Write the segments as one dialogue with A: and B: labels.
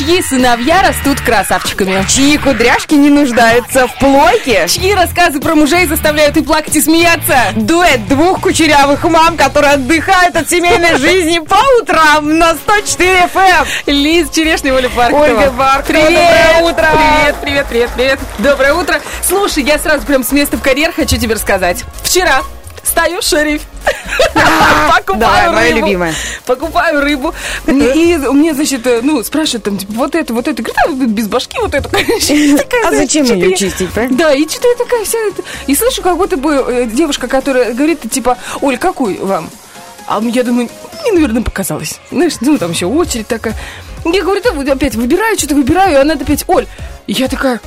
A: Чьи сыновья растут красавчиками?
B: Чьи кудряшки не нуждаются в плойке?
A: Чьи рассказы про мужей заставляют и плакать, и смеяться?
B: Дуэт двух кучерявых мам, которые отдыхают от семейной жизни по утрам на 104 FM.
A: Лиз Черешня, Оля Бархатова.
B: Ольга Бархатова,
A: Привет!
B: доброе утро!
A: Привет, привет, привет, привет. Доброе утро. Слушай, я сразу прям с места в карьер хочу тебе рассказать. Вчера стою шериф. Покупаю
B: моя любимая.
A: Покупаю рыбу. И мне, значит, э, ну, спрашивают там, типа, вот это, вот это. Говорит, а, без башки вот это.
B: А зачем ее чистить?
A: Да, и что-то я такая вся. И слышу, как будто бы э, девушка, которая говорит, типа, Оль, какой вам? А я думаю, мне, наверное, показалось. Знаешь, ну, там еще очередь такая. Я говорю, да, опять выбираю, что-то выбираю, и она опять, Оль. Я такая...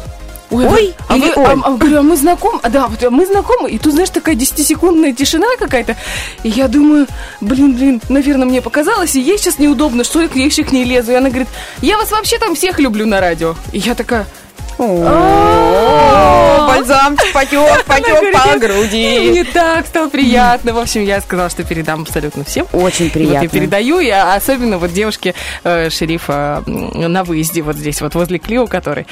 A: Ой,
B: Ой
A: а
B: или
A: вы- а-
B: Оль?
A: а, говорю, а мы знакомы? А, да, вот а мы знакомы. И тут, знаешь, такая 10-секундная тишина какая-то. И я думаю, блин, блин, наверное, мне показалось, и ей сейчас неудобно, что я к ней ней лезу. И она говорит, я вас вообще там всех люблю на радио. И я такая,
B: Бальзамчик потек, потек по груди.
A: Мне так стало приятно. В общем, я сказала, что передам абсолютно всем.
B: Очень
A: И Вот я
B: приятно.
A: передаю, и особенно вот девушке э, шерифа на выезде вот здесь, вот возле Клио, который.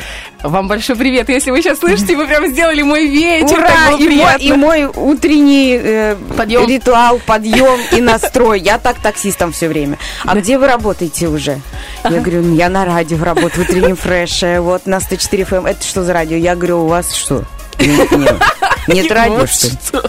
A: Вам большой привет. Если вы сейчас слышите, вы прям сделали мой вечер.
B: Ура! И мой,
A: приятно.
B: и мой утренний э,
A: Подъем.
B: ритуал, подъем и настрой. Я так таксистом все время. А где вы работаете уже? Я говорю, «Ну, я на радио работаю, в утреннем фреше, вот на 104 FM. Это что за радио? Я говорю, у вас что? Нет, нет. Нет радио, что ли?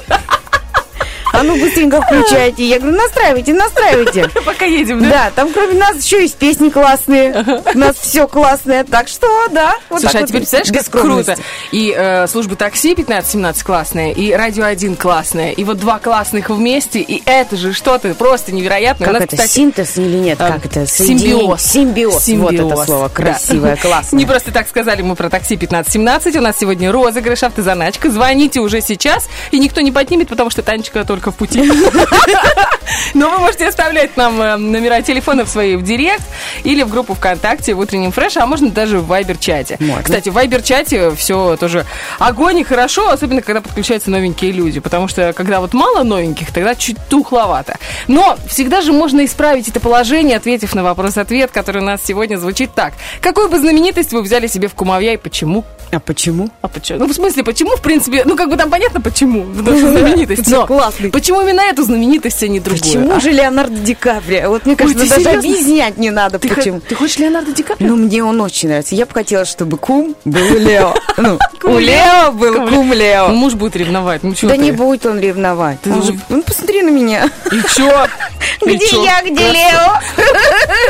B: А ну быстренько включайте. Я говорю, настраивайте, настраивайте.
A: Пока едем, да?
B: Да, там кроме нас еще есть песни классные. У нас все классное. Так что, да. Вот
A: Слушай,
B: так
A: а
B: вот
A: теперь представляешь, как круто? И э, служба такси 15-17 классная, и радио 1 классная, и вот два классных вместе, и это же что-то просто невероятное.
B: Как
A: нас,
B: это,
A: кстати,
B: синтез или нет?
A: э,
B: Как это? Соединение?
A: Симбиоз.
B: Симбиоз. Вот это слово
A: да.
B: красивое, классное.
A: Не просто так сказали мы про такси 1517. У нас сегодня розыгрыш, автозаначка. Звоните уже сейчас, и никто не поднимет, потому что Танечка только в пути. Но вы можете оставлять нам э, номера телефонов свои в директ или в группу ВКонтакте в утреннем фреше, а можно даже в Вайбер-чате. Кстати, в Вайбер-чате все тоже огонь и хорошо, особенно когда подключаются новенькие люди, потому что когда вот мало новеньких, тогда чуть тухловато. Но всегда же можно исправить это положение, ответив на вопрос-ответ, который у нас сегодня звучит так. Какую бы знаменитость вы взяли себе в кумовья и почему?
B: А почему?
A: А почему? Ну, в смысле, почему, в принципе, ну, как бы там понятно, почему, потому что знаменитость. Но
B: классный.
A: Почему именно эту знаменитость, а не другую?
B: Почему
A: а?
B: же Леонардо Ди Каприо? Вот мне
A: Ой,
B: кажется,
A: ты
B: даже
A: серьезно?
B: объяснять не надо,
A: Ты, х-
B: почему.
A: ты хочешь Леонардо Ди Каприо?
B: Ну, мне он очень нравится. Я бы хотела, чтобы кум был Лео. Ну, у Лео был
A: Кум Ну,
B: Лео.
A: муж будет ревновать, ну,
B: Да не будет он ревновать. Ну, посмотри на меня.
A: И чё?
B: Где я, где Лео?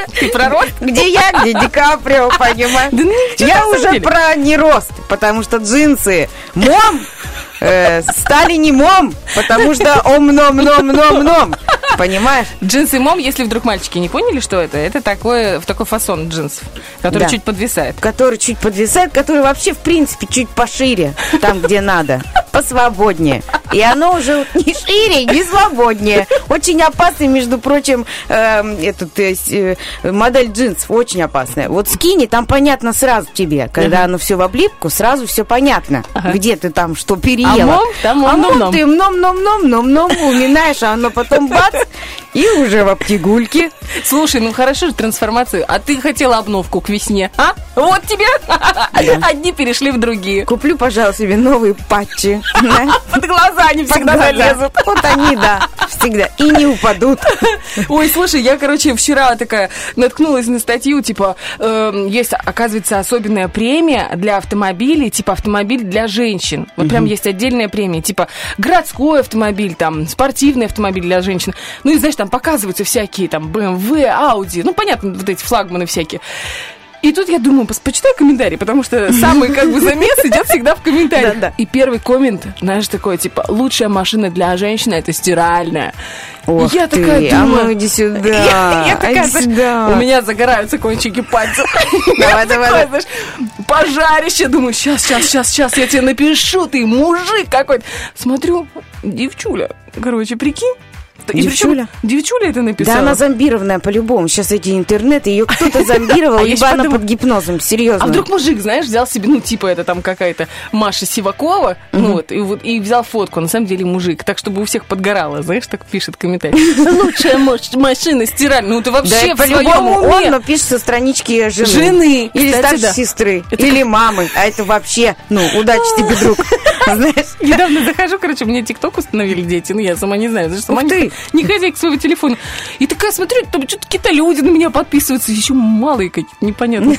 A: Ты про рост?
B: Где я, где Ди Каприо, понимаешь?
A: Ну,
B: Я уже про не рост, потому что джинсы мом э, стали не мом, потому что ом-ном-ном-ном-ном. Понимаешь?
A: Джинсы мом, если вдруг мальчики не поняли, что это, это такой, в такой фасон джинсов, который
B: Да.
A: чуть подвисает.
B: Который чуть подвисает, который вообще, в принципе, чуть пошире, там, где надо, посвободнее. И оно уже не шире, не свободнее. Очень опасный, между прочим, эм, этот, э, с- э, модель джинсов, очень опасная. Вот скини, там понятно сразу тебе, когда оно все в облипку, сразу все понятно, где ты там что переела.
A: А мом, там
B: а
A: ом-ном-ном.
B: мом ты ном-ном-ном-ном-ном уминаешь, а оно потом бац, и уже в обтягульке.
A: Слушай, ну хорошо же трансформацию, а ты хотела обновку к весне, а? Вот тебе! Одни перешли в другие.
B: Куплю, пожалуйста, себе новые патчи. Да?
A: Под глаза не всегда залезут.
B: Вот они, да, всегда. И не упадут.
A: Ой, слушай, я, короче, вчера такая наткнулась на статью, типа, эм, есть, оказывается, особенная премия для автомобилей, типа автомобиль для женщин. Вот прям есть отдельная премия, типа городской автомобиль, там, спортивный автомобиль для женщин. Ну и, знаешь, там показываются всякие, там, BMW, Audi, ну, понятно, вот эти флагманы всякие. И тут я думаю, почитай комментарий, потому что самый как бы замес идет всегда в комментариях.
B: Да-да.
A: И первый коммент, знаешь, такой, типа, лучшая машина для женщины это стиральная.
B: Ох
A: я
B: ты,
A: такая
B: а
A: думаю,
B: ну иди сюда.
A: Я, я такая,
B: иди
A: знаешь,
B: сюда.
A: у меня загораются кончики пальцев.
B: Давай, давай.
A: знаешь, пожарище. Думаю, сейчас, сейчас, сейчас, сейчас я тебе напишу, ты мужик какой-то. Смотрю, девчуля. Короче, прикинь. И причем
B: Девчуля?
A: это написала.
B: Да, она зомбированная по-любому. Сейчас эти интернеты, ее кто-то зомбировал,
A: А
B: либо она под гипнозом, серьезно.
A: А вдруг мужик, знаешь, взял себе, ну, типа, это там какая-то Маша Сивакова, ну, вот, и, вот, и взял фотку, на самом деле мужик, так, чтобы у всех подгорало, знаешь, так пишет комментарий. Лучшая маш- машина стиральная, ну, ты вообще в своем
B: он
A: уме.
B: напишет со странички жены.
A: Жены.
B: Или старшей сестры. Или мамы. А это вообще, ну, удачи тебе, друг. Знаешь?
A: Недавно захожу, короче, мне ТикТок установили дети, ну, я сама не знаю, знаешь, сама
B: ты.
A: Не хозяйка своего телефона. И такая смотрю, там что-то какие-то люди на меня подписываются, еще малые какие-то, непонятно.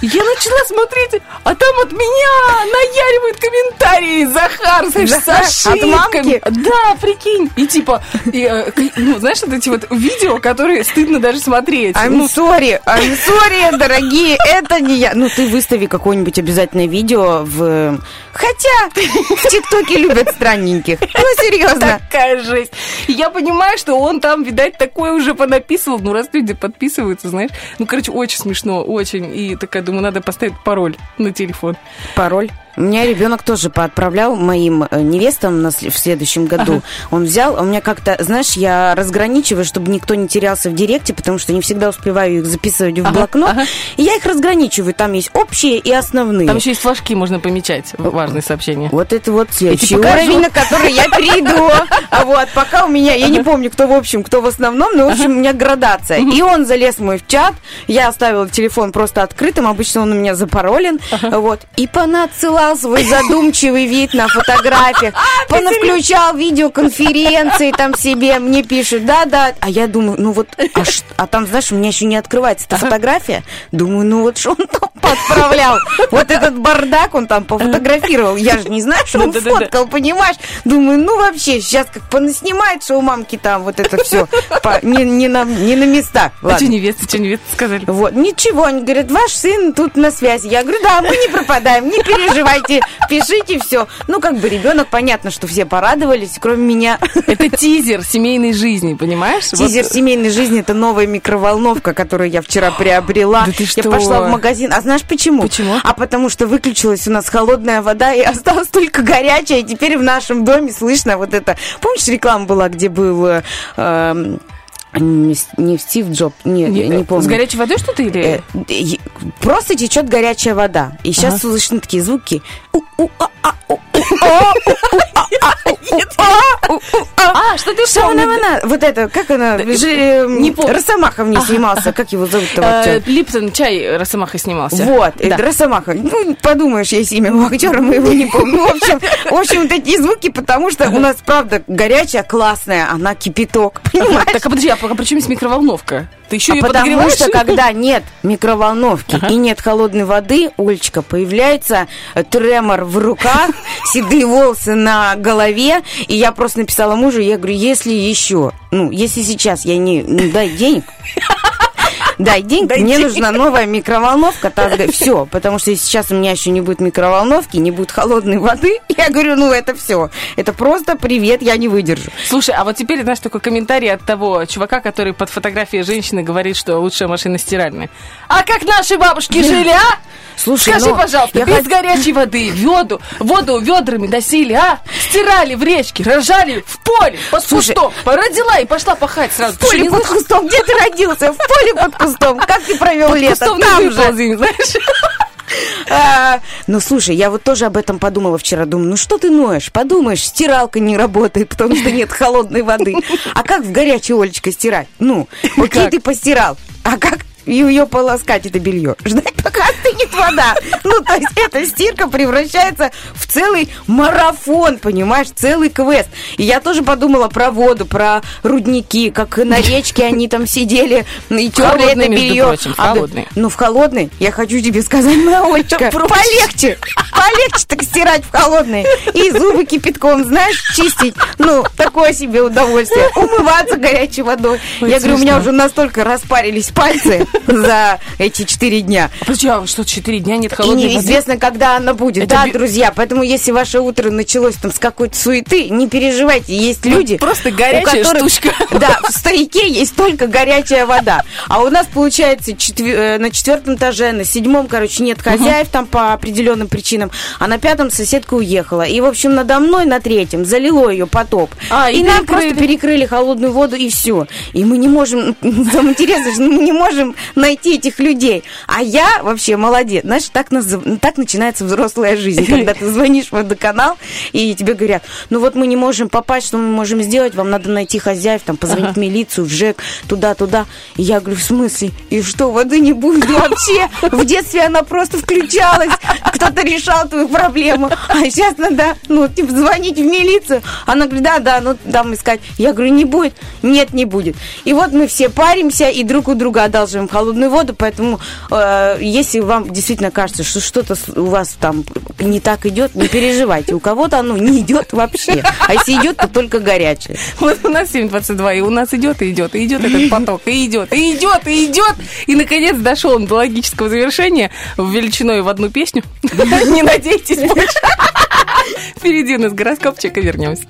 A: И Я начала смотреть, а там от меня наяривают комментарии Захар, знаешь,
B: Захар?
A: с ошибками. Да, прикинь. И типа, и, э, ну, знаешь, вот эти вот видео, которые стыдно даже смотреть.
B: I'm
A: Ну,
B: sorry, I'm sorry, дорогие, это не я. Ну, ты выстави какое-нибудь обязательное видео в... Хотя в ТикТоке любят странненьких. Ну, серьезно.
A: Такая жесть. Я понимаю, что он там, видать, такое уже понаписывал. Ну, раз люди подписываются, знаешь. Ну, короче, очень смешно, очень. И такая, думаю, надо поставить пароль на телефон.
B: Пароль. У меня ребенок тоже поотправлял моим э, невестам на в следующем году. Он взял, а у меня как-то, знаешь, я разграничиваю, чтобы никто не терялся в директе, потому что не всегда успеваю их записывать в
A: Ага,
B: блокнот.
A: ага.
B: И я их разграничиваю. Там есть общие и основные.
A: Там еще есть флажки, можно помечать. Важные сообщения.
B: Вот это вот следующий уровень, на который я перейду. А вот пока у меня, я не помню, кто в общем, кто в основном, но в общем у меня градация. И он залез мой в чат, я оставила телефон просто открытым, обычно он у меня запаролен, вот. И понадсылал свой задумчивый вид на фотографиях, понавключал видеоконференции там себе, мне пишут, да-да, а я думаю, ну вот, а, а там, знаешь, у меня еще не открывается эта фотография, думаю, ну вот что он там подправлял, вот этот бардак он там пофотографировал, я же не знаю, что он фоткал, понимаешь? Думаю, ну вообще, сейчас как понаснимает, что у мамки там вот это все не, на, местах.
A: А что невесты, что невесты сказали?
B: Вот, ничего, они говорят, ваш сын тут на связи. Я говорю, да, мы не пропадаем, не переживайте, пишите все. Ну, как бы ребенок, понятно, что все порадовались, кроме меня.
A: Это тизер семейной жизни, понимаешь?
B: Тизер семейной жизни это новая микроволновка, которую я вчера приобрела.
A: Да ты
B: Я
A: что?
B: пошла в магазин. А знаешь почему?
A: Почему?
B: А потому что выключилась у нас холодная вода и осталась только горячая. И теперь в нашем доме слышно вот это. Помнишь, реклама была, где был э, эм, не Стив Джоб, не, не, не помню.
A: С горячей водой что-то или?
B: Э, Просто течет горячая вода. И сейчас
A: Ага.
B: слышны такие звуки. У-у-а-а, у-у-а, у-у-а, у-у-а.
A: А, что ты
B: Что она, она? Вот это, как она?
A: Помню.
B: Росомаха в ней снимался. Как его зовут-то актер?
A: Липтон чай Росомаха снимался.
B: Вот, это Росомаха. Ну, подумаешь, есть имя у актера, мы его не помним. Ну, В общем, в общем, такие звуки, потому что у нас, правда, горячая, классная, она кипяток, понимаешь?
A: Так, а подожди, а при чем здесь микроволновка? Ты еще
B: А
A: ее
B: потому что когда нет микроволновки и нет холодной воды, Олечка, появляется э, тремор в руках, седые волосы на голове, и я просто написала мужу, я говорю, если еще, ну, если сейчас я не, ну, дай денег, Дай деньги,
A: Дай
B: мне нужна новая микроволновка, тогда все, потому что сейчас у меня еще не будет микроволновки, не будет холодной воды, я говорю, ну это все, это просто привет, я не выдержу.
A: Слушай, а вот теперь, знаешь, такой комментарий от того чувака, который под фотографией женщины говорит, что лучшая машина стиральная. А как наши бабушки жили, а?
B: Слушай,
A: Скажи,
B: ну,
A: пожалуйста,
B: я
A: без
B: хот-
A: горячей воды, воду, воду ведрами носили, а? Стирали в речке, рожали в поле, под
B: Слушай,
A: кустом. Родила и пошла пахать сразу.
B: В поле под кустом, где ты родился? В поле под кустом, как ты провел лето? Там же.
A: знаешь?
B: А, Ну, слушай, я вот тоже об этом подумала вчера. Думаю, ну что ты ноешь? Подумаешь, стиралка не работает, потому что нет холодной воды. А как в горячей Олечка стирать? Ну, окей, ты постирал. А как ее полоскать, это белье? Ждать, пока остынет вода. Ну, то есть эта стирка превращается в целый марафон, понимаешь, целый квест. И я тоже подумала про воду, про рудники, как на речке они там сидели и терли это белье.
C: Прочим,
B: а,
C: холодный.
B: Ну, в холодный, я хочу тебе сказать, Олечка, полегче, полегче так стирать в холодный. И зубы кипятком, знаешь, чистить. Ну, такое себе удовольствие. Умываться горячей водой.
C: Ой,
B: я говорю, у меня уже настолько распарились пальцы за эти четыре дня.
C: Подожди, а что, четыре дня нет холодной воды?
B: неизвестно, когда она будет. Да, друзья, поэтому если ваше утро началось там с какой-то суеты, не переживайте. Есть люди,
C: просто горячая штучка.
B: Да, в стояке есть только горячая вода. А у нас, получается, э, на четвертом этаже, на седьмом, короче, нет хозяев там по определенным причинам, а на пятом соседка уехала. И, в общем, надо мной на третьем залило ее потоп.
C: А, и
B: и нам просто перекрыли холодную воду, и все. И мы не можем, самое интересное, что мы не можем найти этих людей. А я вообще молодец. Знаешь, так, наз- так начинается взрослая жизнь, когда ты звонишь в водоканал, и тебе говорят, ну вот мы не можем попасть, что мы можем сделать, вам надо найти хозяев, там, позвонить в милицию, в ЖЭК, туда-туда. И я говорю, в смысле? И что, воды не будет вообще? В детстве она просто включалась, кто-то решал твою проблему. А сейчас надо, ну, типа, звонить в милицию. Она говорит, да, да, ну, там искать. Я говорю, не будет? Нет, не будет. И вот мы все паримся и друг у друга одалживаем холодную воду, поэтому э, если вам действительно кажется, что что-то у вас там не так идет, не переживайте. У кого-то оно не идет вообще. А если идет, то только горячее.
C: Вот у нас 7.22, и у нас идет и идет, и идет этот поток, и идет, и идет, и идет. И, наконец, дошел он до логического завершения в величиной в одну песню. Не надейтесь больше. Впереди у нас гороскопчик, и вернемся.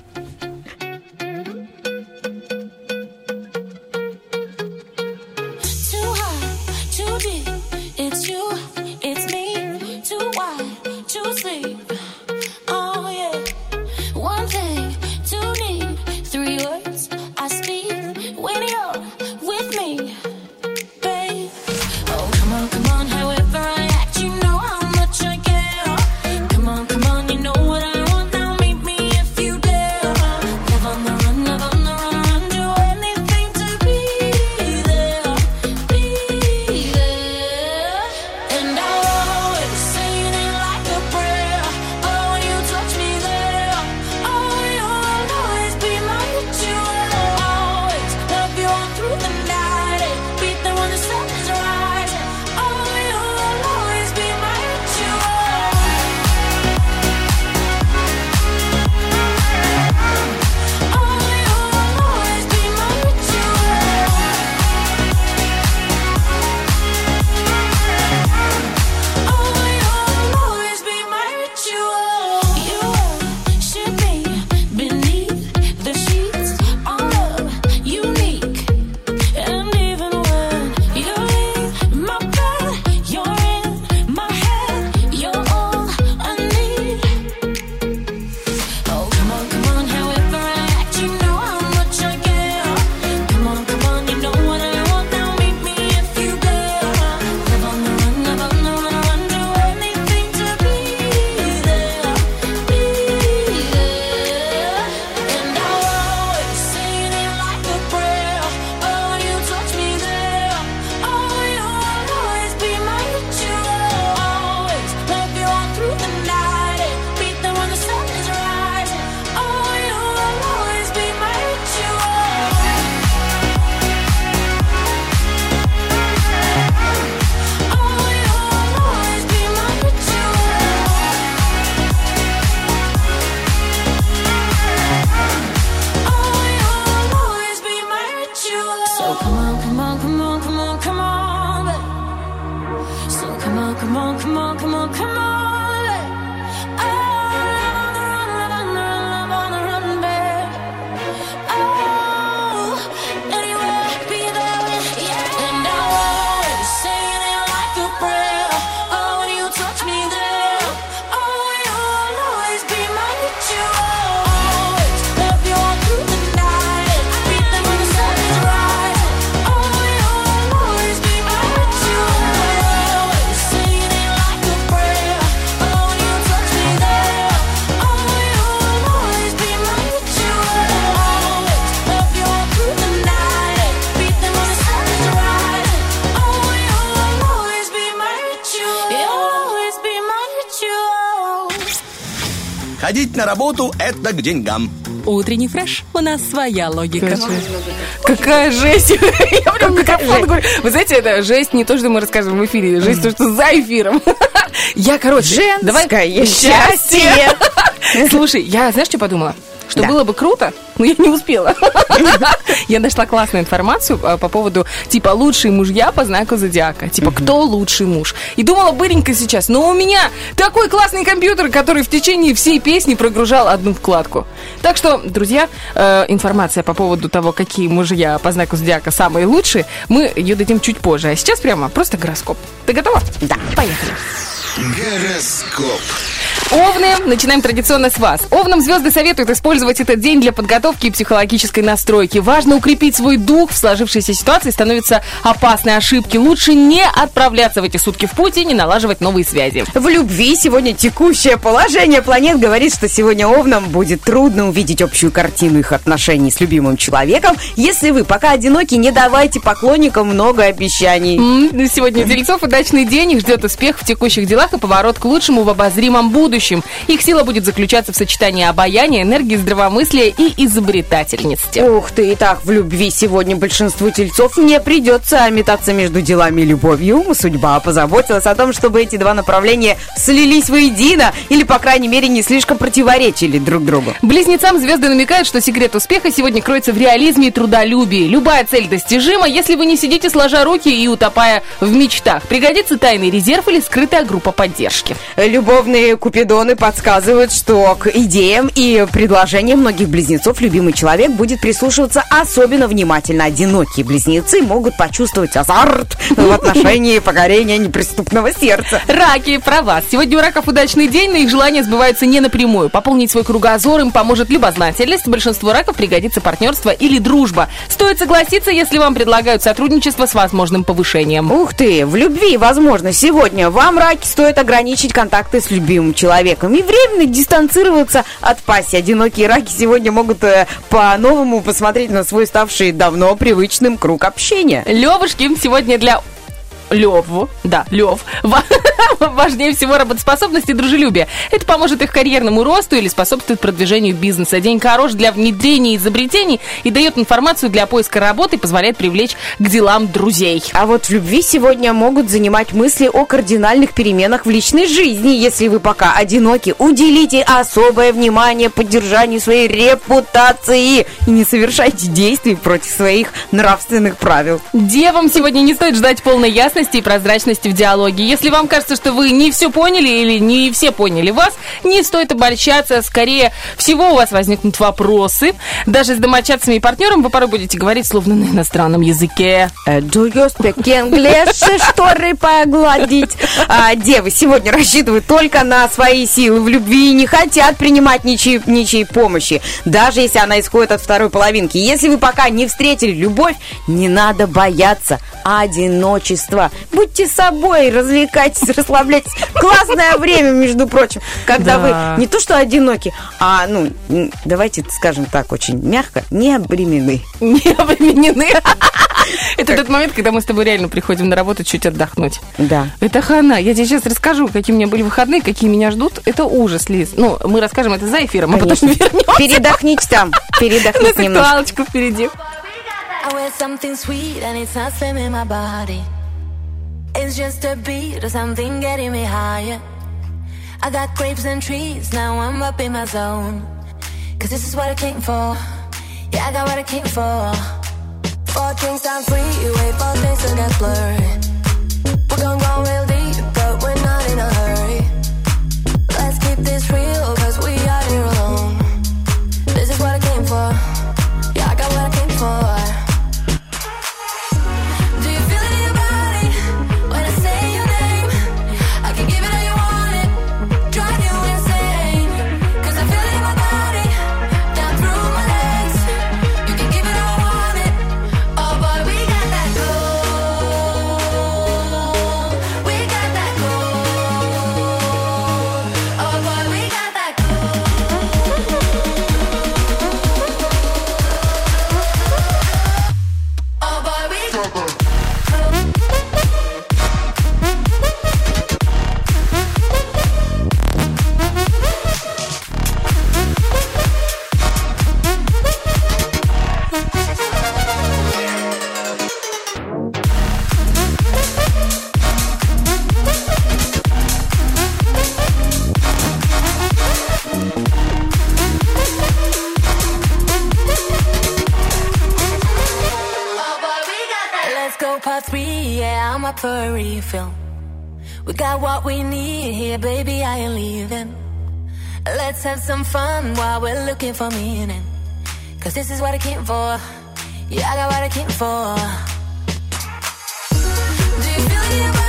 D: Ходить на работу – это к деньгам.
E: Утренний фреш. У нас своя логика.
A: Какая жесть! Я прям микрофон говорю. Вы знаете, это жесть не то, что мы расскажем в эфире, жесть то, что за эфиром. Я, короче, давай...
B: Счастье.
A: Слушай, я, знаешь, что подумала? Что
B: Да.
A: было бы круто, но я не успела. Я нашла классную информацию а, по поводу, типа, лучшие мужья по знаку зодиака. Типа, кто лучший муж. И думала быренько сейчас, но у меня такой классный компьютер, который в течение всей песни прогружал одну вкладку. Так что, друзья, э, информация по поводу того, какие мужья по знаку зодиака самые лучшие, мы ее дадим чуть позже. А сейчас прямо просто гороскоп. Ты готова?
B: Да.
A: Поехали.
F: Гороскоп.
A: Овны, начинаем традиционно с вас. Овнам звезды советуют использовать этот день для подготовки и психологической настройки. Важно укрепить свой дух. В сложившейся ситуации становятся опасные ошибки. Лучше не отправляться в эти сутки в путь и не налаживать новые связи.
B: В любви сегодня текущее положение планет говорит, что сегодня овнам будет трудно увидеть общую картину их отношений с любимым человеком. Если вы пока одиноки, не давайте поклонникам много обещаний.
A: Сегодня у тельцов удачный день. Их ждет успех в текущих делах и поворот к лучшему в обозримом будущем. Их сила будет заключаться в сочетании обаяния, энергии, здравомыслия и изобретательности.
B: Ух ты, итак, в любви сегодня большинству тельцов не придется метаться между делами и любовью. Судьба позаботилась о том, чтобы эти два направления слились воедино или, по крайней мере, не слишком противоречили друг другу.
A: Близнецам звезды намекают, что секрет успеха сегодня кроется в реализме и трудолюбии. Любая цель достижима, если вы не сидите сложа руки и утопая в мечтах. Пригодится тайный резерв или скрытая группа поддержки.
B: Любовные купидоны подсказывают, что к идеям и предложениям многих близнецов любимый человек будет прислушиваться особенно внимательно. Одинокие близнецы могут почувствовать азарт в отношении покорения неприступного сердца.
A: Раки, про вас. Сегодня у раков удачный день, но их желания сбываются не напрямую. Пополнить свой кругозор им поможет любознательность. Большинству раков пригодится партнерство или дружба. Стоит согласиться, если вам предлагают сотрудничество с возможным повышением.
B: Ух ты, в любви, возможно, сегодня вам, раки, стоит ограничить контакты с любимым человеком и временно дистанцироваться от пассии. Одинокие раки сегодня могут э, по-новому посмотреть на свой ставший давно привычным круг общения.
A: Левушки сегодня для Леву, да, Лев, Ва- важнее всего работоспособность и дружелюбие. Это поможет их карьерному росту или способствует продвижению бизнеса. День хорош для внедрения изобретений и дает информацию для поиска работы и позволяет привлечь к делам друзей.
B: А вот в любви сегодня могут занимать мысли о кардинальных переменах в личной жизни. Если вы пока одиноки, уделите особое внимание поддержанию своей репутации и не совершайте действий против своих нравственных правил.
A: Девам сегодня не стоит ждать полной ясности и прозрачности в диалоге. Если вам кажется, что вы не все поняли или не все поняли вас, не стоит обольщаться. Скорее всего, у вас возникнут вопросы. Даже с домочадцами и партнером вы порой будете говорить словно на иностранном языке.
B: Э, Do you speak English? Шторы погладить. А, девы сегодня рассчитывают только на свои силы в любви и не хотят принимать ничьей, ничьей помощи, даже если она исходит от второй половинки. Если вы пока не встретили любовь, не надо бояться одиночества. Будьте собой, развлекайтесь, расслабляйтесь. Классное время, между прочим, когда
A: Да.
B: вы не то что одиноки, а, ну, давайте скажем так, очень мягко, не обременены.
A: Не обременены. Это тот момент, когда мы с тобой реально приходим на работу чуть отдохнуть.
B: Да.
A: Это хана. Я тебе сейчас расскажу, какие у меня были выходные, какие меня ждут. Это ужас, Лиз. Ну, мы расскажем это за эфиром, а потом
B: Конечно.
A: вернемся.
B: Передохните там, передохните немножко.
A: впереди.
G: I wear something sweet and it's not slimming my body. It's just a beat or something getting me higher. I got grapes and trees, now I'm up in my zone. Cause this is what I came for. Yeah, I got what I came for. Four drinks down freeway, four things to get blurred. We're gonna go real deep, but we're not in a hurry. Let's keep this real, for a refill. We got what we need here, baby. I ain't leaving. Let's have some fun while we're looking for meaning. Cause this is what I came for. Yeah, I got what I came for. Do you feel it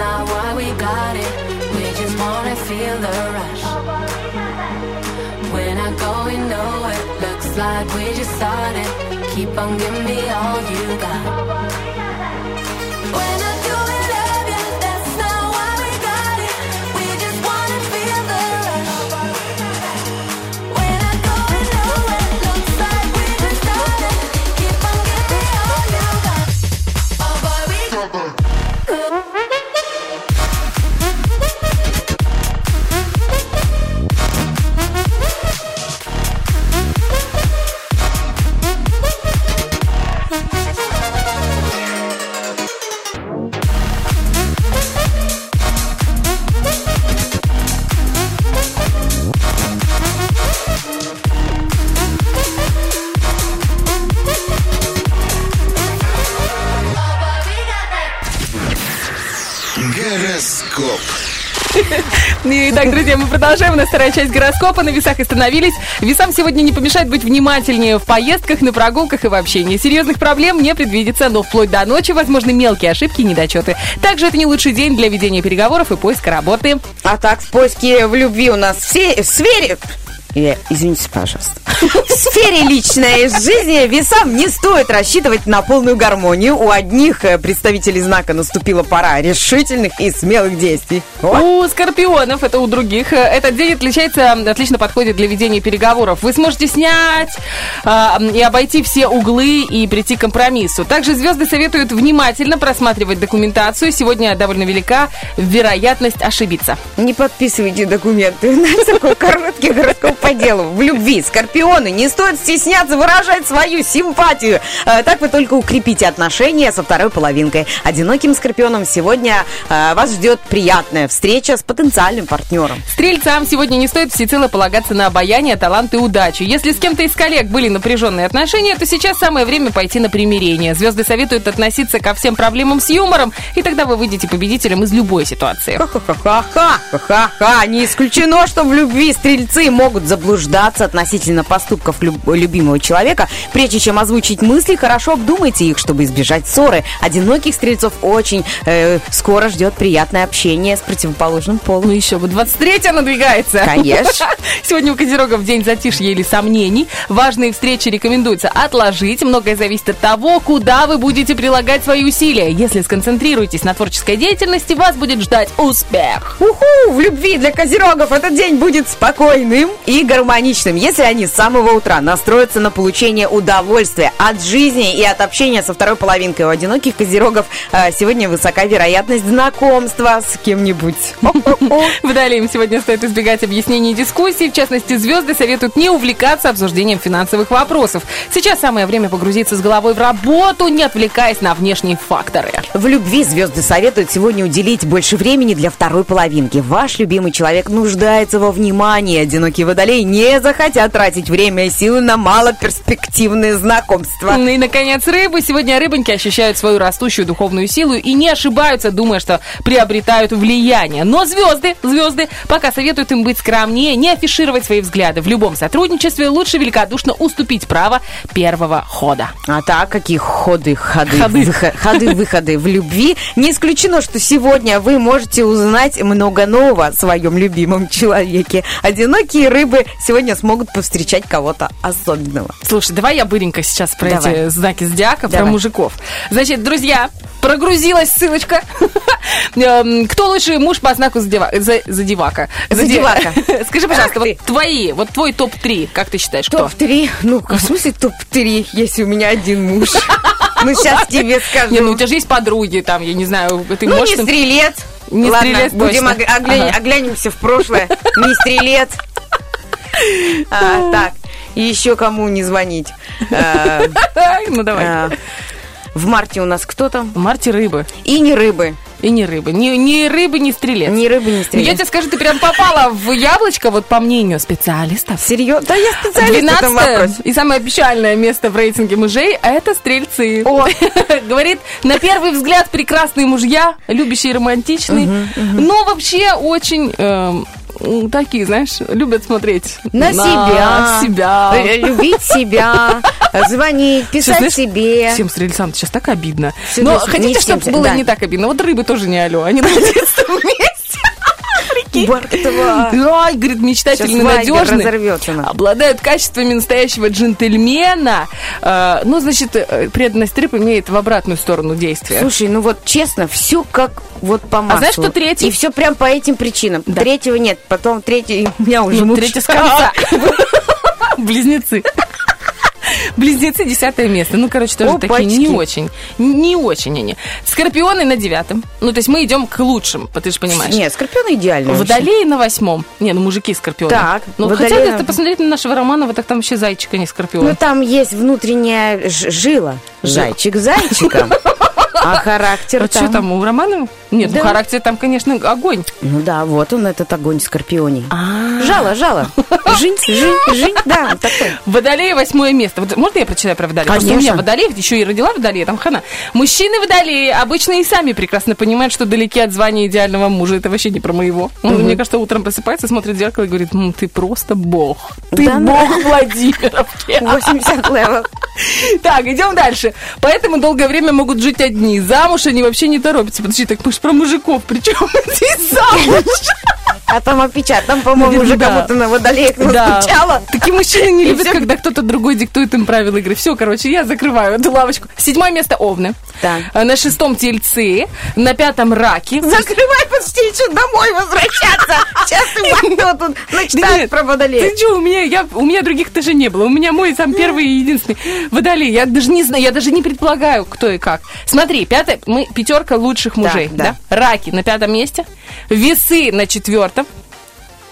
G: not why we got it. We just wanna feel the rush. We're not going nowhere, looks like we just started. Keep on giving me all you got.
A: Итак, друзья, мы продолжаем. У нас вторая часть гороскопа. На весах остановились. Весам сегодня не помешает быть внимательнее в поездках, на прогулках и в общении. Серьезных проблем не предвидится, но вплоть до ночи возможны мелкие ошибки и недочеты. Также это не лучший день для ведения переговоров и поиска работы.
B: А так, в поиске в любви у нас все сфере... Я, извините, пожалуйста. В сфере личной жизни весам не стоит рассчитывать на полную гармонию. У одних э, представителей знака наступила пора решительных и смелых действий. О,
A: У скорпионов, это у других, э, этот день отличается, отлично подходит для ведения переговоров. Вы сможете снять а, и обойти все углы и прийти к компромиссу. Также звезды советуют внимательно просматривать документацию. Сегодня довольно велика вероятность ошибиться.
B: Не подписывайте документы. У нас такой короткий гороскоп по делу. В любви скорпионы не стоит стесняться выражать свою симпатию. Э, Так вы только укрепите отношения со второй половинкой. Одиноким скорпионом сегодня э, вас ждет приятная встреча с потенциальным партнером.
A: Стрельцам сегодня не стоит всецело полагаться на обаяние, талант и удачу. Если с кем-то из коллег были напряженные отношения, то сейчас самое время пойти на примирение. Звезды советуют относиться ко всем проблемам с юмором, и тогда вы выйдете победителем из любой ситуации.
B: Ха-ха-ха, ха-ха-ха. Не исключено, что в любви стрельцы могут заблуждаться относительно поступков люб- любимого человека. Прежде чем озвучить мысли, хорошо обдумайте их, чтобы избежать ссоры. Одиноких стрельцов очень э, скоро ждет приятное общение с противоположным
A: Ну
B: полом.
A: еще бы, 23 надвигается.
B: Конечно.
A: Сегодня у козерогов день затишья или сомнений. Важные встречи рекомендуется отложить. Многое зависит от того, куда вы будете прилагать свои усилия. Если сконцентрируетесь на творческой деятельности, вас будет ждать успех.
B: Уху! В любви для козерогов этот день будет спокойным и гармоничным, если они с самого утра настроятся на получение удовольствия от жизни и от общения со второй половинкой. У одиноких козерогов э, сегодня высока вероятность знакомства с кем-нибудь. Хо-хо-хо.
A: Водолеям сегодня стоит избегать объяснений и дискуссий. В частности, звезды советуют не увлекаться обсуждением финансовых вопросов. Сейчас самое время погрузиться с головой в работу, не отвлекаясь на внешние факторы.
B: В любви звезды советуют сегодня уделить больше времени для второй половинки. Ваш любимый человек нуждается во внимании. Одинокие водолеи не захотят тратить время и силы на малоперспективные знакомства.
A: Ну и, наконец, рыбы. Сегодня рыбоньки ощущают свою растущую духовную силу и не ошибаются, думая, что приобретают влияние. Но звезды, звезды пока советуют им быть скромнее, не афишировать свои взгляды. В любом сотрудничестве лучше великодушно уступить право первого хода.
B: А так, какие ходы, ходы,
A: Ходы.
B: ходы, выходы в любви. Не исключено, что сегодня вы можете узнать много нового о своем любимом человеке. Одинокие рыбы сегодня смогут повстречать кого-то особенного.
A: Слушай, давай я быренько сейчас про
B: Давай.
A: эти знаки зодиака, про
B: Давай.
A: мужиков. Значит, друзья, прогрузилась ссылочка. Эм, Кто лучший муж по знаку зодивака?
B: Зодивака.
A: Скажи, пожалуйста, вот твои, вот твой топ-3, как ты считаешь, кто?
B: Топ-3? Ну, в смысле топ-3, если у меня один муж? Ну, сейчас тебе скажу.
A: Не, ну у тебя же есть подруги, там, я не знаю, ты
B: Ну,
A: можешь...
B: не стрелец.
A: Не
B: Ладно,
A: стрелец
B: будем
A: точно.
B: ог- оглянь-
A: Ага.
B: оглянемся в прошлое. Не стрелец. А, так, еще кому не звонить? А,
A: Ну, давай.
B: а, В марте у нас кто там?
A: В марте рыбы.
B: И не рыбы.
A: И не рыбы. Ни, ни рыбы, ни стрелец.
B: Ни рыбы, ни стрелец.
A: Я тебе скажу, ты прям попала в яблочко, вот по мнению специалистов.
B: Серьезно? Да я специалист в этом
A: 12
B: вопросе.
A: и самое печальное место в рейтинге мужей – это стрельцы.
B: О.
A: Говорит, на первый взгляд прекрасные мужья, любящие романтичные, но вообще очень эм, такие, знаешь, любят смотреть
B: На себя.
A: себя.
B: Э, Любить себя, звонить, писать
A: знаешь,
B: себе.
A: Всем стрельцам сейчас так обидно.
B: Всё,
A: Но хотите, чтобы было
B: да.
A: не так обидно? Вот рыбы тоже не алло, они на детстве вместе.
B: Бартова.
A: Ай, говорит, мечтательный, надежный. Обладают качествами настоящего джентльмена. Э, ну, значит, э, преданность рыб имеет в обратную сторону действия.
B: Слушай, ну вот честно, все как вот по маслу.
A: А знаешь, что третий?
B: И все прям по этим причинам.
A: Да.
B: Третьего нет, потом третий у меня уже
A: Ну, третий с конца. Близнецы. Близнецы десятое место. Ну, короче, тоже такие не
B: Опачки.
A: очень. Не очень они. Скорпионы на девятом. Ну, то есть мы идем к лучшим, ты же понимаешь.
B: Нет, скорпионы идеально.
A: Водолеи на восьмом. Не, ну мужики скорпионы.
B: Так,
A: Ну,
B: водолеи
A: хотя, если посмотреть на нашего Романова, так там вообще зайчика не скорпион.
B: Ну там есть внутренняя жила. Зайчик зайчиком. А характер
A: Вот что там у Романова? Нет, ну
B: Да.
A: характер там, конечно, огонь.
B: Ну да, вот он, этот огонь скорпионий.
A: А.
B: Жало, жало. Жень, жень, жень. Да, такой.
A: Водолея восьмое место. Вот можно я прочитаю про водолея? Просто у меня
B: Конечно.
A: водолеев, еще и родила водолея, там хана. Мужчины водолеи обычно и сами прекрасно понимают, что далеки от звания идеального мужа. Это вообще не про моего. Он, мне кажется, утром просыпается, смотрит в зеркало и говорит, «М, ты просто бог. Ты
B: Да ну.
A: бог Владимировки.
B: 80 level.
A: Так, идем дальше. Поэтому долгое время могут жить одни. Замуж они вообще не торопятся. Подожди, так мы же про мужиков. Причем здесь замуж?
B: А там опечат. Там, по-моему, уже
A: Да.
B: кому-то на водолеях
A: Да.
B: настучало.
A: Такие мужчины не любят, когда кто-то другой диктует им правила игры. Все, короче, я закрываю эту лавочку. Седьмое место Овны.
B: Так.
A: А На шестом Тельцы. На пятом Раки.
B: Закрывай, почти еще домой возвращаться. Сейчас ты тут
A: Да
B: начитаешь
A: нет,
B: про
A: Ты
B: водолея.
A: что, у меня, я, у меня других даже не было. У меня мой сам первый и единственный водолей. Я даже не знаю, я даже не предполагаю, кто и как. Смотри, пятое, мы пятерка лучших мужей.
B: да.
A: да? Раки на пятом месте. Весы на четвертом.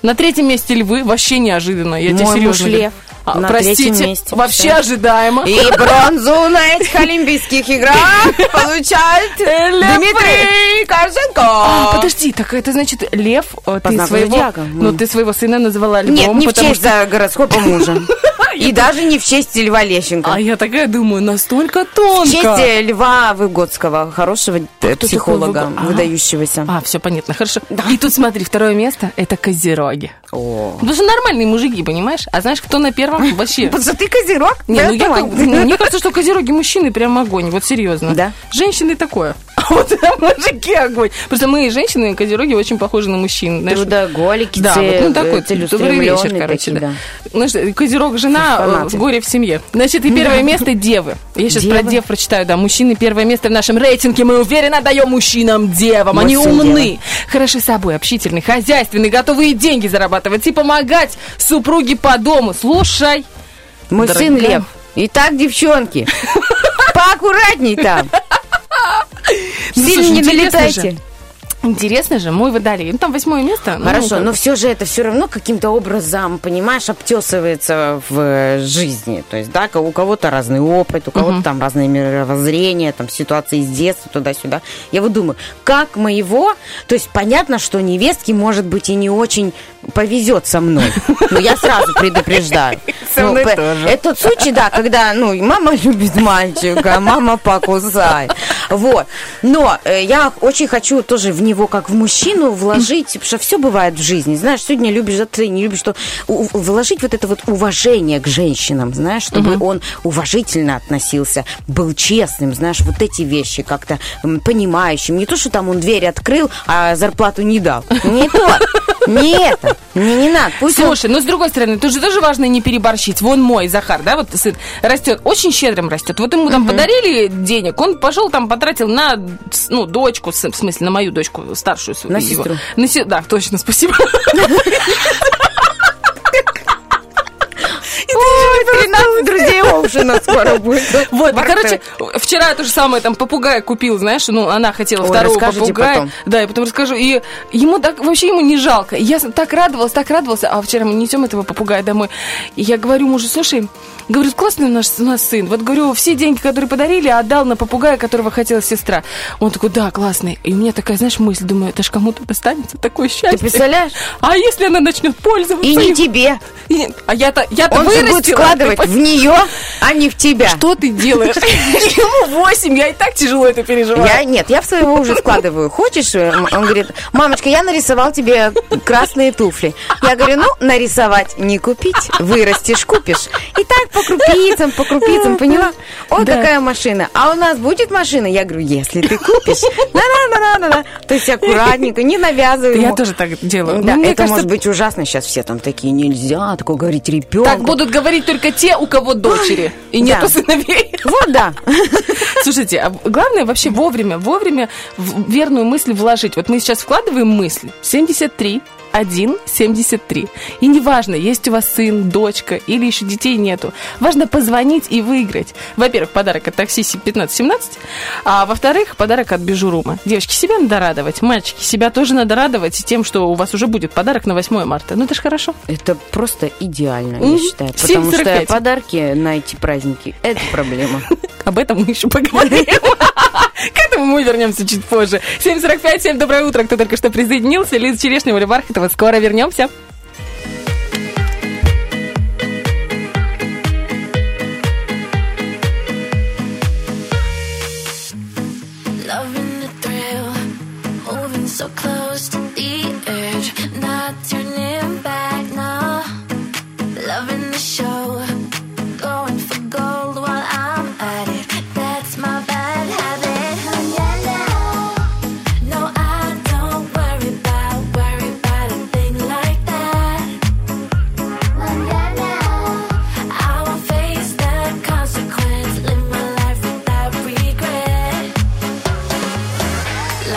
A: На третьем месте львы. Вообще неожиданно. Я тебе
B: Мой
A: серьезно
B: муж
A: говорю.
B: лев.
A: А,
B: На
A: простите,
B: месте.
A: вообще
B: Всё.
A: ожидаемо.
B: И бронзу на этих Олимпийских играх получает Дмитрий Корженко.
A: А, подожди, так это значит лев, э, ты своего, ну ты своего сына называла львом,
B: Нет, не в
A: потому
B: честь за гороскопа мужа. И даже не в честь Льва Лещенко.
A: А я такая думаю, настолько
B: В
A: тонко.
B: честь э, Льва Выгодского, хорошего э,
A: такой
B: психолога,
A: А.
B: выдающегося.
A: А, все понятно, хорошо. И тут смотри, второе место это козероги. Потому что нормальные мужики, понимаешь? А знаешь, кто на первом? Вообще.
B: Потому что ты козерог,
A: Не, ну я ну, мне кажется, что козероги мужчины прям огонь, вот серьезно.
B: Да?
A: Женщины такое. А вот мужики огонь. Просто мы, женщины, козероги, очень похожи на мужчин.
B: Трудоголики,
A: Да, вот, ну такой добрый вечер, короче, да. Знаешь, козерог жена, э, горе в семье. Значит, и первое место девы. Я сейчас про дев прочитаю, да. Мужчины первое место в нашем рейтинге. Мы уверенно даем мужчинам девам. Они умны, хороши собой, общительны, хозяйственны, готовы и деньги зарабатывать, и помогать супруге по дому. Слушай.
B: Мой
A: Дорогая.
B: сын Лев. Итак, девчонки, поаккуратней там. Сильно не
A: же. Интересно же, мой водолей. Ну, там восьмое место. ну,
B: Хорошо,
A: как-
B: но все же это все равно каким-то образом, понимаешь, обтесывается в э, жизни. То есть, да, у кого-то разный опыт, у кого-то там разное мировоззрение, там ситуации из детства, туда-сюда. Я вот думаю, как моего, то есть понятно, что невестке, может быть, и не очень повезет со мной. Но я сразу предупреждаю.
A: Со
B: Ну,
A: тоже.
B: Это тот случай, да, когда, ну, мама любит мальчика, а мама покусай. Вот. Но э, я очень хочу тоже в него, как в мужчину, вложить, потому что все бывает в жизни. Знаешь, сегодня любишь, завтра не любишь, что вложить вот это вот уважение к женщинам, знаешь, чтобы он уважительно относился, был честным, знаешь, вот эти вещи как-то понимающим. Не то, что там он дверь открыл, а зарплату не дал. Не то. Не это. Мне не надо. Пусть он
A: Слушай, но с другой стороны, тут же тоже важно не переборщить. Вон мой Захар, да, вот сын растет, очень щедрым растет. Вот ему там подарили денег, он пошел там потратил на, ну, дочку, в смысле, на мою дочку, старшую свою.
B: На
A: его.
B: сестру.
A: На се- Да, точно, спасибо. И ты еще не
B: 13 друзей Оушена скоро будет.
A: Вот, короче, вчера то же самое, там, попугая купил, знаешь, ну, она хотела второго попугая. Да, и потом расскажу. И ему так, вообще ему не жалко. Я так радовалась, так радовалась, а вчера мы несем этого попугая домой. И я говорю мужу, слушай, говорю, классный у нас, у нас сын. Вот, говорю, все деньги, которые подарили, отдал на попугая, которого хотела сестра. Он такой, да, классный. И у меня такая, знаешь, мысль, думаю, это ж кому-то достанется такое счастье.
B: Ты представляешь?
A: А если она начнет пользоваться?
B: И не
A: им?
B: тебе.
A: И- А я-то, я-то
B: Он же
A: вырастила.
B: будет складывать
A: ты
B: в нее, а не в тебя.
A: что ты делаешь? Ему 8, я и так тяжело это переживаю.
B: Я, нет, я в своего уже складываю. Хочешь? э, Он говорит, мамочка, я нарисовал тебе красные туфли. Я говорю, ну, нарисовать не купить, вырастешь, купишь. И так по крупицам, по крупицам, поняла? О,
A: Да.
B: какая машина. А у нас будет машина? Я говорю, если ты купишь. На-на-на-на-на. То есть аккуратненько, не навязывай
A: Я тоже так делаю.
B: Да, это может быть ужасно. Сейчас все там такие, нельзя такое говорить ребенку.
A: Так будут говорить только те, у кого дочери. И нету
B: Да.
A: сыновей.
B: Вот, да.
A: Слушайте, а главное вообще вовремя, вовремя в верную мысль вложить. Вот мы сейчас вкладываем мысль. 73, 1, 73. И неважно, есть у вас сын, дочка или еще детей нету. Важно позвонить и выиграть. Во-первых, подарок от такси 15-17, а во-вторых, подарок от Бижурума. Девочки, себя надо радовать. Мальчики, себя тоже надо радовать тем, что у вас уже будет подарок на 8 марта. Ну это ж хорошо.
B: Это просто идеально, я
A: Мгм.
B: считаю. Потому что
A: 7:45.
B: подарки на эти праздники – это проблема.
A: Об этом мы еще поговорим. К этому мы вернемся чуть позже. 7.45, всем доброе утро, кто только что присоединился. Лиза Черешнева, Оля Бархатова. Скоро вернемся.
G: So close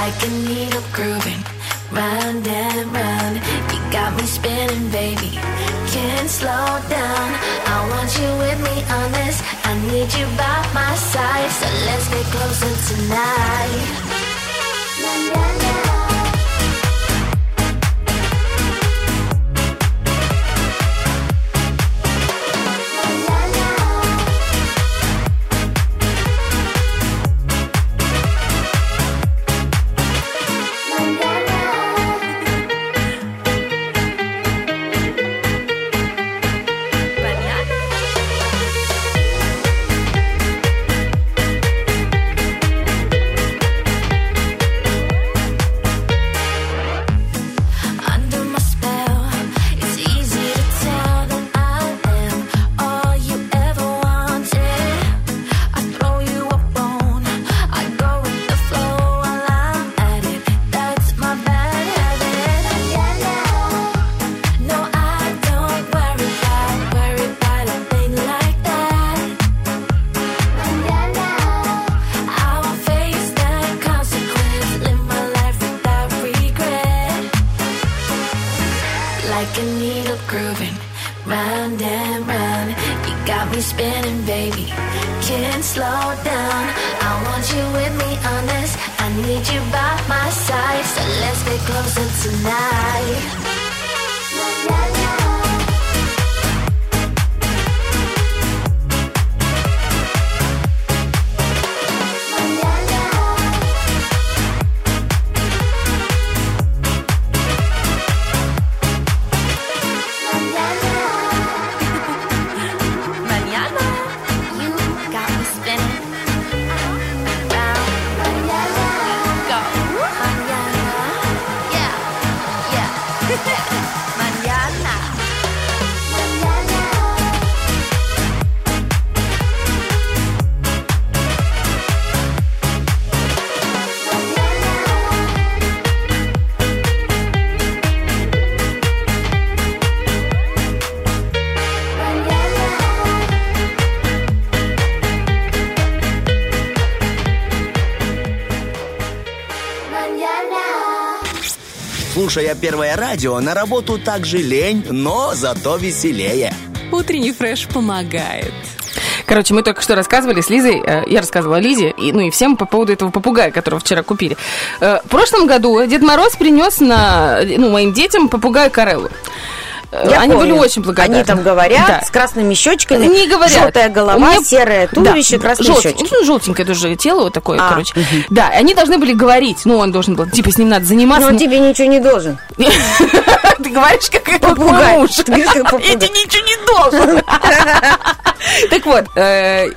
G: like a needle grooving round and round. You got me spinning, baby. Can't slow down. I want you with me on this. I need you by my side, so let's get closer tonight.
D: Слушая первое радио, на работу так же лень, но зато веселее.
E: Утренний фреш помогает.
A: Короче, мы только что рассказывали с Лизой, э, я рассказывала Лизе, и, ну и всем по поводу этого попугая, которого вчера купили. Э, В прошлом году Дед Мороз принес на, ну, моим детям попугая Кареллу.
B: Я
A: Они
B: помню.
A: были очень благодарны.
B: Они там говорят
A: Да.
B: с красными щечками.
A: Не говорят.
B: Желтая голова,
A: меня-
B: серое туловище,
A: Да,
B: красные
A: желт-
B: щечки.
A: Ну, желтенькое тоже тело вот такое,
B: А,
A: короче. Да, и они должны были говорить. Ну, он должен был, типа, с ним надо заниматься.
B: Но он тебе ничего не должен.
A: Ты говоришь, как
B: Попугай. Ты говоришь, как попугай.
A: Я тебе ничего не должен. Так вот, э,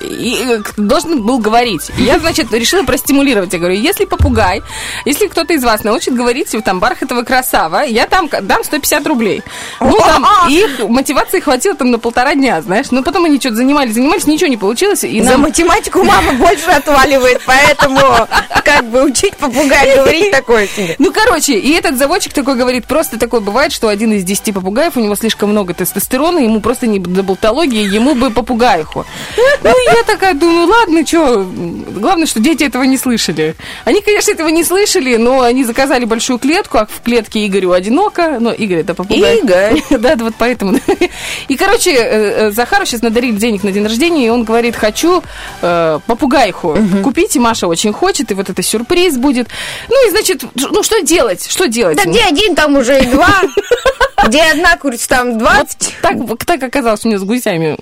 A: должен был говорить. Я, значит, решила простимулировать. Я говорю, если попугай, если кто-то из вас научит говорить там бархатовая красава, я там дам 150 рублей. Ну, там, их мотивации хватило там на полтора дня, знаешь. Ну, потом они что-то занимались, занимались, ничего не получилось. И
B: За математику мама больше отваливает, поэтому как бы учить попугая говорить такое себе.
A: Ну, короче, и этот заводчик такой говорит, просто такое бывает, что один из десяти попугаев, у него слишком много тестостерона, ему просто не до болтологии, ему бы попугаиху. Ну, я такая думаю, ладно, что, главное, что дети этого не слышали. Они, конечно, этого не слышали, но они заказали большую клетку, а в клетке Игорю одиноко, но Игорь это попугай.
B: Игорь.
A: Да, да, вот поэтому. И, короче, э, э, Захару сейчас надарили денег на день рождения, и он говорит, хочу э, попугайху купить, и Маша очень хочет, и вот это сюрприз будет. Ну, и, значит, ну, что делать? Что делать?
B: Да где один, там уже и два. Где одна курица, там двадцать.
A: Так, так оказалось у меня с гусями.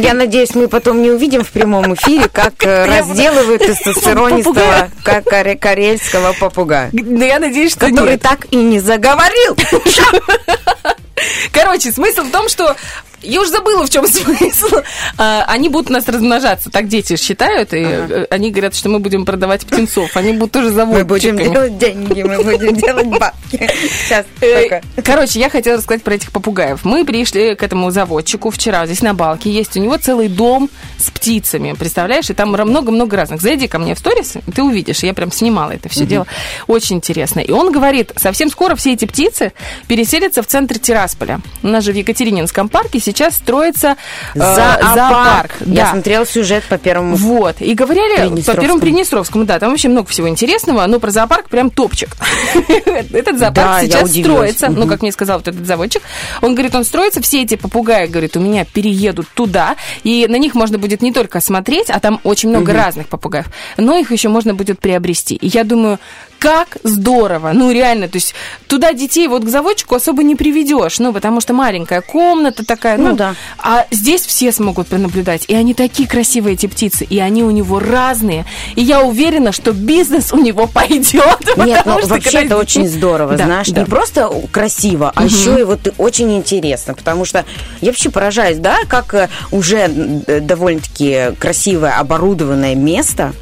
B: Я надеюсь, мы потом не увидим в прямом эфире, как э, разделывают тестостеронистого, карельского попугая.
A: Да я надеюсь, что
B: Который так и не заговорил.
A: Короче, смысл в том, что я уже забыла, в чем смысл. А, Они будут у нас размножаться, так дети считают, и э, они говорят, что мы будем продавать птенцов. Они будут тоже
B: Мы будем
A: заводчиками.
B: делать деньги, мы будем делать бабки. Сейчас
A: Э,
B: только.
A: Короче, я хотела рассказать про этих попугаев. Мы пришли к этому заводчику вчера, здесь на Балке есть у него целый дом с птицами, представляешь? И там много-много разных. Зайди ко мне в сторис, и ты увидишь. Я прям снимала это все дело. Очень интересно. И он говорит, совсем скоро все эти птицы переселятся в центр Тирасполя. У нас же в Екатерининском парке сейчас строится э, зоопарк.
B: Я
A: Да.
B: смотрела сюжет по первому.
A: Вот. И говорили по первому Приднестровскому, да, там вообще много всего интересного, но про зоопарк прям топчик. Этот зоопарк сейчас строится, ну, как мне сказал вот этот заводчик, он говорит, он строится, все эти попугаи, говорит, у меня переедут туда, и на них можно будет не только смотреть, а там очень много разных попугаев, но их еще можно будет приобрести. И я думаю, как здорово, ну реально, то есть туда детей вот к заводчику особо не приведешь, ну потому что маленькая комната такая, ну,
B: Ну да.
A: а здесь все смогут пронаблюдать, и они такие красивые эти птицы, и они у него разные, и я уверена, что бизнес у него пойдет.
B: Нет, ну вообще это очень здорово,
A: Да,
B: знаешь,
A: да.
B: не просто красиво, а еще и вот очень интересно, потому что я вообще поражаюсь, да, как э, уже э, довольно-таки красивое оборудованное место,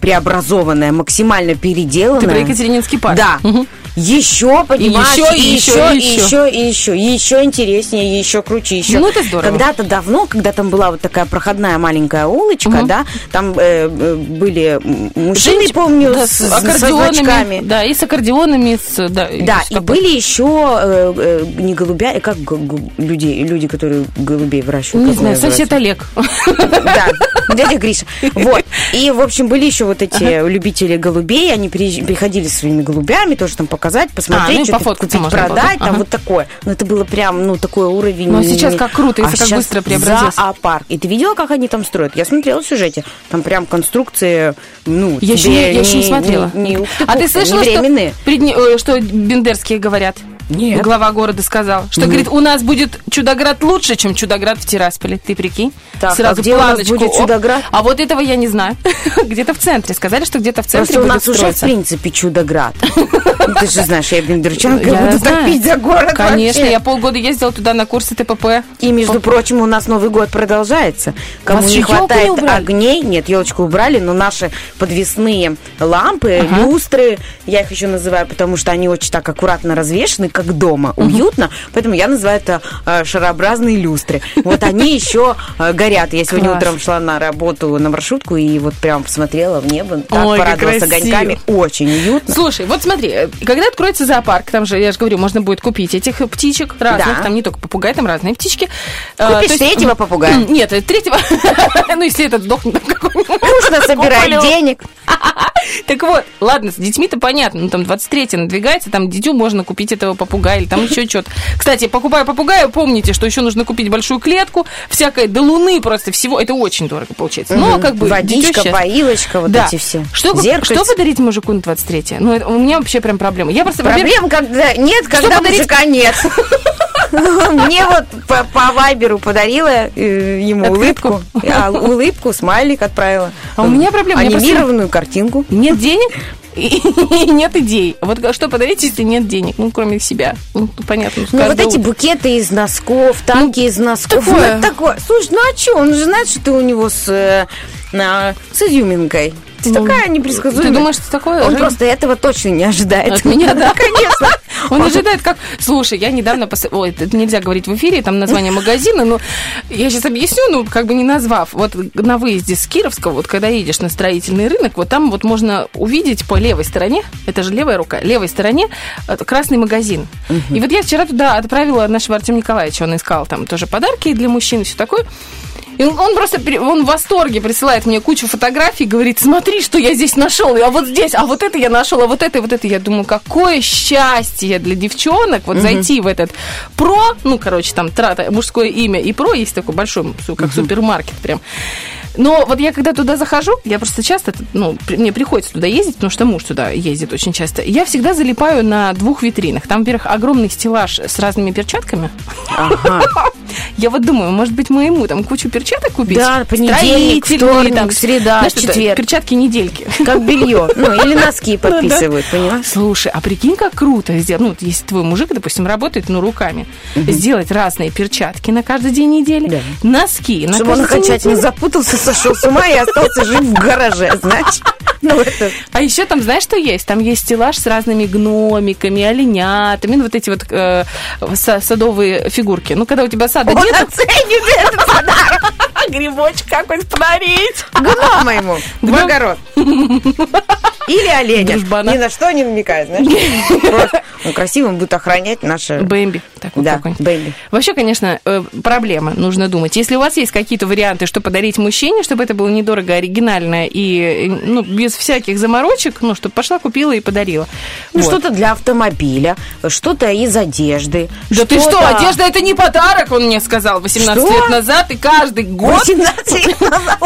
B: преобразованное, максимально переделанное.
A: Ты про Екатерининский парк?
B: Да.
A: Мгм.
B: Еще, понимаешь,
A: еще,
B: и
A: и
B: еще,
A: еще,
B: и
A: и
B: еще, и еще, и еще интереснее, и еще круче, еще.
A: Ну, это здорово.
B: Когда-то давно, когда там была вот такая проходная маленькая улочка, да, там э, э, были мужчины,
A: Женщ-
B: помню,
A: да,
B: с,
A: с аккордеонами,
B: значками.
A: да, и с аккордеонами, с, да,
B: Да,
A: с
B: и были еще э, э, не голубя, э, как людей, люди, которые голубей выращивают.
A: не знаю, сосед Олег.
B: Да, дядя Гриша. Вот. И, в общем, были еще вот эти любители голубей, они приходили со своими голубями, тоже там показать, посмотреть,
A: А, ну
B: что-то
A: пофоткаться
B: купить,
A: можно было, да?
B: продать, там
A: Ага.
B: вот такое. Ну, это было прям, ну, такой уровень.
A: Ну, а сейчас как круто, если
B: А
A: как быстро преобразился.
B: Зоопарк. И ты видела, как они там строят? Я смотрела в сюжете. Там прям конструкции, ну,
A: Я еще,
B: тебе
A: не, я еще не смотрела.
B: Не, не
A: а ты слышала, что. Придне- э, что бендерские говорят?
B: Нет.
A: Глава города сказал, что, говорит, у нас будет Чудоград лучше, чем Чудоград в Тирасполе. Ты прикинь?
B: Так, а где у нас
A: планочку,
B: будет
A: оп.
B: Чудоград?
A: А вот этого я не знаю. где-то в центре. Сказали, что где-то в центре
B: Просто у нас уже, в
A: строиться.
B: принципе, чудо-град. Ну, Ты же знаешь, я бендерчанка,
A: Я
B: буду топить за город
A: Конечно, я полгода ездила туда на курсы ТПП.
B: И, между прочим, у нас Новый год продолжается. Кому не хватает огней, нет, елочку убрали, но наши подвесные лампы, люстры, я их еще называю, потому что они очень так аккуратно развешаны, как дома, уютно, поэтому я называю это э, шарообразные люстры. Вот они еще э, горят. Я сегодня
A: Класс.
B: утром шла на работу на маршрутку и вот прям посмотрела в небо, так
A: Ой,
B: порадовалась огоньками, очень уютно.
A: Слушай, вот смотри, э, когда откроется зоопарк, там же, я же говорю, можно будет купить этих птичек разных,
B: Да.
A: там не только попугай, там разные птички. Э,
B: Купишь
A: есть-
B: третьего попугая.
A: Нет, э, третьего, ну если этот сдохнет какой-нибудь.
B: Нужно собирать денег.
A: Так вот, ладно, с детьми-то понятно, ну там 23 надвигается, там дитю можно купить этого
B: А
A: попугай или там еще что-то. Кстати, покупая попугая, помните, что еще нужно купить большую клетку, всякое до луны просто всего. Это очень дорого получается. Но как бы
B: Водичка, поилочка, вот
A: Да.
B: эти все.
A: Что,
B: Зеркальце.
A: что подарить мужику на 23 Ну, это, у меня вообще прям проблема. Я просто,
B: Проблем когда нет, когда
A: подарить?
B: мужика нет. Мне вот по, вайберу подарила э, ему улыбку. А, улыбку, смайлик отправила.
A: А у меня проблема,
B: Анимированную картинку.
A: нет денег и нет идей. Вот что подарить, если нет денег? Ну, кроме себя. Ну, понятно.
B: Ну, вот эти букеты из носков, танки из носков.
A: Ну, такое.
B: Ну, такое. Слушай, ну а что? Он же знает, что ты у него с, э, с изюминкой. Ты
A: Ну,
B: такая непредсказуемая.
A: Ты думаешь, что такое?
B: Он
A: Жень?
B: просто этого точно не ожидает.
A: От меня, да?
B: Конечно.
A: Он ожидает как... Слушай, я недавно... пос- Ой, это нельзя говорить в эфире, там название магазина, но я сейчас объясню, ну, как бы не назвав. Вот на выезде с Кировского, вот когда едешь на строительный рынок, вот там вот можно увидеть по левой стороне, это же левая рука, левой стороне э, красный магазин. И вот я вчера туда отправила нашего Артема Николаевича, он искал там тоже подарки для мужчин и все такое. И он, он просто, он в восторге присылает мне кучу фотографий, говорит, смотри, что я здесь нашел, а вот здесь, а вот это я нашел, а вот это, и вот это. Я думаю, какое счастье для девчонок вот зайти в этот про, ну, короче, там трата, мужское имя и про, есть такой большой, как супермаркет прям. Но вот я когда туда захожу, я просто часто, ну, мне приходится туда ездить, потому что муж туда ездит очень часто. Я всегда залипаю на двух витринах. Там вверх огромный стеллаж с разными перчатками.
B: Ага.
A: Я вот думаю, может быть, моему там кучу перчаток купить?
B: Да, понедельник, вторник,
A: там,
B: среда,
A: знаешь,
B: четверг.
A: перчатки недельки.
B: Как белье. Ну, или носки подписывают, понимаешь?
A: Слушай, а прикинь, как круто сделать. Ну, если твой мужик, допустим, работает, ну, руками, сделать разные перчатки на каждый день недели,
B: Да.
A: носки на
B: Чтобы он окончательно запутался, сошел с ума и остался жить в гараже, знаешь? Ну, это...
A: А еще там, знаешь, что есть? Там есть стеллаж с разными гномиками, оленятами, ну, вот эти вот э, са- садовые фигурки. Ну, когда у тебя сада
B: Он
A: нет,
B: оценит этот подарок.
A: Грибочек какой-то подарить.
B: Гнома ему в огород. Или оленя.
A: Дружбана.
B: Ни на что не намекает, знаешь? Он красивым будет охранять наше...
A: Бэмби. Такой
B: Да. Бэмби.
A: Вообще, конечно, э, проблема, нужно думать. Если у вас есть какие-то варианты, что подарить мужчине, чтобы это было недорого, оригинально и э, ну, без всяких заморочек, ну, чтобы пошла, купила и подарила.
B: Ну,
A: Вот.
B: что-то для автомобиля, что-то из одежды.
A: Да ты что, одежда это не подарок, он мне сказал 18
B: Что?
A: лет назад, и каждый год.
B: 18 лет назад.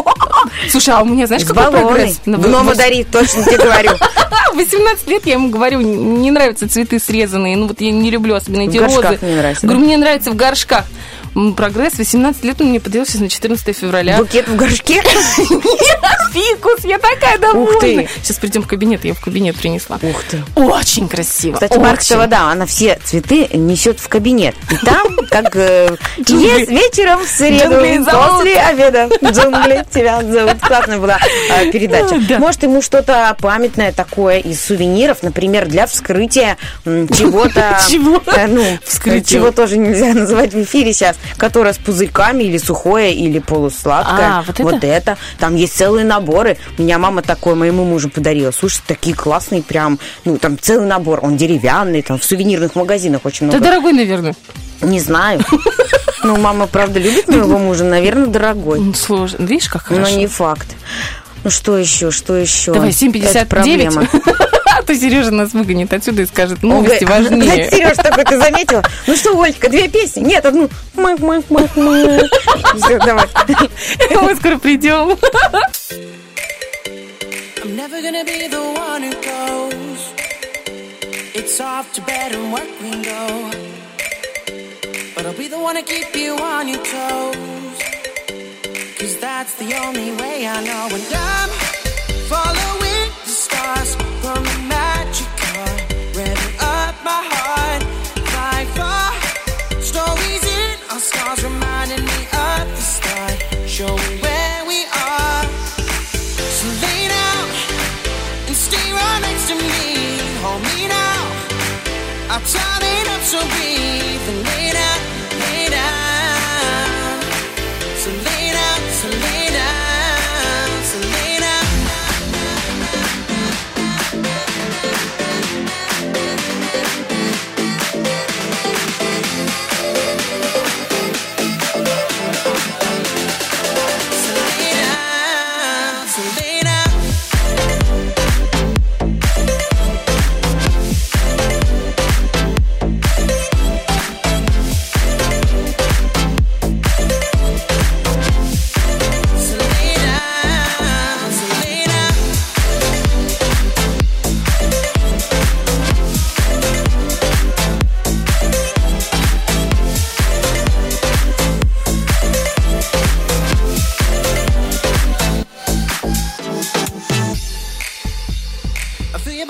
A: Слушай, а у меня, знаешь, какой прогресс?
B: Гнома
A: вось-
B: дарит, точно тебе говорю.
A: 18 лет я ему говорю, не нравятся цветы срезанные, ну вот я не люблю особенно эти розы. Говорю, мне нравится в горшках. Прогресс, 18 лет он мне поделился на 14 февраля.
B: Букет в горшке.
A: Фикус, я такая довольна.
B: Ух ты.
A: Сейчас придем в кабинет, я в кабинет принесла.
B: Ух ты.
A: Очень красиво.
B: Кстати. Марксова, да, она все цветы несет в кабинет. И там, как э, есть вечером в среду, после обеда, джунгли тебя зовут. Классная была э, передача.
A: Да.
B: Может, ему что-то памятное такое из сувениров, например, для вскрытия чего-то.
A: Чего?
B: э, Ну, чего тоже нельзя называть в эфире сейчас, которое с пузырьками или сухое, или полусладкое.
A: А, вот это?
B: Вот это. Там есть целые наборы. Меня мама такое моему мужу подарила. Слушай, такие классные прям, ну, там целый набор. Он деревянный, там в сувенирных магазинах очень
A: Да
B: много.
A: дорогой, наверное.
B: Не знаю. Ну, мама, правда, любит моего мужа, наверное, дорогой.
A: Ну, Сложно. Видишь, как
B: Но
A: хорошо.
B: не факт. Ну, что еще, что еще?
A: Давай,
B: Это
A: 7.59.
B: проблема.
A: А то Сережа нас выгонит отсюда и скажет, новости важнее.
B: Сереж, такой, ты заметила? Ну что, Олечка, две песни? Нет, одну. Мак, мак, мак, мак. Все, давай.
A: Мы скоро придем.
H: I'm never gonna be the one who goes. It's off to bed and work we go. But I'll be the one to keep you on your toes. Cause that's the only way I know. And I'm following the stars from our scars reminding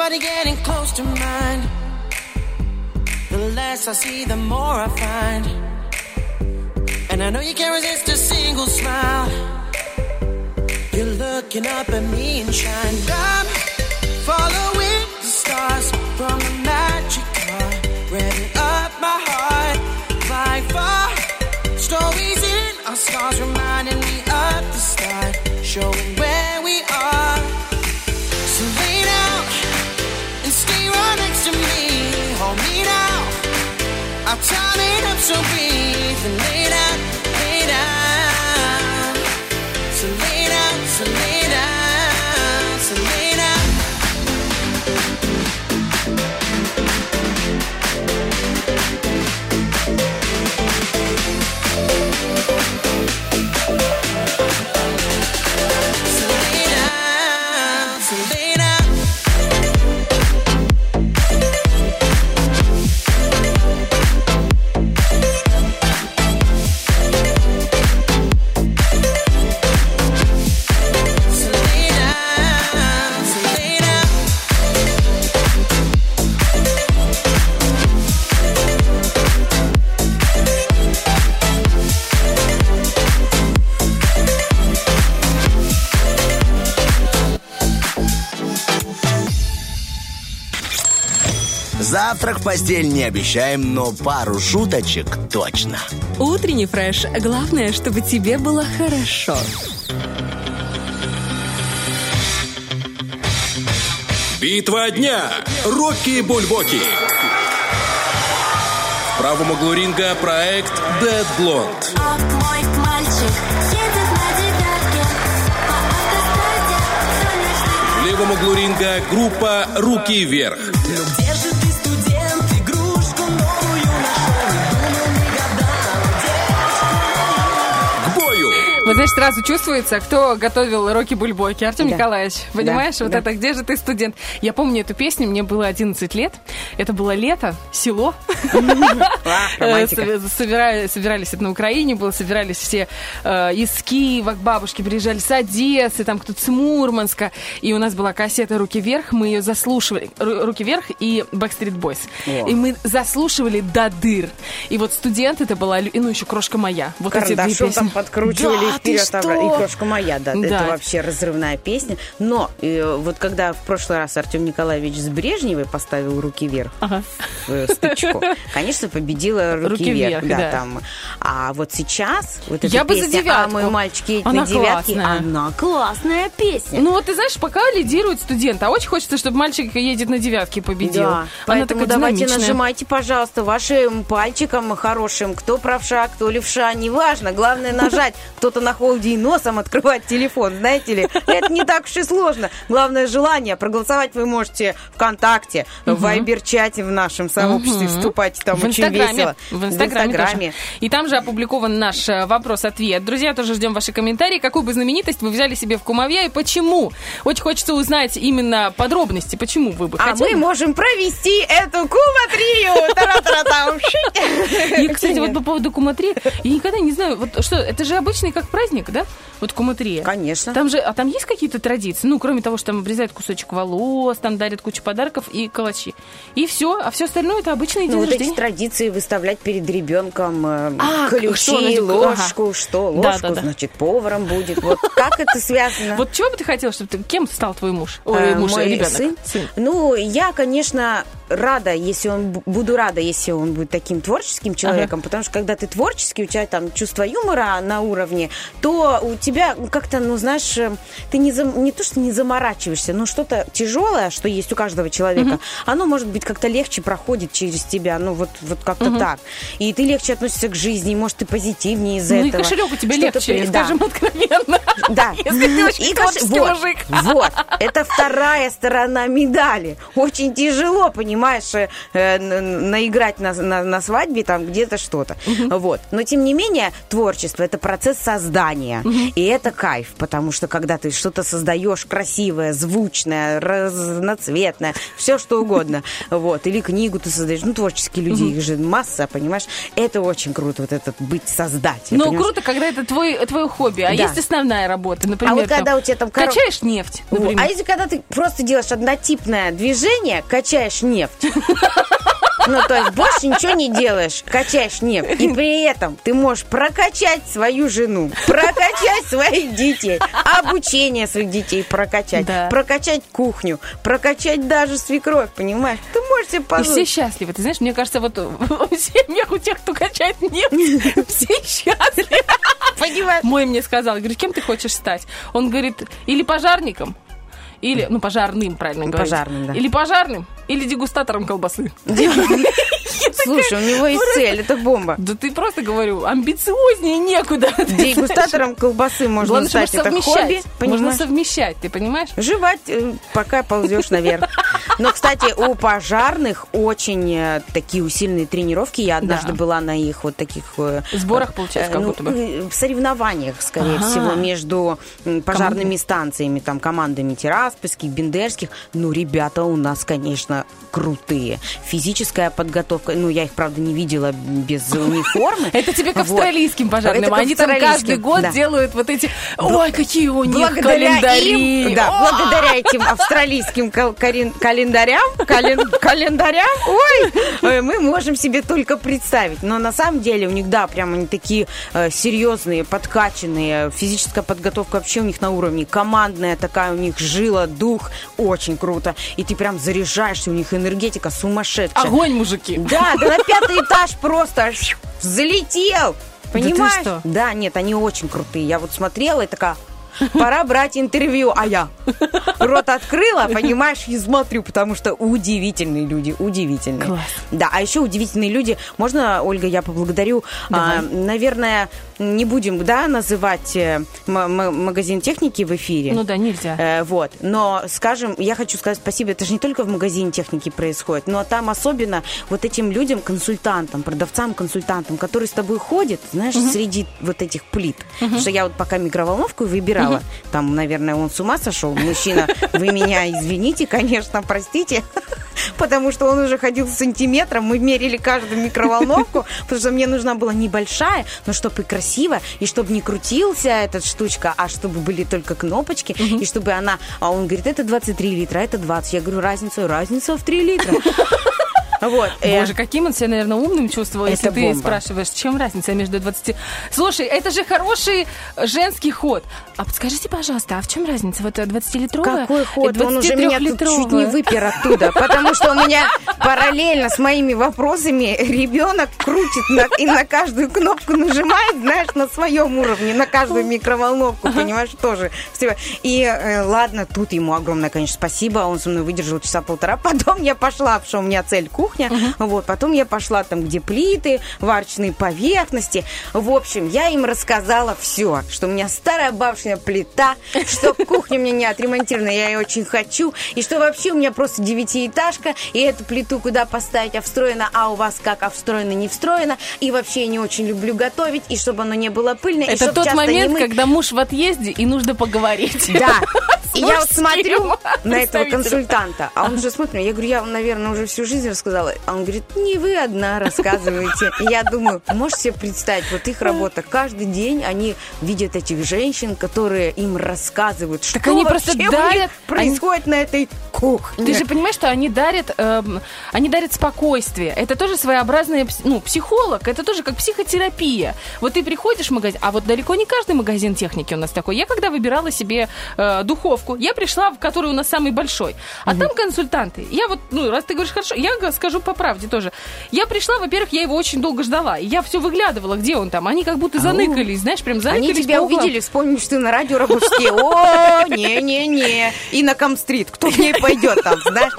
H: body getting close to mine. The less I see, the more I find. And I know you can't resist a single smile. You're looking up at me and shine. I'm following the stars from a magic car, revving up my heart like far, Stories in our stars reminding me of the start, showing where. I'm turn it up to the name.
D: Завтрак в постель не обещаем, но пару шуточек точно.
E: Утренний фреш. Главное, чтобы тебе было хорошо.
I: Битва дня. Рокки Бульбоки. В правом углу ринга проект Dead Blonde.
G: А мой мальчик едет на девятке по автостраде солнечный
I: В левом углу ринга группа Руки вверх.
A: Вот, знаешь, сразу чувствуется, кто готовил Рокки Бульбоки. Артем
B: Да.
A: Николаевич, понимаешь?
B: Да,
A: вот
B: да.
A: это «Где же ты, студент?» Я помню эту песню, мне было 11 лет. Это было лето, село.
B: А,
A: Э, Собирались это на Украине было, собирались все э, из Киева, к бабушке приезжали с Одессы, там кто-то с Мурманска. И у нас была кассета «Руки вверх», мы ее заслушивали. «Ру- «Руки вверх» и «Backstreet Boys». И мы заслушивали до дыр. И вот «Студент» это была, ну, еще «Крошка моя». Вот эти две песни.
B: там подкручивали
A: Да, ты
B: вперед обратно. И крошка моя, да,
A: Да.
B: Это вообще разрывная песня. Но э, вот когда в прошлый раз Артем Николаевич с Брежневой поставил руки вверх
A: Ага.
B: в э, стычку, конечно, победила руки,
A: Руки
B: вверх.
A: вверх,
B: да,
A: да.
B: Там. А вот сейчас вот эта
A: Я бы за
B: песня
A: девятку.
B: «А мы мальчики едем
A: Она
B: на девятке»,
A: классная.
B: она классная песня.
A: Ну вот ты знаешь, пока лидирует студент, а очень хочется, чтобы мальчик едет на девятке победил.
B: Да,
A: Она
B: поэтому
A: такая
B: давайте
A: динамичная.
B: нажимайте, пожалуйста, вашим пальчиком хорошим, кто правша, кто левша, неважно, главное нажать. Кто-то на холде и носом открывать телефон, знаете ли, это не так уж и сложно. Главное желание, проголосовать вы можете ВКонтакте, в Вайбер-чате в нашем сообществе, вступайте, там
A: в
B: очень
A: Инстаграме.
B: весело.
A: В Инстаграме, тоже. И там же опубликован наш э, вопрос-ответ. Друзья, тоже ждем ваши комментарии. Какую бы знаменитость вы взяли себе в кумовья и почему? Очень хочется узнать именно подробности, почему вы бы
B: А
A: хотели.
B: мы можем провести эту куматрию.
A: И, кстати, вот по поводу куматрии, я никогда не знаю, вот что, это же обычный как праздник, да? Вот куматрия.
B: Конечно.
A: Там же, а там есть какие-то традиции? Ну, кроме того, что там обрезают кусочек волос, там дарят кучу подарков и калачи. И все, а все остальное это обычный день
B: Ну, вот эти
A: рождения.
B: традиции выставлять перед ребенком э,
A: А,
B: ключи,
A: что, значит,
B: ложку,
A: ага.
B: что
A: Да,
B: ложку,
A: да, да.
B: значит, поваром будет. Вот как это связано?
A: Вот чего бы ты хотела, чтобы ты, кем стал твой муж? Ой,
B: Э,
A: муж,
B: мой
A: ребенок.
B: Ну, я, конечно, рада, если он бу- буду рада, если он будет таким творческим человеком, потому что когда ты творческий, у тебя там чувство юмора на уровне, то у тебя как-то, ну, знаешь, э, ты не, зам- не то, что не заморачиваешься, но что-то тяжелое, что есть у каждого человека, оно, может быть, как-то легче проходит через тебя, ну, вот, вот как-то так. И ты легче относишься к жизни, может, ты позитивнее из-за
A: Ну и
B: этого.
A: кошелек у тебя легче,
B: при- да.
A: скажем откровенно.
B: Да.
A: Если ты очень
B: И кош- вот,
A: мужик.
B: Вот. Это вторая сторона медали. Очень тяжело, понимаешь, э, наиграть на, на, на свадьбе там где-то что-то. Вот. Но, тем не менее, творчество – это процесс создания. И это кайф, потому что когда ты что-то создаешь красивое, звучное, разноцветное, все что угодно, вот, или книгу ты создаешь, ну, творческие люди, их же масса, понимаешь, это очень круто, вот этот быть создателем.
A: Ну, круто, когда это твой, твое хобби, а есть основная работа, например.
B: А вот когда у тебя там
A: Качаешь нефть.
B: А если когда ты просто делаешь однотипное движение, качаешь нефть, Ну, то есть больше ничего не делаешь, качаешь нефть. И при этом ты можешь прокачать свою жену, прокачать своих детей, обучение своих детей прокачать,
A: Да.
B: прокачать кухню, прокачать даже свекровь, понимаешь? Ты можешь себе
A: И все
B: позволить.
A: счастливы. Ты знаешь, мне кажется, вот в семьях у тех, кто качает нефть, все счастливы.
B: Понимаешь?
A: Мой мне сказал, я говорю, кем ты хочешь стать? Он говорит, или пожарником, или, ну, пожарным, правильно говорить.
B: Пожарным, да.
A: Или пожарным, или дегустатором колбасы.
B: Слушай, у него есть цель, это бомба.
A: Да ты просто, говорю, амбициознее некуда.
B: Дегустатором колбасы можно стать, это хобби.
A: Можно совмещать, ты понимаешь?
B: Жевать, э, пока ползешь наверх. Но, кстати, у пожарных очень э, такие усиленные тренировки. Я однажды была на их вот таких... э,
A: Сборах, получается,
B: э,
A: как
B: ну,
A: будто бы.
B: В соревнованиях, скорее всего, между пожарными станциями, там, командами Тираспольских, Бендерских. Ну, ребята у нас, конечно, крутые. Физическая подготовка, ну, я их, правда, не видела без униформы.
A: Это тебе к австралийским пожарным. Они там каждый год делают вот эти... Ой, какие у них календари.
B: да, благодаря этим австралийским календарям, кален- календарям, ой, э, мы можем себе только представить. Но на самом деле у них, да, прям они такие э, серьезные, подкачанные, физическая подготовка вообще у них на уровне, командная такая у них жила, дух, очень круто. И ты прям заряжаешься, у них энергетика сумасшедшая.
A: Огонь, мужики.
B: Да, да на пятый этаж просто взлетел. Понимаешь?
A: что?
B: Да, нет, они очень крутые. Я вот смотрела и такая, пора брать интервью. А я рот открыла, понимаешь, и смотрю, потому что удивительные люди, удивительные.
A: Класс.
B: Да, а еще удивительные люди. Можно, Ольга, я поблагодарю.
A: Давай.
B: А, наверное, не будем, да, называть э, магазин техники в эфире.
A: Ну да, нельзя.
B: Э, вот. Но, скажем, я хочу сказать спасибо, это же не только в магазине техники происходит, но там особенно вот этим людям, консультантам, продавцам, консультантам, которые с тобой ходят, знаешь, среди вот этих плит. Потому что я вот пока микроволновку выбирала, там, наверное, он с ума сошел, мужчина, вы меня извините, конечно, простите, потому что он уже ходил с сантиметром, мы мерили каждую микроволновку, потому что мне нужна была небольшая, но чтобы и красиво, и чтобы не крутился эта штучка, а чтобы были только кнопочки, и чтобы она... А он говорит, это 23 литра, это 20. Я говорю, разница, разница в 3 литра. Вот. э,
A: Боже, каким он себя, наверное, умным чувствовал, если ты спрашиваешь, чем разница между 20... Слушай, это же хороший женский ход. А подскажите, пожалуйста, а в чем разница? Вот 20-литровая
B: Какой
A: и
B: ход? Он уже меня тут чуть не
A: 23-литровая?
B: выпер оттуда, потому что у меня параллельно с моими вопросами ребенок крутит на- и на каждую кнопку нажимает, знаешь, на своем уровне, на каждую микроволновку, понимаешь, тоже. И э, ладно, тут ему огромное, конечно, спасибо, он со мной выдержал часа полтора. Потом я пошла, потому что у меня цель кухня, вот, потом я пошла там, где плиты, варочные поверхности. В общем, я им рассказала все, что у меня старая бабушкина плита, что кухня у меня не отремонтирована, я ее очень хочу, и что вообще у меня просто девятиэтажка, и эту плиту куда поставить, а встроена, а у вас как, а встроена, не встроена, и вообще я не очень люблю готовить, и чтобы оно не было пыльное,
A: Это тот момент,
B: мыть.
A: когда муж в отъезде, и нужно поговорить.
B: Да. И я вот смотрю на этого консультанта, а он же смотрит, я говорю, я наверное, уже всю жизнь рассказала. А он говорит, не вы одна рассказываете. Я думаю, можете себе представить, вот их работа. Каждый день они видят этих женщин, которые им рассказывают, что
A: они
B: вообще
A: просто дарят-
B: происходит на этой кухне.
A: Ты же понимаешь, что они дарят, эм, они дарят спокойствие. Это тоже своеобразный ну, психолог, это тоже как психотерапия. Вот ты приходишь в магазин, а вот далеко не каждый магазин техники у нас такой. Я когда выбирала себе э, духовку, я пришла в который у нас самый большой, а там консультанты. Я вот, ну, раз ты говоришь хорошо, я г- скажу по правде тоже. Я пришла, во-первых, я его очень долго ждала, и я все выглядывала, где он там. Они как будто заныкались, знаешь, прям заныкались
B: Они тебя увидели, вспомнили, что ты на радио работаешь, о, не-не-не. И на Камстрит, кто в ней пойдет там, знаешь?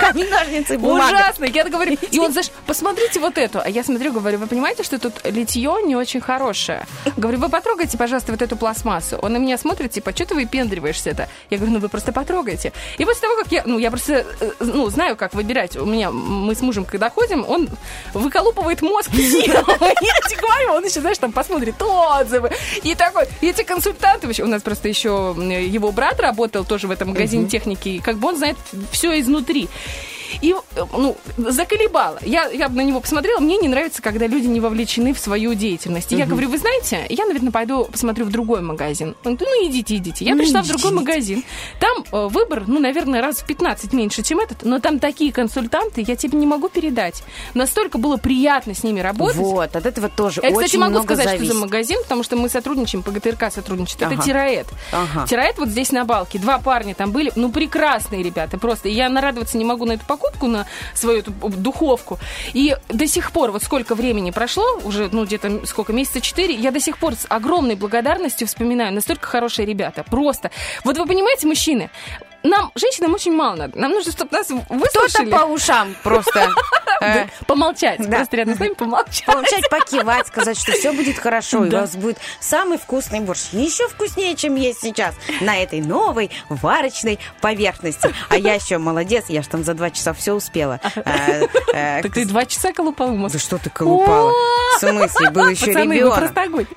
B: Камень, ножницы, бумага.
A: Ужасно. Я говорю, и он, знаешь, посмотрите вот эту. А я смотрю, говорю, вы понимаете, что тут литье не очень хорошее? Говорю, вы потрогайте, пожалуйста, вот эту пластмассу. Он на меня смотрит, типа, что ты выпендриваешься это? Я говорю, ну вы просто потрогайте. И после того, как я, ну я просто, э, ну, знаю, как выбирать. У меня, мы с мужем, когда ходим, он выколупывает мозг. Я тебе говорю, он еще, знаешь, там посмотрит отзывы. И такой, и эти консультанты, вообще, у нас просто еще его брат работал тоже в этом магазине техники, и как бы он знает все изнутри. И, э, ну, заколебало. Я, я на него посмотрела, мне не нравится, когда люди не вовлечены в свою деятельность. И я говорю, вы знаете, я, наверное, пойду посмотрю в другой магазин. Он говорит, ну, идите, идите. Я
B: Ну,
A: пришла в
B: идите,
A: другой
B: идите.
A: магазин. Там э, выбор, ну, наверное, раз в 15 меньше, чем этот, но там такие консультанты, я тебе не могу передать. Настолько было приятно с ними работать.
B: Вот, от этого тоже
A: Я,
B: очень
A: кстати, могу
B: много
A: сказать,
B: зависит.
A: что за магазин, потому что мы сотрудничаем, ПГТРК сотрудничает.
B: Ага.
A: Это Тираэт.
B: Ага.
A: Тираэт вот здесь на Балке. Два парня там были. Ну, прекрасные ребята просто. Я нарадоваться не могу на эту покупку, на свою эту духовку. И до сих пор, вот сколько времени прошло, уже, ну, где-то сколько, месяца четыре, я до сих пор с огромной благодарностью вспоминаю. Настолько хорошие ребята. Просто. Вот вы понимаете, мужчины, нам, женщинам, очень мало надо. Нам нужно, чтобы нас
B: Кто-то
A: выслушали.
B: по ушам просто. э,
A: Помолчать. Просто рядом с нами помолчать.
B: Получать, покивать, сказать, что все будет хорошо, и у вас будет самый вкусный борщ. Еще вкуснее, чем есть сейчас на этой новой варочной поверхности. А я еще молодец, я ж там за два часа все успела. Э, э,
A: Так ты два часа колупал мозг.
B: Да что ты колупала? В смысле, был еще ребенок.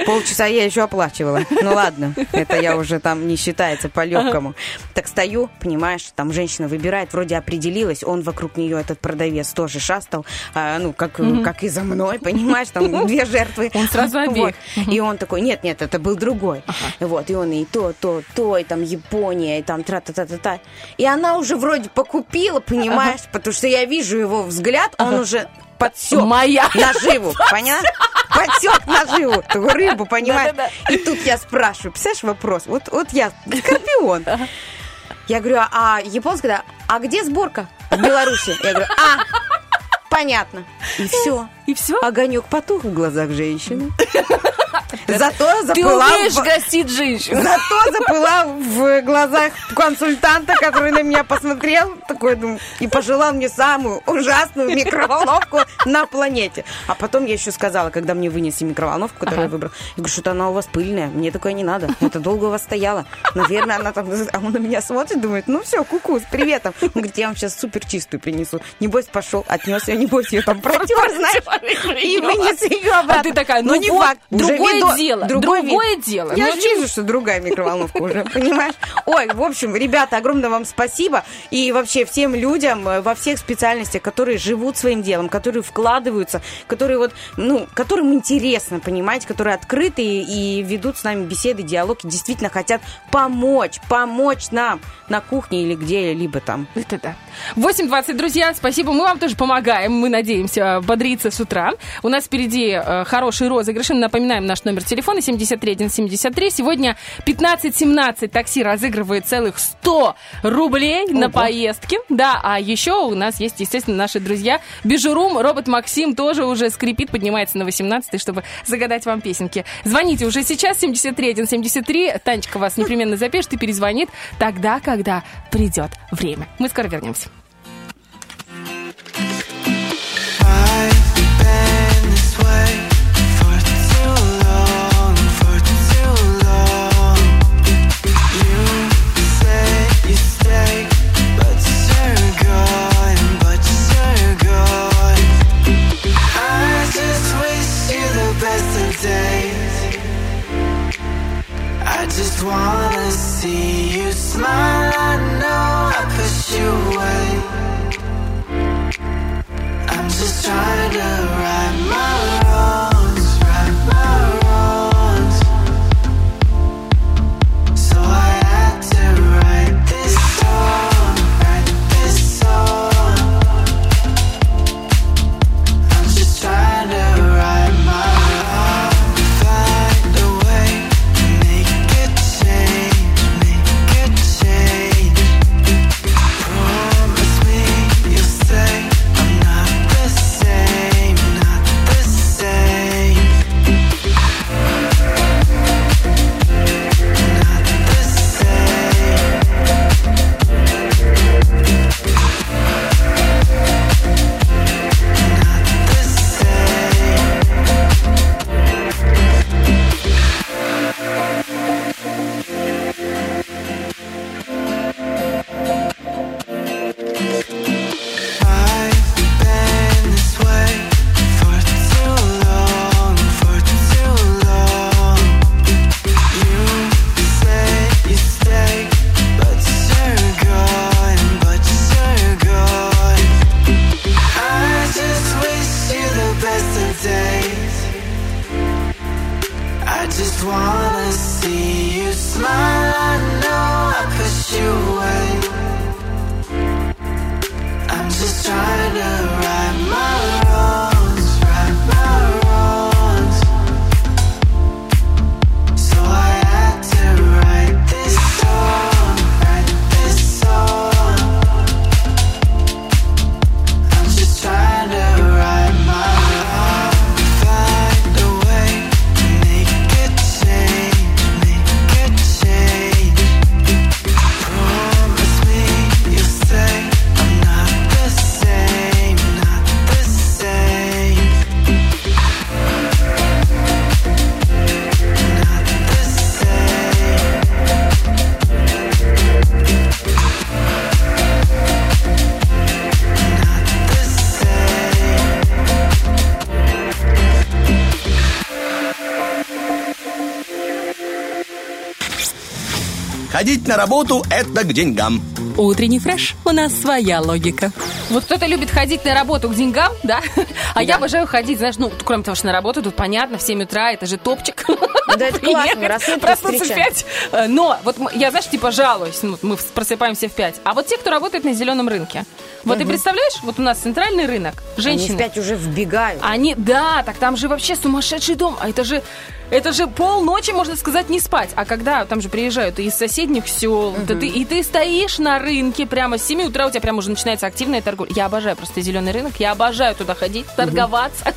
B: Полчаса я еще оплачивала. Ну ладно, это я уже там не считается по-легкому. Так стою, понимаешь, там женщина выбирает, вроде определилась, он вокруг нее, этот продавец, тоже шастал, а, ну, как, как и за мной, понимаешь, там две жертвы.
A: Он сразу обеих.
B: И он такой, нет, нет, это был другой. Вот, и он и то, то, то, и там Япония, и там тра-та-та-та-та. И она уже вроде покупила, понимаешь, потому что я вижу его взгляд, он уже подсек
A: Моя.
B: наживу, поняла? Подсек наживу, рыбу, понимаешь? И тут я спрашиваю, представляешь, вопрос, вот, вот я, скорпион. Я говорю, а японская, да, а где сборка? В Беларуси. Я говорю, а, понятно. И все.
A: И все?
B: Огонек потух в глазах женщины. Зато
A: Ты
B: запылал...
A: умеешь
B: в-
A: гостить женщин.
B: Зато запылал в глазах консультанта, который на меня посмотрел, такой, думаю, и пожелал мне самую ужасную микроволновку на планете. А потом я еще сказала, когда мне вынесли микроволновку, которую я выбрала, я говорю, что-то она у вас пыльная, мне такое не надо, это долго у вас стояло. Наверное, она там, а он на меня смотрит, думает, ну все, куку, с приветом. Он говорит, я вам сейчас супер чистую принесу. Небось пошел, отнес ее, небось ее там протер, знаешь, и вынес ее обратно.
A: А ты такая,
B: Но
A: ну
B: не
A: вот, другое
B: видно-
A: дело,
B: другой вид.
A: другое дело.
B: Я
A: Ну,
B: вижу, что другая микроволновка уже, понимаешь? Ой, в общем, ребята, огромное вам спасибо. И вообще всем людям э, во всех специальностях, которые живут своим делом, которые вкладываются, которые вот, ну, которым интересно, понимаете, которые открыты и, и ведут с нами беседы, диалоги, действительно хотят помочь, помочь нам на кухне или где-либо там.
A: Это да. 8.20, друзья, спасибо. Мы вам тоже помогаем. Мы надеемся бодриться с утра. У нас впереди э, хороший розыгрыш. Напоминаем наш номер телефона 73173. Сегодня 15.17 такси разыгрывает целых 100 рублей на поездки. Да, а еще у нас есть, естественно, наши друзья. Бижурум, робот Максим тоже уже скрипит, поднимается на 18 чтобы загадать вам песенки. Звоните уже сейчас 73173. Танечка вас непременно запишет и перезвонит тогда, когда придет время. Мы скоро вернемся.
H: I just wanna see you smile. I know I push you away. I'm just trying to write my wanna see you smile.
D: Ходить на работу – это к деньгам.
E: Утренний фреш. У нас своя логика.
A: Вот кто-то любит ходить на работу к деньгам, да? А я обожаю ходить, знаешь, ну, кроме того, что на работу, тут понятно, в 7 утра, это же топчик.
B: Да, это классно,
A: проснуться в
B: встречать.
A: 5. Э, Но вот я, знаешь, типа жалуюсь, ну, мы просыпаемся в 5. А вот те, кто работает на зеленом рынке, вот ты представляешь, вот у нас центральный рынок,
B: Они
A: женщины,
B: в пять уже вбегают.
A: они, да, так там же вообще сумасшедший дом. А это же, это же полночи, можно сказать, не спать. А когда там же приезжают из соседних сел, да ты, и ты стоишь на рынке прямо с 7 утра, у тебя прямо уже начинается активная торговля. Я обожаю просто зеленый рынок, я обожаю туда ходить, торговаться,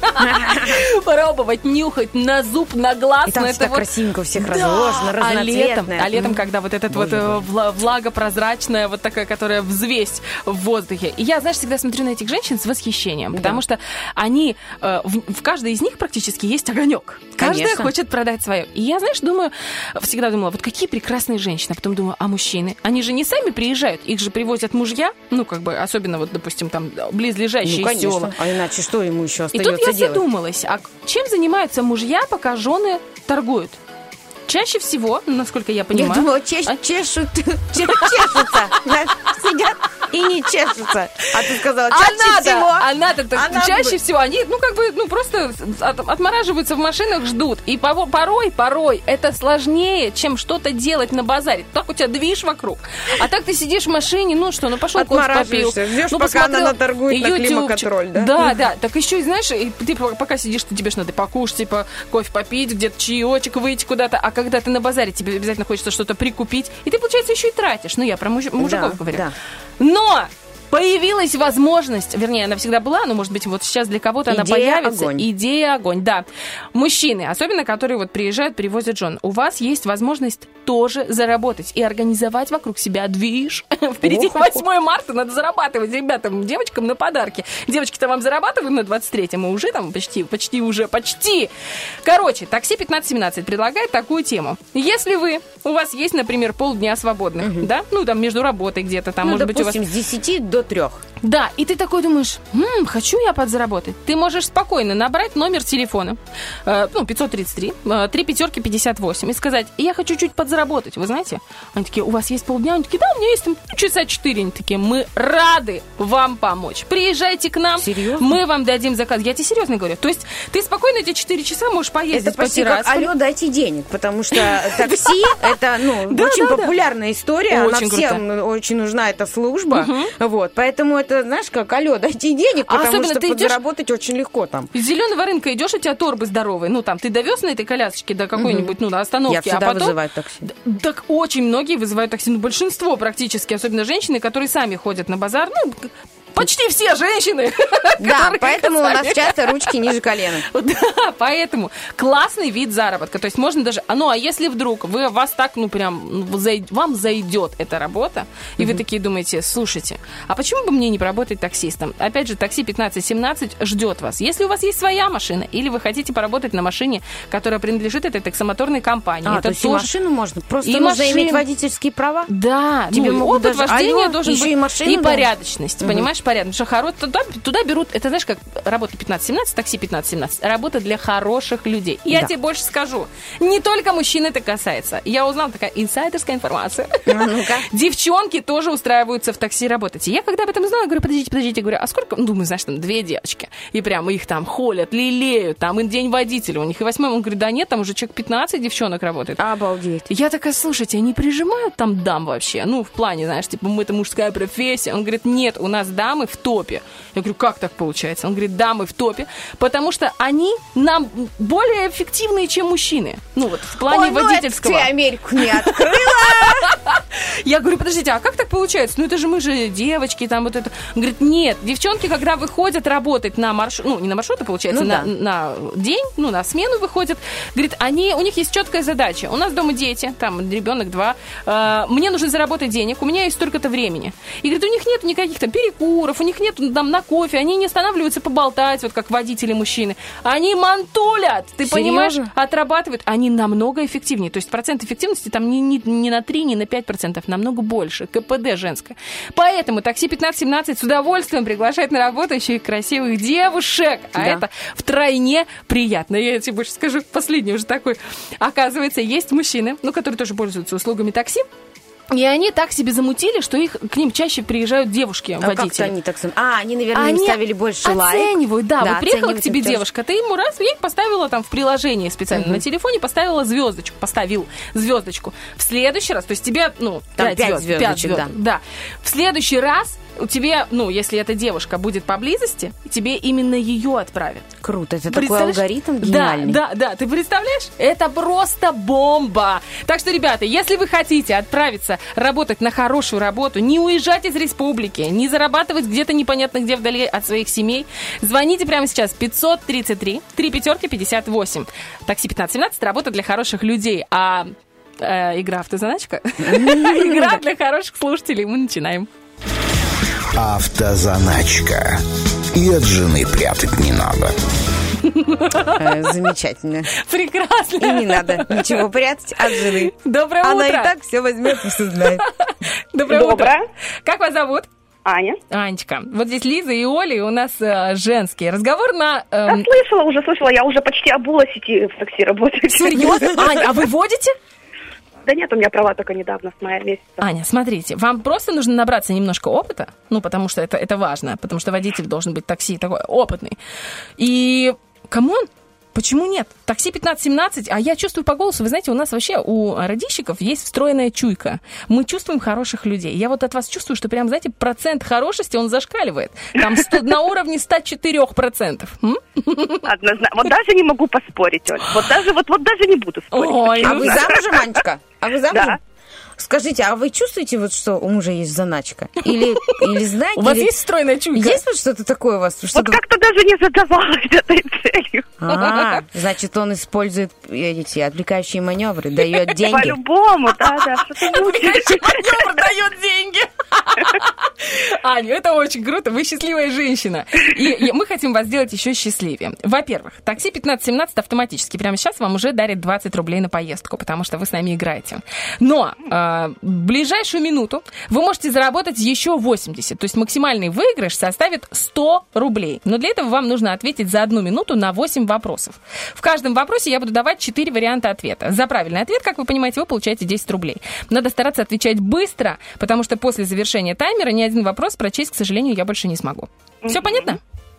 A: пробовать, нюхать на зуб, на глаз.
B: И там всегда
A: вот-
B: красивенько у всех разложено,
A: а летом,
B: разноцветное.
A: а летом, когда вот этот вот э, влага прозрачная, вот такая, которая взвесь в воздухе. И я, знаешь, всегда смотрю на этих женщин с восхищением, потому что они, э, в, каждой из них практически есть огонек. Каждая
B: Конечно.
A: Хочет продать свое. И я, знаешь, думаю, всегда думала, вот какие прекрасные женщины. А потом думаю, а мужчины? Они же не сами приезжают, их же привозят мужья, ну, как бы, особенно вот, допустим, там, близлежащие
B: Ну, конечно.
A: села.
B: А иначе что ему еще
A: И
B: остается
A: тут я
B: делать?
A: задумалась, а чем занимаются мужья, пока жены торгуют? Чаще всего, насколько я понимаю...
B: Я думала, чеш-
A: А?
B: чешут, че- чешутся. Сидят и не чешутся. А ты сказала, чаще
A: Она-то,
B: всего.
A: она-то так
B: Она
A: чаще
B: бы-
A: всего, они, ну, как бы, ну, просто от- отмораживаются в машинах, ждут. И порой, порой это сложнее, чем что-то делать на базаре. Так у тебя движ вокруг. А так ты сидишь в машине, ну что, ну пошел кофе попил.
B: Ждешь,
A: ну,
B: пока она наторгует на климаконтроль, да?
A: Да, да. Так еще и знаешь, и ты по- пока сидишь, ты тебе ж надо покушать, типа кофе попить, где-то чаечек выйти куда-то. А когда ты на базаре, тебе обязательно хочется что-то прикупить. И ты, получается, еще и тратишь. Ну, я про муж- мужиков
B: Да,
A: говорю.
B: да.
A: Но появилась возможность, вернее, она всегда была, но, может быть, вот сейчас для кого-то она появится.
B: огонь.
A: Идея огонь, да. Мужчины, особенно которые вот приезжают, привозят жен, у вас есть возможность тоже заработать и организовать вокруг себя движ. Впереди
B: Ох,
A: 8 марта, надо зарабатывать ребятам, девочкам на подарки. Девочки-то вам зарабатывают на 23-м, мы уже там почти, почти уже, почти. Короче, такси 1517 предлагает такую тему. Если вы, у вас есть, например, полдня свободных, да, ну там между работой где-то, там,
B: Ну,
A: может быть, у вас
B: с 10 до 3.
A: да, и ты такой думаешь, «М, хочу я подзаработать. Ты можешь спокойно набрать номер телефона, э, ну, 533, э, 3 пятерки 58, и сказать, я хочу чуть подзаработать, вы знаете? Они такие, у вас есть полдня? Они такие, да, у меня есть там часа 4. Они такие, мы рады вам помочь. Приезжайте к нам,
B: Серьезно?
A: мы вам дадим заказ. Я тебе серьезно говорю. То есть ты спокойно эти 4 часа можешь поездить
B: Это
A: по
B: почти как алло, дайте денег, потому что такси это ну очень популярная история, она всем очень нужна эта служба, вот, поэтому это знаешь как алло, дайте денег,
A: А
B: потому что
A: ты идёшь-
B: подзаработать очень легко там.
A: Из зеленого рынка идешь, у тебя торбы здоровые. Ну, там, ты довез на этой колясочке до какой-нибудь, ну, на остановке.
B: Я всегда
A: а потом...
B: вызываю такси.
A: Так очень многие вызывают такси, ну, большинство практически, особенно женщины, которые сами ходят на базар, ну, почти все женщины.
B: Да, поэтому у нас часто ручки ниже колена.
A: Да, поэтому классный вид заработка. То есть можно даже... а Ну, а если вдруг вы, вас так, ну, прям, ну, вам зайдет эта работа, и вы такие думаете, слушайте, а почему бы мне не поработать таксистом? Опять же, такси 1517 ждет вас. Если у вас есть своя машина, или вы хотите поработать на машине, которая принадлежит этой таксомоторной компании,
B: А,
A: это
B: то есть и машину можно, просто
A: И
B: нужно иметь водительские права?
A: Да,
B: Тебе
A: ну, опыт
B: даже-
A: вождения должен
B: еще
A: быть
B: и машину
A: и
B: дать?
A: порядочность, понимаешь? Порядка. Потому что хоро- туда, туда берут, это знаешь, как работа 15-17, такси 15-17, работа для хороших людей. Я
B: Да.
A: тебе больше скажу, не только мужчин это касается. Я узнала такая инсайдерская информация.
B: А.
A: Девчонки тоже устраиваются в такси работать. И я когда об этом узнала, говорю, подождите, подождите, говорю, а сколько, ну, думаю, знаешь, там две девочки. И прямо их там холят, лелеют, там и день водителя у них. И восьмой, он говорит, да нет, там уже человек 15 девчонок работает.
B: Обалдеть.
A: Я такая, слушайте, они прижимают там дам вообще? Ну, в плане, знаешь, типа, мы это мужская профессия. Он говорит, нет, у нас дамы в топе. Я говорю, как так получается? Он говорит, дамы в топе, потому что они нам более эффективные, чем мужчины. Ну, вот в плане
B: Ой, ну это
A: водительского.
B: ты Америку не открыла.
A: Я говорю, подождите, а как так получается? Ну, это же мы же девочки, там вот это. Он говорит, нет, девчонки, когда выходят работать на маршрут, ну, не на маршруты, получается,
B: Ну
A: на,
B: да.
A: на день, ну, на смену выходят, говорит, они, у них есть четкая задача. У нас дома дети, там, ребенок два, э, мне нужно заработать денег, у меня есть столько-то времени. И говорит, у них нет никаких там перекуров, у них нет там на кофе, они не останавливаются поболтать, вот как водители мужчины. Они мантулят, ты
B: Серьезно?
A: понимаешь? Отрабатывают, они намного эффективнее. То есть процент эффективности там не, не, не на 3, не на 5 процентов, намного больше. КПД женское. Поэтому такси 15-17 с удовольствием приглашает на работу еще и красивых девушек. А
B: Да.
A: это втройне приятно. Я тебе больше скажу, последний уже такой. Оказывается, есть мужчины, ну, которые тоже пользуются услугами такси. И они так себе замутили, что их к ним чаще приезжают
B: А
A: девушки-водители.
B: как-то они так... сам- А, они, наверное, им
A: Они
B: ставили больше лайк.
A: оценивают, да. вот приехала к тебе
B: тоже.
A: девушка, ты ему раз, ей поставила там в приложении специально на телефоне, поставила звездочку, поставил звездочку. В следующий раз, то есть тебе, ну,
B: Там
A: пять
B: пять
A: звезд,
B: звездочек,
A: пять звезд,
B: да.
A: да. В следующий раз у тебя, ну, если эта девушка будет поблизости, тебе именно ее отправят.
B: Круто, это такой алгоритм гениальный.
A: Да, да, да, ты представляешь? Это просто бомба. Так что, ребята, если вы хотите отправиться работать на хорошую работу, не уезжать из республики, не зарабатывать где-то непонятно где вдали от своих семей, звоните прямо сейчас 533 3 пятерки 58. Такси 1517, работа для хороших людей. А э, игра автозаначка? Игра для хороших слушателей. Мы начинаем.
D: Автозаначка. И от жены прятать не надо.
B: Э, Замечательно.
A: Прекрасно.
B: И не надо ничего прятать от жены.
A: Доброе
B: Она и
A: утро.
B: так все возьмет и все знает.
A: Доброе,
J: Доброе.
A: утро. Как вас зовут?
J: Аня.
A: Анечка. Вот здесь Лиза и Оля, и у нас э, женский. Разговор на...
J: Я
A: эм,
J: слышала, уже слышала, я уже почти обулась идти в такси работать.
A: Серьезно? Аня, а вы водите?
J: Да нет, у меня права только недавно, с мая месяца.
A: Аня, смотрите, вам просто нужно набраться немножко опыта, ну, потому что это, это важно, потому что водитель должен быть такси такой опытный. И, come on, почему нет? Такси 15-17, а я чувствую по голосу, вы знаете, у нас вообще, у радийщиков есть встроенная чуйка. Мы чувствуем хороших людей. Я вот от вас чувствую, что прям, знаете, процент хорошести, он зашкаливает. Там 100 на уровне 104%. М?
J: Однозначно. Вот даже не могу поспорить, Оль. Вот даже, вот, вот даже не буду спорить.
A: Ой,
B: А вы
J: честно.
B: замужем, Анечка? А вы замужем?
J: Да.
B: Скажите, а вы чувствуете, вот, что у мужа есть заначка? Или, или знаете?
A: У вас есть встроенная чуйка?
B: Есть вот что-то такое у вас?
J: Вот как-то даже не задавалась этой целью.
B: А, значит, он использует эти отвлекающие маневры, дает деньги.
J: По-любому, да-да, что-то будет.
A: Маневр дает деньги. Аня, это очень круто. Вы счастливая женщина. И, и мы хотим вас сделать еще счастливее. Во-первых, такси 1517 автоматически прямо сейчас вам уже дарит 20 рублей на поездку, потому что вы с нами играете. Но э, в ближайшую минуту вы можете заработать еще 80. То есть максимальный выигрыш составит 100 рублей. Но для этого вам нужно ответить за одну минуту на 8 вопросов. В каждом вопросе я буду давать 4 варианта ответа. За правильный ответ, как вы понимаете, вы получаете 10 рублей. Надо стараться отвечать быстро, потому что после завершения таймера ни один вопрос прочесть, к сожалению, я больше не смогу. Все понятно?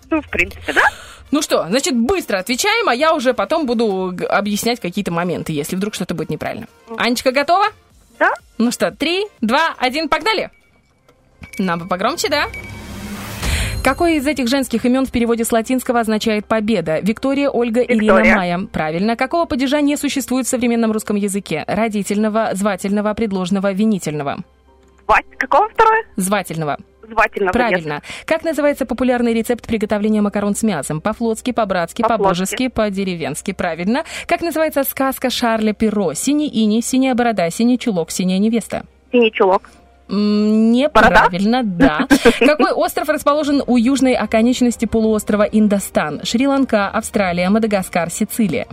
J: Ну, в принципе, да.
A: Ну что, значит, быстро отвечаем, а я уже потом буду объяснять какие-то моменты, если вдруг что-то будет неправильно. Анечка готова?
J: Да.
A: Ну что, три, два, один, погнали! Нам бы погромче, да? Какое из этих женских имен в переводе с латинского означает победа? Виктория, Ольга, Ирина,
J: Виктория.
A: Майя. Правильно. Какого падежа не существует в современном русском языке? Родительного, звательного, предложного, винительного.
J: Какого второе?
A: Звательного.
J: Звательного.
A: Правильно. Как называется популярный рецепт приготовления макарон с мясом? По-флотски, по-братски, по-божески, по-деревенски. Правильно. Как называется сказка Шарля Перро? Синий ини, синяя борода, синий чулок, синяя невеста.
J: Синий чулок.
A: Неправильно, да. Какой остров расположен у южной оконечности полуострова Индостан? Шри-Ланка, Австралия, Мадагаскар, Сицилия.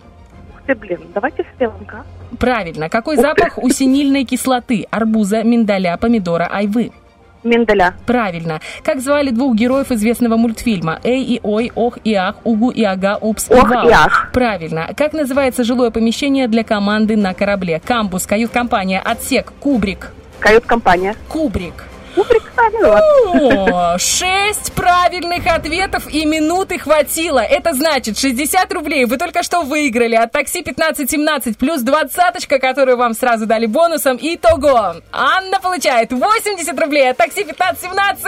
J: Ух ты, блин, давайте Шри-Ланка.
A: Правильно. Какой запах у синильной кислоты? Арбуза, миндаля, помидора, айвы.
J: Миндаля.
A: Правильно. Как звали двух героев известного мультфильма? Эй и ой, ох и ах, угу и ага, упс и
J: Ох
A: вау.
J: и ах.
A: Правильно. Как называется жилое помещение для команды на корабле? Камбус, кают-компания, отсек, кубрик.
J: Кают-компания.
A: Кубрик.
J: Ну вот.
A: О, шесть правильных ответов и минуты хватило. Это значит 60 рублей вы только что выиграли от такси 1517 плюс двадцаточка, которую вам сразу дали бонусом. Итого. Анна получает 80 рублей от такси 1517.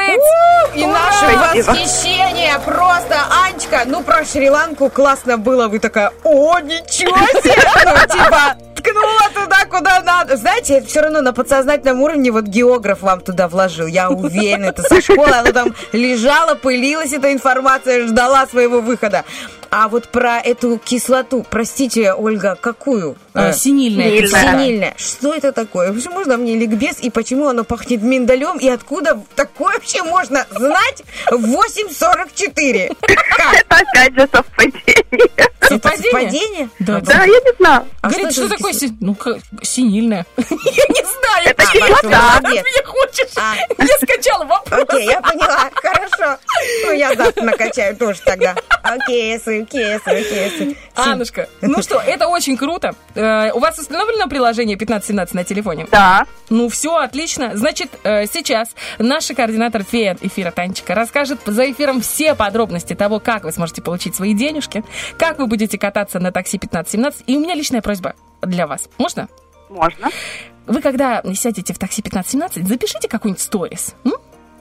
B: И наше восхищение просто, Анечка, ну про Шри-Ланку классно было, вы такая, о, ничего себе, ну типа ткнула туда, куда надо. Знаете, это все равно на подсознательном уровне вот географ вам туда вложил, я уверена, это со школы, оно там лежала, пылилась эта информация, ждала своего выхода. А вот про эту кислоту, простите, Ольга, какую?
A: Э,
B: Э,
A: Синильная
J: Синильная.
A: кислота.
B: Синильное. Что это такое? Вообще можно мне ликбез и почему оно пахнет миндалем и откуда такое вообще можно знать в 8.44? Как?
J: Это опять же совпадение.
A: Совпадение? Да,
J: Да, я не знаю.
B: А
A: Говорит, что, такое
B: кисло-
A: си- Ну, как- синильная. Я не знаю.
J: Это кислота.
A: ты меня хочешь? Я скачала вопрос.
B: Окей, я поняла. Хорошо. Ну, я завтра накачаю тоже тогда. Окей, окей, окей.
A: Аннушка, ну что, это очень круто. Э, У вас установлено приложение 1517 на телефоне?
J: Да.
A: Ну, все, отлично. Значит, э, сейчас наша координатор фея эфира Танечка расскажет за эфиром все подробности того, как вы сможете получить свои денежки, как вы будете кататься на такси 1517. И у меня личная просьба для вас. Можно?
J: Можно.
A: Вы когда сядете в такси 1517, запишите какой-нибудь сторис. м?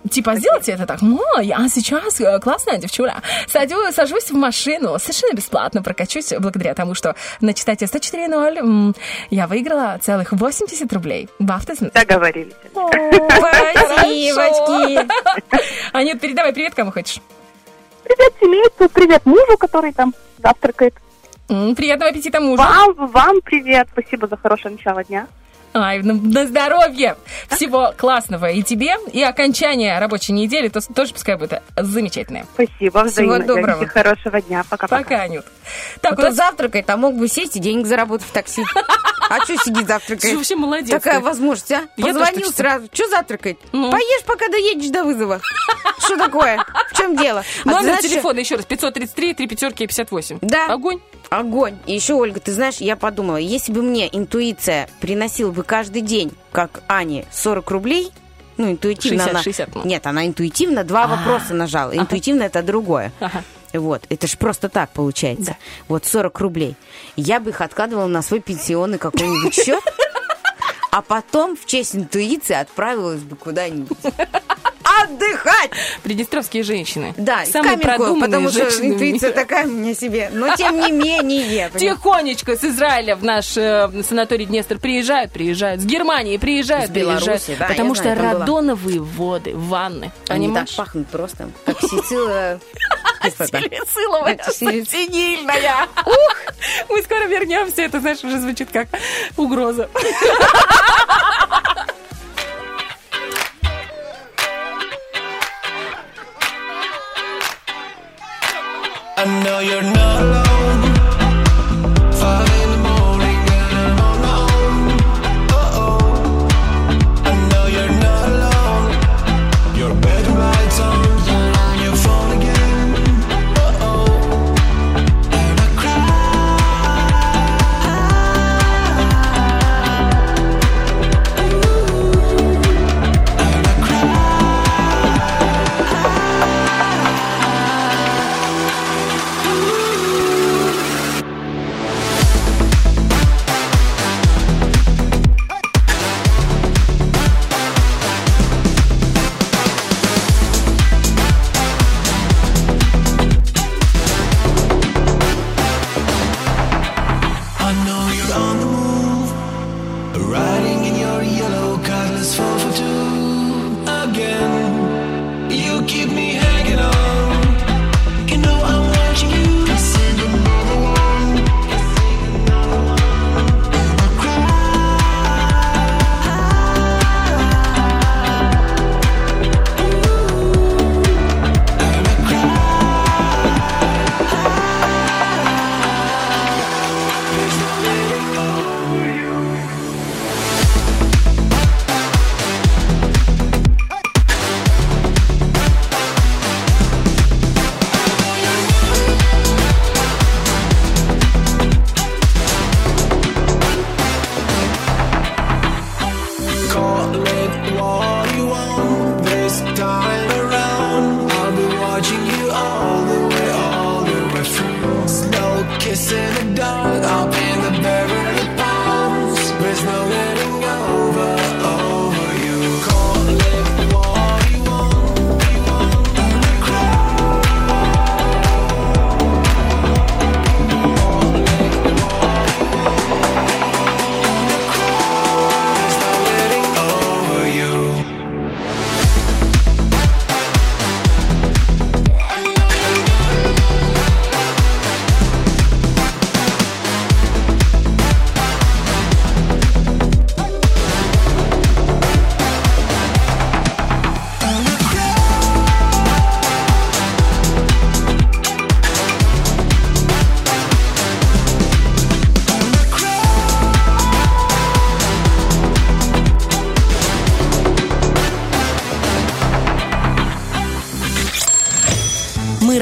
A: Типа, сделайте это так. Ну, я сейчас э, классная девчуля. Садю, сажусь в машину, совершенно бесплатно прокачусь, благодаря тому, что на частоте 104.0 м, я выиграла целых 80 рублей в автознак.
J: Договорились.
B: Спасибочки.
A: Анют, передавай привет, кому хочешь.
J: Привет семейству, привет мужу, который там завтракает.
A: Приятного аппетита мужу.
J: Вам, вам привет. Спасибо за хорошее начало дня.
A: Ай, на, на здоровье! Всего классного и тебе, и окончание рабочей недели то, тоже пускай будет замечательное.
J: Спасибо,
B: Всего
J: взаимно.
B: доброго.
J: Девочки, Хорошего дня. Пока-пока.
A: Пока, Анют. Так,
B: он
A: нас
B: завтракает, а мог бы сесть и денег заработать в такси. А что сидит завтракает?
A: вообще молодец.
B: Такая возможность, а? Позвонил сразу. Что завтракать?
A: Ну.
B: Поешь, пока доедешь до вызова. Что такое? В чем дело? А
A: Номер телефона еще раз 533 3 пятерки 58.
B: Да.
A: Огонь.
B: Огонь. И еще, Ольга, ты знаешь, я подумала, если бы мне интуиция приносила бы каждый день, как Ане, 40 рублей, ну, интуитивно
A: 60,
B: она...
A: 60, ну.
B: Нет, она интуитивно два вопроса нажала. Интуитивно это другое.
A: Ага.
B: Вот, это ж просто так получается. Вот 40 рублей. Я бы их откладывала на свой пенсионный какой-нибудь счет, а потом в честь интуиции отправилась бы куда-нибудь. Отдыхать!
A: Приднестровские женщины.
B: Да,
A: Самые продуманные
B: потому что интуиция такая у меня себе. Но тем не менее.
A: Тихонечко с Израиля в наш э, санаторий Днестр приезжают, приезжают. С Германии приезжают,
B: Из
A: приезжают.
B: да,
A: потому что
B: знаю, там была.
A: радоновые воды, ванны.
B: Они так пахнут просто, как Сицилия. кислота.
A: Силициловая, синильная. Ух, мы скоро вернемся. Это, знаешь, уже звучит как угроза.
K: I know you're not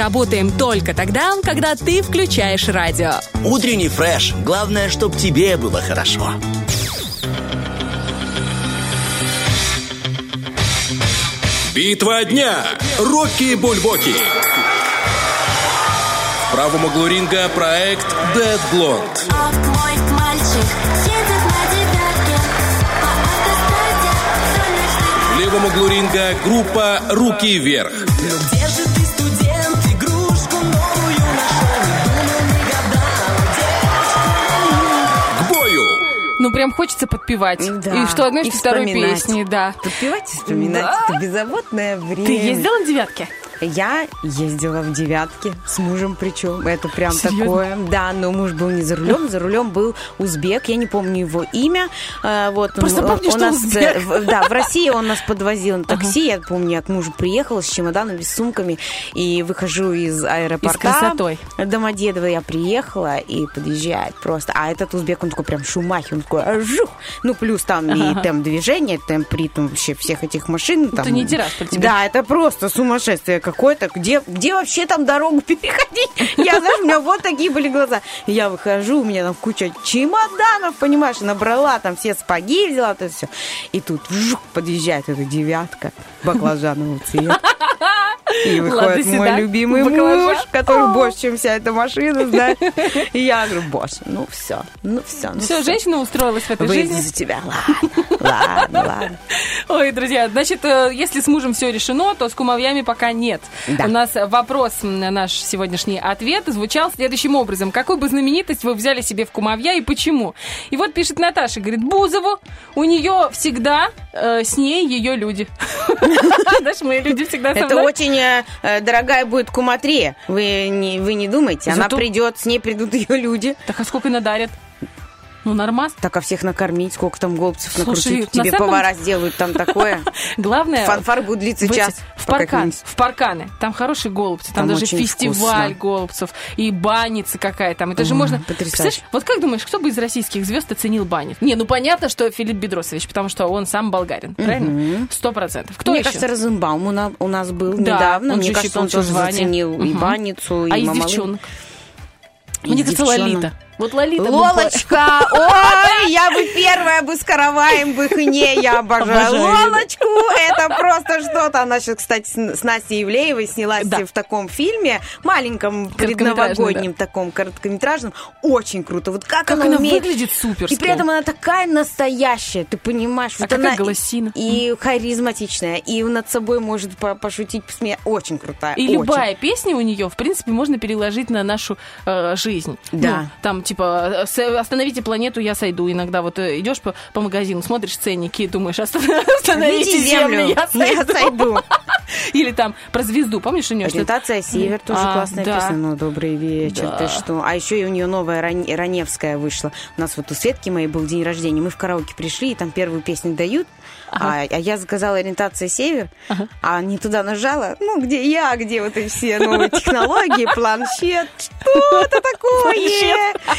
E: работаем только тогда, когда ты включаешь радио.
D: Утренний фреш. Главное, чтоб тебе было хорошо.
I: Битва дня. Рокки Бульбоки. В правом углу ринга проект Dead Blonde.
G: А мой мальчик
I: В левом углу ринга группа Руки вверх.
A: Ну, прям хочется подпевать.
B: Да.
A: И что одной,
B: И
A: что второй песни, да.
B: Подпевать и вспоминать
A: Да.
B: это беззаботное время.
A: Ты ездила на девятке?
B: Я ездила в девятке с мужем, причем это прям
A: Серьезно?
B: такое. Да, но муж был не за рулем, за рулем был узбек, я не помню его имя. Э, Вот он-
A: Просто
B: он-
A: помню,
B: он
A: что
B: нас,
A: узбек.
B: э, в- Да, в России он нас подвозил на такси. Я помню, я к мужу приехала с чемоданами, с сумками и выхожу из аэропорта.
A: И с красотой.
B: Домодедово я приехала и подъезжает просто. А этот узбек, он такой прям шумахи, он такой «А, жух. Ну, плюс там и
A: Ага.
B: темп движения, темп ритм вообще всех этих машин. Там,
A: Это не тебе.
B: Да, это просто сумасшествие какое-то. Где, где вообще там дорогу переходить? Я, знаешь, у меня вот такие были глаза. Я выхожу, у меня там куча чемоданов, понимаешь, набрала там все спаги, взяла это все. И тут вжух, подъезжает эта девятка баклажанового цвета. И выходит
A: Ладно,
B: мой
A: седан,
B: любимый
A: баклажан.
B: муж, который больше, чем вся эта машина, знаешь. И я говорю, боже, ну все, ну все, ну
A: Все, женщина устроилась в этой
B: Выйди
A: жизни.
B: за тебя, ладно, ладно, ладно.
A: Ой, друзья, значит, э, если с мужем все решено, то с кумовьями пока нет.
B: Да.
A: У нас вопрос, наш сегодняшний ответ, звучал следующим образом. Какую бы знаменитость вы взяли себе в кумовья и почему? И вот пишет Наташа, говорит, Бузову, у нее всегда э, с ней ее люди. Знаешь, мои люди всегда со
B: Это очень э, э, дорогая будет куматрия. Вы не, вы не думайте. Она
A: Зато-
B: придет, с ней придут ее люди.
A: Так а сколько надарят? Ну, нормас.
B: Так, а всех накормить, сколько там голубцев
A: Слушай,
B: накрутить.
A: на
B: Тебе
A: самом
B: повара сделают там такое.
A: Главное...
B: Фанфар будет длиться час.
A: В, паркан, в парканы. Там хорошие голубцы. Там, даже фестиваль голубцев. И баница какая там. Это же можно...
B: потрясающе.
A: Вот как думаешь, кто бы из российских звезд оценил банец? Не, ну понятно, что Филипп Бедросович, потому что он сам болгарин. Правильно? Сто процентов. Кто
B: Мне кажется, Розенбаум у нас, был
A: Да,
B: недавно.
A: он
B: Мне кажется, он тоже заценил и баницу, и
A: а из девчонок? Мне кажется,
B: девчонок.
A: Лолита. Вот Лолита. бы
B: Лолочка! Ой, я бы первая бы с караваем бы не, я обожаю
A: Обожаю,
B: Лолочку. Это просто что-то. Она сейчас, кстати, с Настей Ивлеевой снялась
A: Да.
B: в таком фильме, маленьком, предновогоднем таком, короткометражном. Очень круто. Вот как,
A: Как
B: она,
A: она
B: умеет.
A: выглядит суперски.
B: И при этом она такая настоящая, ты понимаешь.
A: А
B: вот
A: какая
B: она
A: голосина.
B: И харизматичная, и над собой может по- пошутить, посмеяться. Очень крутая.
A: И
B: очень.
A: любая песня у нее, в принципе, можно переложить на нашу э, жизнь.
B: Да.
A: Ну, там, типа, э, с- остановите планету, я сойду. Иногда вот э, идешь по, по магазину, смотришь ценники и думаешь, «Оста- остановите землю,
B: землю,
A: я
B: я
A: сойду. Или там про звезду, помнишь у нее?
B: Ориентация Север тоже
A: А,
B: классная
A: да.
B: песня. Ну, добрый вечер,
A: Да.
B: ты что? А еще и у нее новая Ран- Раневская вышла. У нас вот у Светки моей был день рождения. Мы в караоке пришли, и там первую песню дают. А, а я заказала ориентация Север, а не туда нажала. Ну, где я, где вот эти все новые технологии, планшет. Что это такое?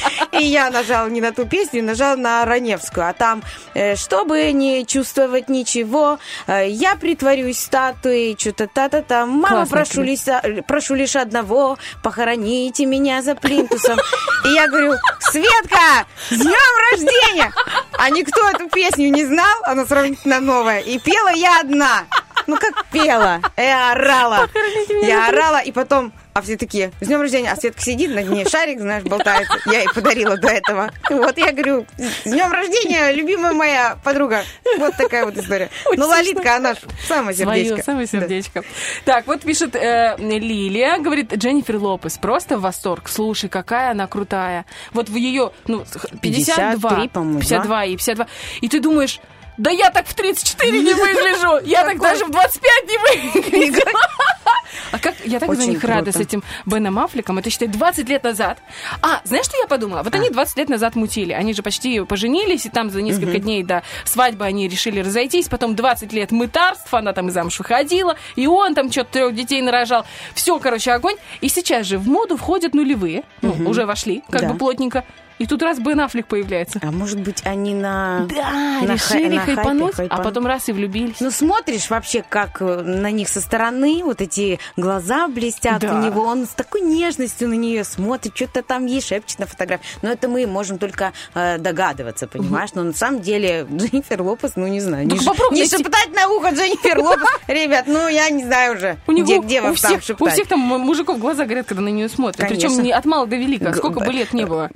B: И я нажала не на ту песню, нажала на Раневскую. А там, э, чтобы не чувствовать ничего, э, я притворюсь статуей, что-то та-та-та. Мама, прошу
A: песня.
B: лишь, прошу лишь одного, похороните меня за плинтусом. И я говорю, Светка, с днем рождения! А никто эту песню не знал, она сравнительно новая. И пела я одна. Ну, как пела? Я орала. Я орала, и потом А все такие, с днем рождения, а Светка сидит, на ней шарик, знаешь, болтается. Я ей подарила до этого. Вот я говорю, с днем рождения, любимая моя подруга. Вот такая вот история. Ну, Лолитка, она ж самое
A: Свое,
B: сердечко.
A: самое сердечко. Так, вот пишет э, Лилия, говорит, Дженнифер Лопес, просто в восторг. Слушай, какая она крутая. Вот в ее, ну, 52,
B: 53, по-моему,
A: 52 и 52. И ты думаешь, да я так в 34 не выгляжу, я так даже в 25 не выгляжу. А как, я так за
B: Очень
A: них рада
B: круто.
A: с этим Беном Аффлеком. Это, считай, 20 лет назад. А, знаешь, что я подумала? Вот они 20 лет назад мутили. Они же почти поженились, и там за несколько дней до свадьбы они решили разойтись. Потом 20 лет мытарств, она там и замуж выходила, и он там что-то трех детей нарожал. Все, короче, огонь. И сейчас же в моду входят нулевые. Ну, уже вошли, как
B: Да.
A: бы плотненько. И тут раз Бен Аффлек появляется.
B: А может быть, они на...
A: Да,
B: на хай-
A: решили
B: хайпе,
A: хайпануть, а
B: хайпануть.
A: потом раз и влюбились.
B: Ну, смотришь вообще, как э, на них со стороны, вот эти глаза блестят
A: Да.
B: у него, он с такой нежностью на нее смотрит, что-то там ей шепчет на фотографии. Но это мы можем только э, догадываться, понимаешь? Но на самом деле Дженнифер Лопес, ну, не знаю, не,
A: Так
B: ш-
A: попробуй
B: не шептать на ухо Дженнифер Лопес. Ребят, ну, я не знаю уже,
A: У него,
B: где, где
A: у,
B: вам там
A: всех, у
B: шептать.
A: всех там мужиков глаза горят, когда на нее смотрят. Причем не от мала до велика.
B: Г-
A: Сколько бы лет не было.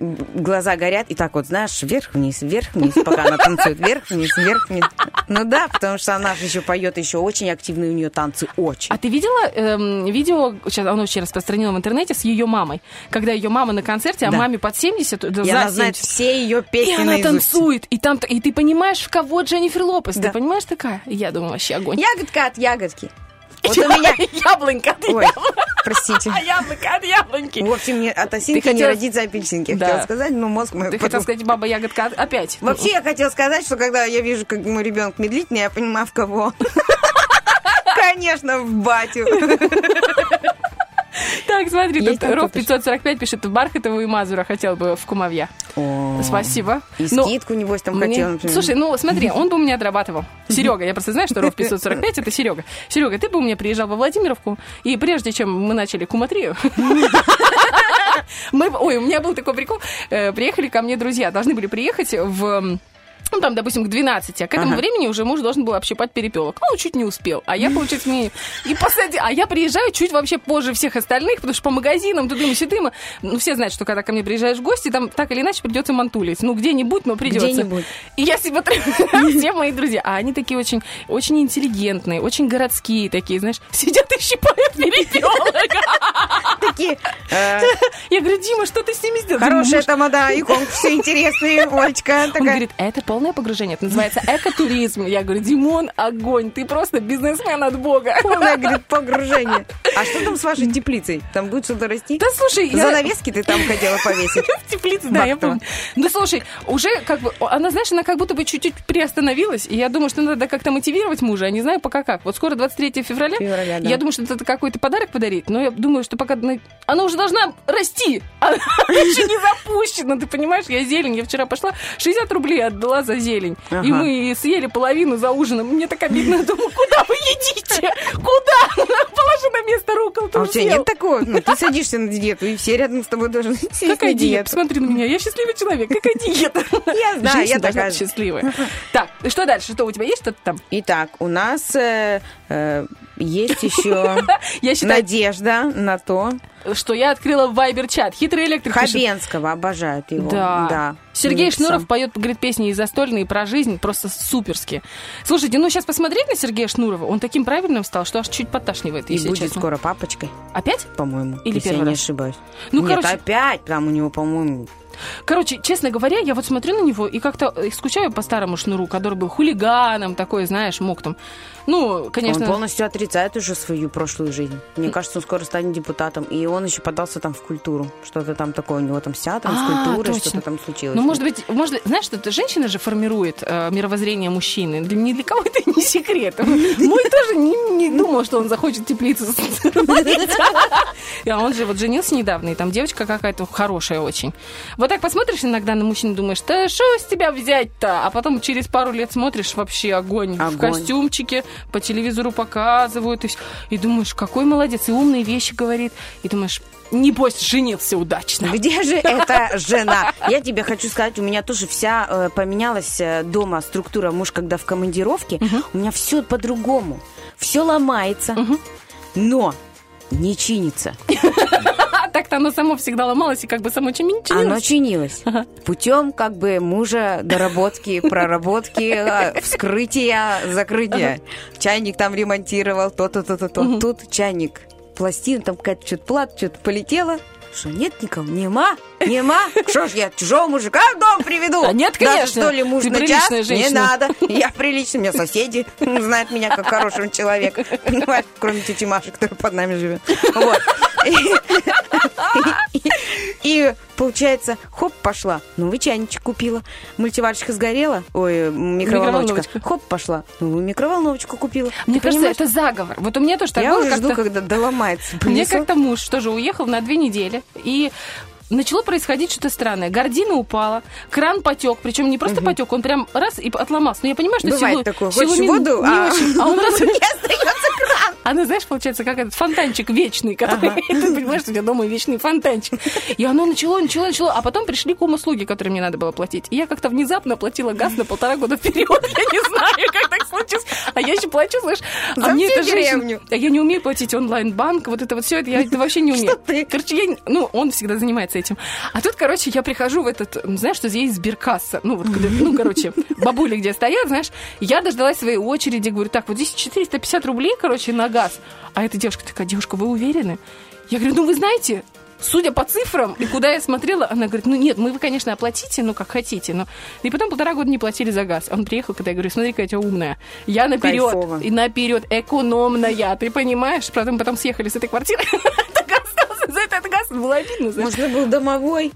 B: Глаза горят, и так вот, знаешь, вверх-вниз, вверх-вниз, пока она танцует, вверх-вниз, вверх-вниз. Ну да, потому что она же еще поет, еще очень активные у нее танцы, очень.
A: А ты видела эм, видео, сейчас оно очень распространено в интернете, с ее мамой? Когда ее мама на концерте, а
B: Да.
A: маме под 70, да,
B: И
A: за
B: она знает
A: 70.
B: все ее
A: И
B: песни
A: она
B: наизусть.
A: танцует, и там, и ты понимаешь, в кого Дженнифер Лопес.
B: Да.
A: Ты понимаешь такая? Я думаю, вообще огонь.
B: Ягодка от ягодки. Вот у меня...
A: Яблонька от
B: Ой,
A: яблоньки.
B: простите.
A: А яблоко от яблоньки.
B: В общем, не, от осинки
A: Ты
B: не родится апельсинки.
A: Да.
B: хотела сказать, но мозг мой...
A: Ты
B: потом-
A: хотела сказать, баба ягодка от- опять.
B: Вообще, я хотела сказать, что когда я вижу, как мой ребенок медлительный, я понимаю, в кого. Конечно, в батю.
A: Так, смотри,
B: Есть
A: тут Ров
B: пишет.
A: 545 пишет, Бархатову и Мазура хотел бы в кумовья. Спасибо.
B: И
A: Ну,
B: скидку, небось, там
A: Мне-
B: хотел, например.
A: Слушай, ну смотри, он бы у меня отрабатывал. Серега, я просто знаю, что Ров 545 это Серега. Серега, ты бы у меня приезжал во Владимировку, и прежде чем мы начали куматрию, мы, ой, у меня был такой прикол, Э, приехали ко мне друзья, должны были приехать в ну, там, допустим, к 12, а к этому
B: Ага.
A: времени уже муж должен был общипать перепелок. Ну, чуть не успел. А я, получается, не... И посади... А я приезжаю чуть вообще позже всех остальных, потому что по магазинам, тудым сюдым. Ну, все знают, что когда ко мне приезжаешь в гости, там так или иначе придется мантулить. Ну, где-нибудь, но придется.
B: Где-нибудь.
A: И я смотрю, все мои друзья, а они такие очень, очень интеллигентные, очень городские такие, знаешь, сидят и щипают перепелок.
B: Такие э,
A: Я говорю, Дима, что ты с ними сделал?
B: хорошая тамада, иконка, все интересные, Олечка.
A: Он говорит, это полное погружение, это называется экотуризм. Я говорю, Димон, огонь, ты просто бизнесмен от бога.
B: Полное, говорит, погружение. А что там с вашей теплицей? Там будет что-то расти?
A: Да слушай, я...
B: Занавески ты там хотела повесить?
A: В теплице, да, я помню. Ну, слушай, уже как бы, она, знаешь, она как будто бы чуть-чуть приостановилась, и я думаю, что надо как-то мотивировать мужа, я не знаю пока как. Вот скоро 23 февраля,
B: Февраля, да.
A: я думаю, что это какой-то подарок подарить, но я думаю, что пока на- она уже должна расти, она еще не запущена, ты понимаешь, я зелень, я вчера пошла, 60 рублей отдала за зелень, и
B: Ага.
A: мы съели половину за ужином, мне так обидно, я думаю, куда вы едите? Куда? Положи на место руку,
B: А у тебя нет такого? Ну, ты садишься на диету, и все рядом с тобой должны сесть
A: Какая
B: на
A: диета? Посмотри на меня, я счастливый человек. Какая диета?
B: Я знаю,
A: Женщина
B: я такая
A: счастливая. Так, и что дальше? Что, у тебя есть что-то там?
B: Итак, у нас э, есть еще
A: Я
B: надежда на то.
A: что я открыла Вайбер-чат. Хитрый электрик пишет.
B: Хабенского обожают его.
A: Да.
B: да.
A: Сергей
B: Лицо.
A: Шнуров поет, говорит, песни и застольные, и про жизнь, просто суперски. Слушайте, ну сейчас посмотреть на Сергея Шнурова, он таким правильным стал, что аж чуть подташнивает,
B: И будет
A: честно.
B: скоро папочкой,
A: Опять?
B: по-моему.
A: Или
B: если я
A: первый
B: не
A: раз?
B: ошибаюсь.
A: Ну,
B: Нет,
A: короче-
B: опять там у него, по-моему,
A: Короче, честно говоря, я вот смотрю на него и как-то э, скучаю по старому Шнуру, который был хулиганом такой, знаешь, мог там... Ну, конечно...
B: Он полностью отрицает уже свою прошлую жизнь. Мне кажется, он скоро станет депутатом. И он еще подался там в культуру. Что-то там такое у него там с театром, с
A: А,
B: культурой,
A: точно.
B: что-то там случилось.
A: Ну, может быть, может, знаешь, что женщина же формирует э, мировоззрение мужчины. Ни для кого это не секрет. Мой тоже не, думал, что он захочет теплицу. А он же вот женился недавно, и там девочка какая-то хорошая очень. Вот так посмотришь иногда на мужчину, думаешь, да что с тебя взять-то? А потом через пару лет смотришь, вообще огонь. В костюмчике, по телевизору показывают. И, и думаешь, какой молодец, и умные вещи говорит. И думаешь, небось, женился удачно.
B: Где же эта жена? Я тебе хочу сказать, у меня тоже вся э, поменялась э, дома структура. Муж, когда в командировке, у меня все по-другому. Все ломается. Но не чинится.
A: Так-то оно само всегда ломалось и как бы само чем
B: Оно чинилось. Путем как бы мужа доработки, проработки, а, вскрытия, закрытия. Чайник там ремонтировал, то-то, то-то, то. Тут чайник, пластина, там какая-то что-то плат, что-то полетело. Что, нет никого? Нема? Нема? Что ж я чужого мужика в дом приведу?
A: А нет,
B: Даже,
A: конечно.
B: что ли, муж
A: Ты
B: на час?
A: приличная
B: Не
A: женщина.
B: надо. Я приличная, у меня соседи знают меня как хорошего человека. Понимаешь, кроме тети Маши, которая под нами живет. Вот. И, получается, хоп, пошла. Новый чайничек купила. Мультиварочка сгорела. Ой, микроволновочка. Хоп, пошла. Новую микроволновочку купила.
A: Мне
B: Ты
A: кажется,
B: понимаешь?
A: это заговор. Вот у меня тоже так
B: Я
A: было
B: уже жду, когда доломается.
A: Мне как-то муж тоже уехал на две недели, и начало происходить что-то странное. Гордина упала, кран потек, причем не просто потек, он прям раз и отломался. Но я понимаю, что
B: Бывает
A: силу,
B: такое.
A: силу
B: Хочешь
A: не-
B: воду,
A: не
B: а
A: очень. А он раз-
B: не остается.
A: Она, знаешь, получается, как этот фонтанчик вечный, который, ты понимаешь, что у тебя дома вечный фонтанчик. И оно начало, начало, начало, а потом пришли ком-услуги, которые мне надо было платить. И я как-то внезапно платила газ на полтора года вперед. Я не знаю, как так случилось. А я еще плачу, знаешь, а
B: За
A: мне
B: всю
A: эта женщина-. А я не умею платить онлайн-банк, вот это вот все, это я это вообще не умею.
B: Что ты?
A: Короче, я, ну, он всегда занимается этим. А тут, короче, я прихожу в этот, знаешь, что здесь сберкасса. Ну, вот, когда- ну, короче, бабули где стоят, знаешь, я дождалась своей очереди, говорю, так, вот здесь 450 рублей, короче, на газ. А эта девушка такая, девушка, вы уверены? Я говорю, ну, вы знаете, Судя по цифрам, и куда я смотрела, она говорит, ну нет, мы вы, конечно, оплатите, ну как хотите, но... И потом полтора года не платили за газ. Он приехал, когда я говорю, смотри, какая у тебя умная. Я наперед,
B: Кайфово.
A: и наперед, экономная, ты понимаешь? Потом, потом съехали с этой квартиры, за этот газ, было обидно, знаешь.
B: Можно был домовой.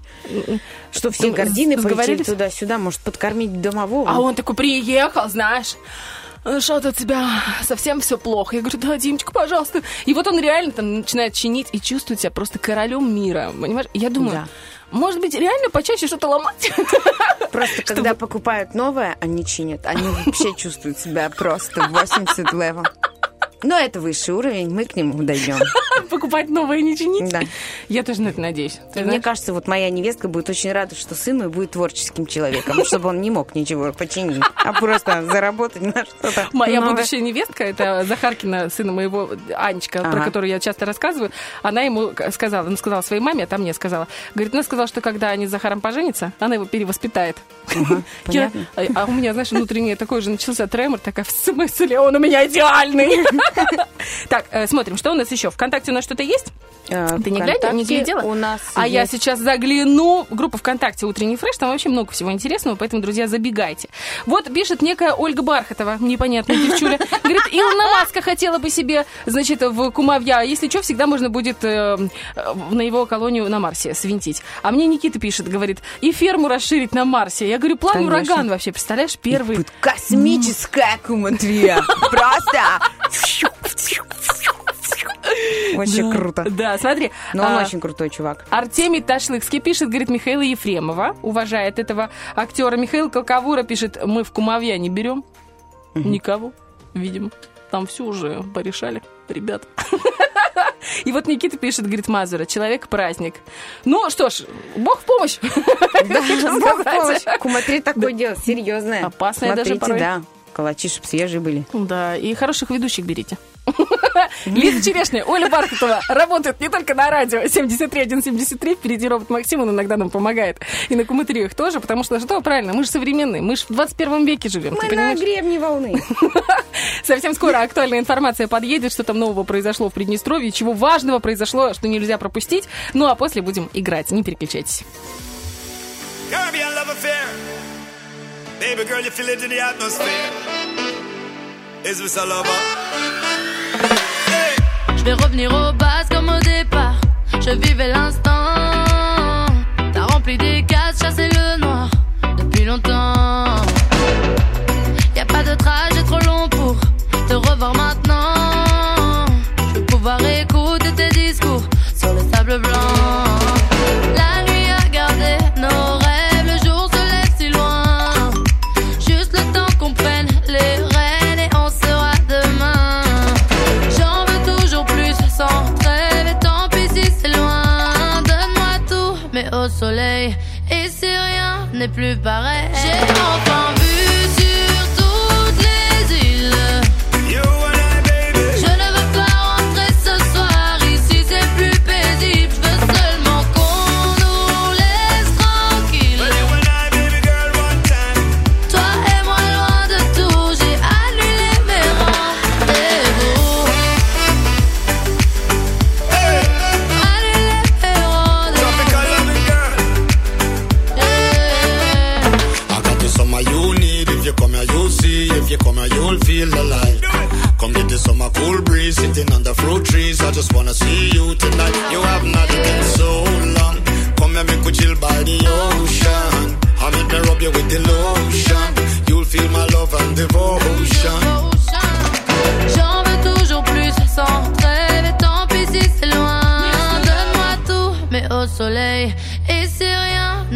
B: Что все гардины полетели туда-сюда, может, подкормить домового.
A: А он такой приехал, знаешь. «Ну, Что-то у тебя совсем все плохо. Я говорю, да, Димочка, пожалуйста. И вот он реально там начинает чинить и чувствует себя просто королем мира. Понимаешь? Я думаю,
B: Да.
A: может быть, реально почаще что-то ломать?
B: Просто когда покупают новое, они чинят. Они вообще чувствуют себя просто 80 level. Но это высший уровень, мы к нему дойдем.
A: Покупать новое не чинить?
B: Да.
A: Я тоже на это надеюсь.
B: Мне кажется, вот моя невестка будет очень рада, что сын мой будет творческим человеком, чтобы он не мог ничего починить, а просто заработать на что-то
A: Моя будущая невестка, это Захаркина, сына моего, Анечка, про которую я часто рассказываю, она ему сказала, она сказала своей маме, а там мне сказала, говорит, она сказала, что когда они с Захаром поженятся, она его перевоспитает. А у меня, знаешь, внутренний такой же начался тремор, такая, в смысле, он у меня идеальный. Так, э, смотрим, что у нас еще? Вконтакте у нас что-то есть?
B: Э,
A: Ты не глядела, не глядела?
B: У нас
A: А я сейчас загляну. Группа ВКонтакте «Утренний фреш». Там вообще много всего интересного, поэтому, друзья, забегайте. Вот пишет некая Ольга Бархатова, непонятная девчуля. Говорит, Илона Маска хотела бы себе, значит, в Кумовья. Если что, всегда можно будет э, на его колонию на Марсе свинтить. А мне Никита пишет, говорит, и ферму расширить на Марсе. Я говорю, план
B: Конечно.
A: ураган вообще, представляешь, первый.
B: Космическая куматрия. Просто. Очень круто.
A: Да, смотри.
B: Но он
A: а,
B: очень крутой чувак.
A: Артемий Ташлыцкий пишет, говорит, Михаила Ефремова уважает этого актера. Михаил Колковура пишет, мы в Кумовья не берем никого, видимо. Там все уже порешали, ребят. И вот Никита пишет, говорит, Мазура, человек-праздник. Ну что ж, бог в помощь.
B: Да, бог
A: сказать.
B: помощь. Куматрия такое дело серьезное.
A: Опасное даже порой.
B: да. Калачи, чтоб свежие были.
A: Да, и хороших ведущих берите. Лиза Черешня, Оля Бархатова работает не только на радио 73173, впереди робот Максим, он иногда нам помогает. И на куматриях тоже, потому что что, правильно, мы же современные, мы же в 21 веке живем.
B: Мы на гребне волны.
A: Совсем скоро актуальная информация подъедет, что там нового произошло в Приднестровье, чего важного произошло, что нельзя пропустить. Ну а после будем играть, не переключайтесь.
L: Baby girl, you feel it in the atmosphere. Is this a?
C: Je vais revenir aux bases comme au départ. Je vivais l'instant. T'as rempli des cases, chassé le noir depuis longtemps. N'est plus pareil, j'ai enfin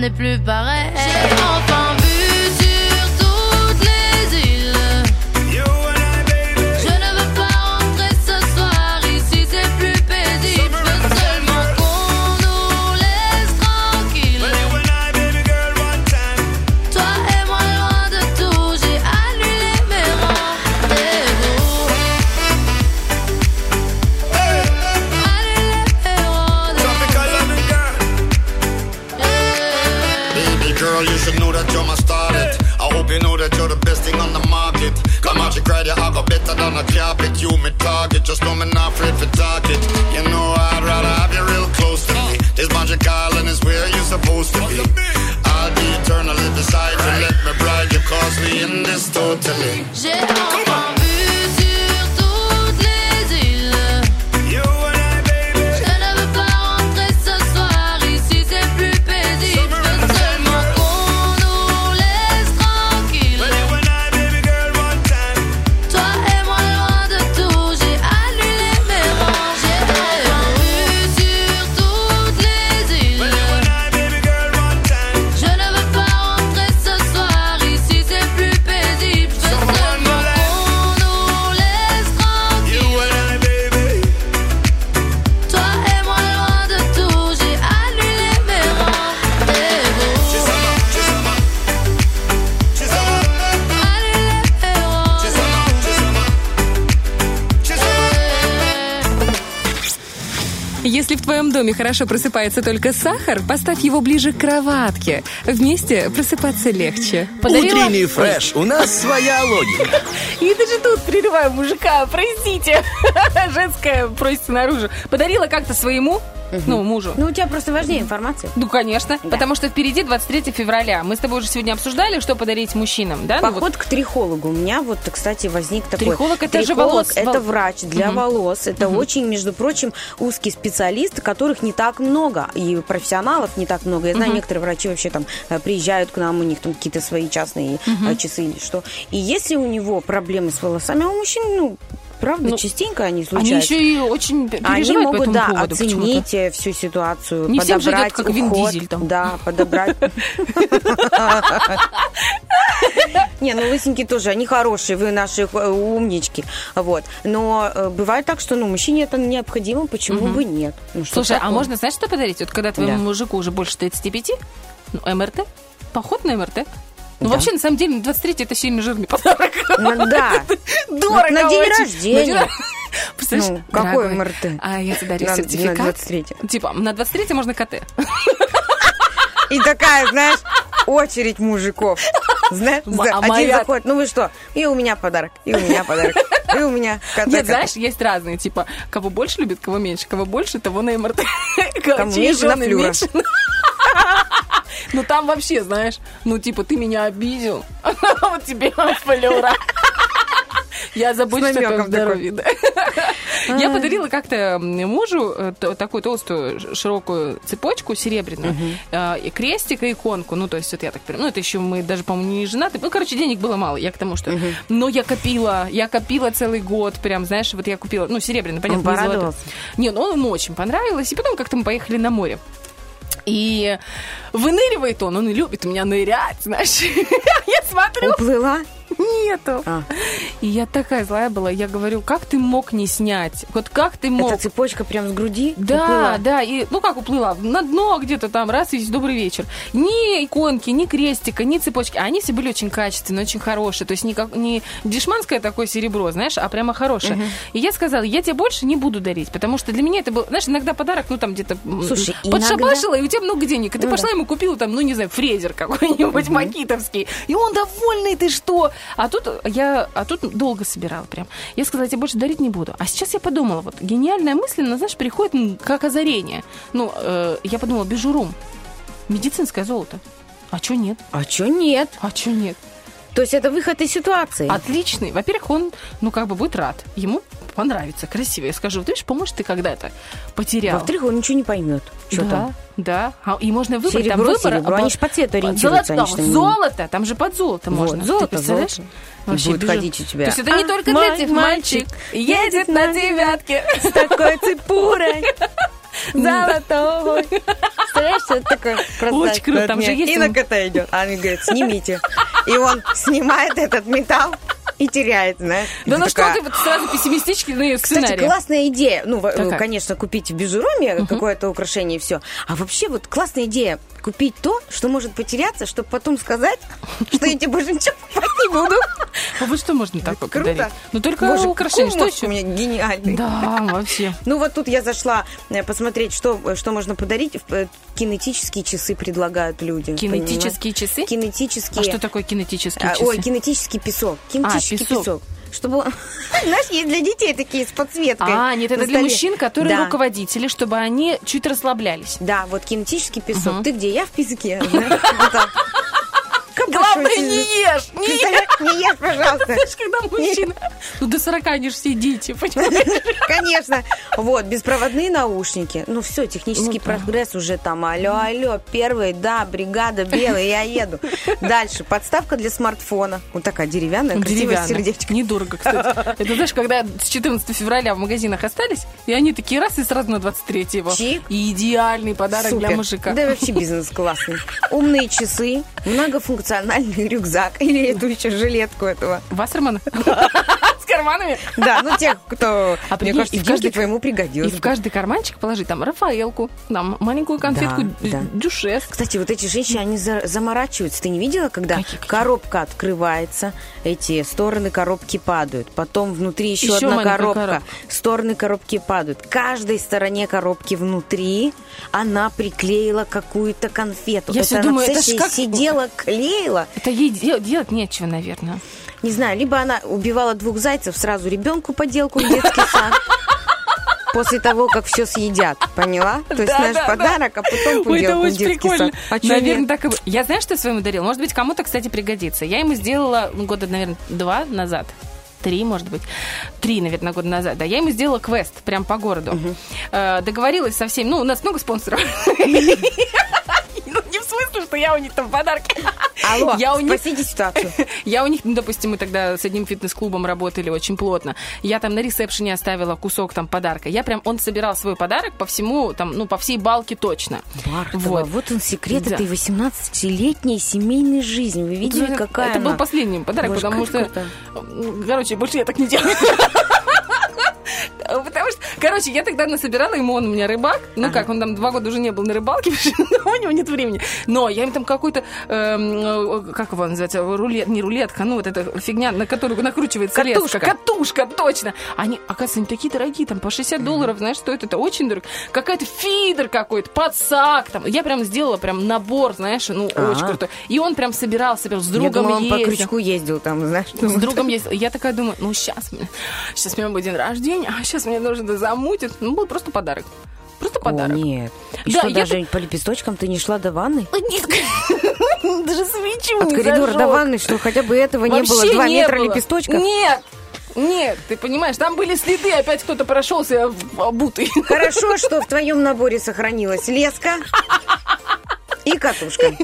C: n'est plus pareil.
L: Know me not afraid for target. You know I'd rather have you real close to me. This magical and is where you're supposed to be. I'll be eternally beside you. Let me bride you, cause we in this totally.
E: Доме хорошо просыпается только сахар, поставь его ближе к кроватке. Вместе просыпаться легче.
D: Утренний фреш, у нас своя логика.
A: И даже тут прерываю мужика, простите. Женская просится наружу. Подарила как-то своему, ну, мужу.
B: Ну, у тебя просто важнее информация.
A: Ну, конечно, потому что впереди 23 февраля. Мы с тобой уже сегодня обсуждали, что подарить мужчинам, да? Ну, вот
B: Поход к трихологу. У меня вот, кстати, возник такой...
A: Трихолог это же волос.
B: Это врач для
A: Мгм.
B: волос. Это
A: Мгм.
B: очень, между прочим, узкий специалист, которых не так много. И профессионалов не так много. Я знаю,
A: Мгм.
B: некоторые врачи вообще там э, приезжают к нам, у них там какие-то свои частные э, часы или что. И если у него проблемы с волосами, а у мужчин, ну, правда,
A: Ну,
B: частенько они
A: Они
B: случаются.
A: еще и очень п-
B: Они
A: переживают по
B: могут,
A: этому
B: да,
A: поводу почему-то.
B: оценить э, всю ситуацию,
A: Не всем же идет,
B: подобрать
A: как Вин
B: уход.
A: Дизель там.
B: Да, подобрать. Не, ну лысенькие тоже, они хорошие, вы наши э, умнички. Вот. Но э, бывает так, что ну, мужчине это необходимо, почему бы нет? Ну,
A: Слушай, а можно, знаешь, что подарить? Вот когда твоему мужику уже больше 35, ну, МРТ, поход на МРТ. Ну,
B: Да.
A: вообще, на самом деле, 23 это сильно жирный подарок.
B: Ну, да.
A: Дорого
B: На день рождения.
A: Представляешь,
B: Ну, какой МРТ?
A: А я тебе дарю
B: На- на
A: сертификат.
B: 23.
A: Типа, на 23 можно КТ.
B: И такая, знаешь, очередь мужиков. Знаешь,
A: а
B: один
A: моя-
B: заходит, ну вы что, и у меня подарок, и у меня подарок, и у меня кота,
A: Нет, знаешь, есть разные, типа, кого больше любит, кого меньше. Кого больше, того на МРТ.
B: Кому меньше, на флюра.
A: Ну, там вообще, знаешь, ну, типа, ты меня обидел, вот тебе флюра. Я забочусь о твоем здоровье. да. Я подарила как-то мужу э, такую толстую широкую цепочку серебряную, э, и крестик, и иконку. Ну, то есть, вот я так понимаю, ну, это еще мы даже, по-моему, не женаты. Ну, короче, денег было мало, я к тому, что... Но я копила, я копила целый год, прям, знаешь, вот я купила, ну, серебряный, понятно, не? Не, ну, он ему очень понравилось, и потом как-то мы поехали на море. И выныривает он, он любит у меня нырять, знаешь. Я смотрю,
B: Уплыла?
A: Нету.
B: А.
A: И я такая злая была. Я говорю, как ты мог не снять? Вот как ты мог?
B: Эта цепочка прям с груди
A: Да,
B: уплыла?
A: да, и ну как уплыла, на дно где-то там, раз, и добрый вечер. Ни иконки, ни крестика, ни цепочки. А Они все были очень качественные, очень хорошие. То есть не, как, не дешманское такое серебро, знаешь, а прямо хорошее. И я сказала, я тебе больше не буду дарить, потому что для меня это был, знаешь, иногда подарок, ну там где-то
B: Слушай,
A: подшабашила, и у тебя много денег. И ты
B: Ну
A: пошла ему купила там, ну не знаю, фрезер какой-нибудь макитовский. И он довольный, ты что? А тут я, а тут долго собирала прям. Я сказала, я тебе больше дарить не буду. А сейчас я подумала, вот гениальная мысль, она, знаешь, приходит как озарение. Ну, э, я подумала, бижурум, медицинское золото. А чё нет?
B: А чё нет?
A: А чё нет?
B: То есть это выход из ситуации?
A: Отличный. Во-первых, он, ну, как бы будет рад. Ему понравится, красиво. Я скажу, ты видишь, поможет ты когда-то потерял.
B: Во-вторых, он ничего не поймет. Что
A: да,
B: там?
A: да. А, и можно выбрать там
B: Серебро,
A: выбор.
B: серебро.
A: а,
B: Они ж по цвету ориентируются,
A: Золото,
B: они не-
A: золото, там же под золото
B: Вот,
A: можно.
B: золото,
A: ты представляешь?
B: золото.
A: Вообще
B: Будет
A: бежу.
B: ходить у тебя.
A: То есть это не
B: А,
A: только
B: мой
A: для тех
B: мальчик
A: мальчик едет на девятке.
B: С такой цепурой. Золотой. Представляешь, что это такое?
A: Очень круто, там же есть
B: И на кота идет. А они говорят, снимите. И он снимает этот металл и теряет, знаешь.
A: Да ну что ты вот сразу пессимистичный
B: Кстати,
A: сценарий.
B: классная идея. Ну, конечно, купить в бижуроме какое-то украшение и все. А вообще вот классная идея купить то, что может потеряться, чтобы потом сказать, что я тебе больше ничего не буду.
A: А вот что можно такое
B: Круто.
A: подарить? Ну только
B: Боже,
A: украшение. Что еще?
B: у меня гениальный.
A: Да, вообще.
B: Ну вот тут я зашла э, посмотреть, что, что можно подарить. Э, Кинетические часы предлагают люди.
A: Кинетические часы?
B: понимаешь? Кинетические.
A: А что такое кинетические
B: А,
A: часы?
B: Ой, кинетический песок. Кинетический
A: песок.
B: песок. Чтобы, знаешь, есть для детей такие с подсветкой.
A: А, нет, это для мужчин, которые
B: Да.
A: руководители, чтобы они чуть расслаблялись.
B: Да, вот кинетический песок.
A: Мгм.
B: Ты где? Я в песке. знаешь, вот так. Кабашусь.
A: Главное, не ешь, не
B: Представляешь, Не ешь, пожалуйста.
A: Знаешь, когда мужчина... Ну, до 40 они же все дети, понимаешь?
B: Конечно. Вот, беспроводные наушники. Ну все, технический
A: Ну
B: прогресс уже там. Алло, алло, первый, да, бригада белая, я еду. Дальше, подставка для смартфона. Вот такая деревянная, красивое
A: Деревянно.
B: сердечко.
A: Недорого, кстати. Это знаешь, когда с 14 февраля в магазинах остались, и они такие раз и сразу на 23 его.
B: Чик.
A: И идеальный подарок для мужика.
B: Да вообще бизнес классный. Умные часы, многофункциональный рюкзак или эту еще жилетку этого.
A: Вассерман? Карманами?
B: Да, ну тех, кто,
A: А
B: мне кажется,
A: и в каждый-
B: твоему
A: И
B: пригодился.
A: в каждый карманчик положить там Рафаэлку, там маленькую конфетку
B: Да, да.
A: дюшес.
B: Кстати, вот эти женщины, они за- заморачиваются. Ты не видела, когда
A: Какие- какие?
B: коробка открывается, эти стороны коробки падают, потом внутри еще,
A: Еще
B: одна коробка,
A: коробка.
B: стороны коробки падают. Каждой стороне коробки внутри она приклеила какую-то конфету.
A: Я
B: это
A: всё
B: она,
A: думаю, это как-
B: сидела, клеила.
A: Это ей дел- делать нечего, наверное.
B: Не знаю, либо она убивала двух зайцев, сразу ребенку поделку в детский сад. После того, как все съедят, поняла? То есть
A: Да,
B: наш
A: да, да.
B: подарок, а потом
A: Ой, это очень прикольно.
B: сад. А
A: наверное,
B: нет?
A: так и... Я знаю, что я своему дарила. Может быть, кому-то, кстати, пригодится. Я ему сделала ну, года, наверное, два назад. Три, может быть. Три, наверное, года назад. Да, я ему сделала квест прям по городу. Э, договорилась со всеми. Ну, у нас много спонсоров. Ну, не в смысле, что я у них там подарки.
B: Алло,
A: я у них
B: спасите ситуацию.
A: я у них, ну, допустим, мы тогда с одним фитнес-клубом работали очень плотно. Я там на ресепшене оставила кусок там подарка. Я прям, он собирал свой подарок по всему, там, ну, по всей балке точно.
B: Бархатова, вот. он секрет
A: Да.
B: этой 18-летней семейной жизни. Вы видели,
A: Это-
B: какая
A: Это
B: она?
A: был последний подарок,
B: Боже,
A: потому что...
B: круто.
A: ну, Короче, больше я так не делаю. Потому что, короче, я тогда насобирала ему, он у меня рыбак. Ну как, он там два года уже не был на рыбалке, у него нет времени. Но я им там какой-то, эм, э, как его называется, рулет, не рулетка, ну вот эта фигня, на которую накручивается леска.
B: Катушка.
A: Катушка, точно. Они, оказывается, они такие дорогие, там по 60 долларов, знаешь, стоит это очень дорого. Какая-то фидер какой-то, подсак там. Я прям сделала прям набор, знаешь, ну
B: А.
A: очень крутой. И он прям собирал, собирал, с
B: Я
A: другом
B: думала, он по
A: ездил.
B: крючку ездил там, знаешь.
A: С другом есть. Я такая думаю, ну сейчас, сейчас у меня будет день рождения, а сейчас мне нужно замутить. Ну, был просто подарок. Просто
B: О,
A: подарок.
B: нет. И
A: Да,
B: что,
A: я
B: даже по лепесточкам ты не шла до ванны?
A: Нет, даже свечу
B: От коридора до ванны, что хотя бы этого не было? Два метра лепесточка?
A: Нет, нет, ты понимаешь, там были следы, опять кто-то прошелся обутый.
B: Хорошо, что в твоем наборе сохранилась леска и катушка.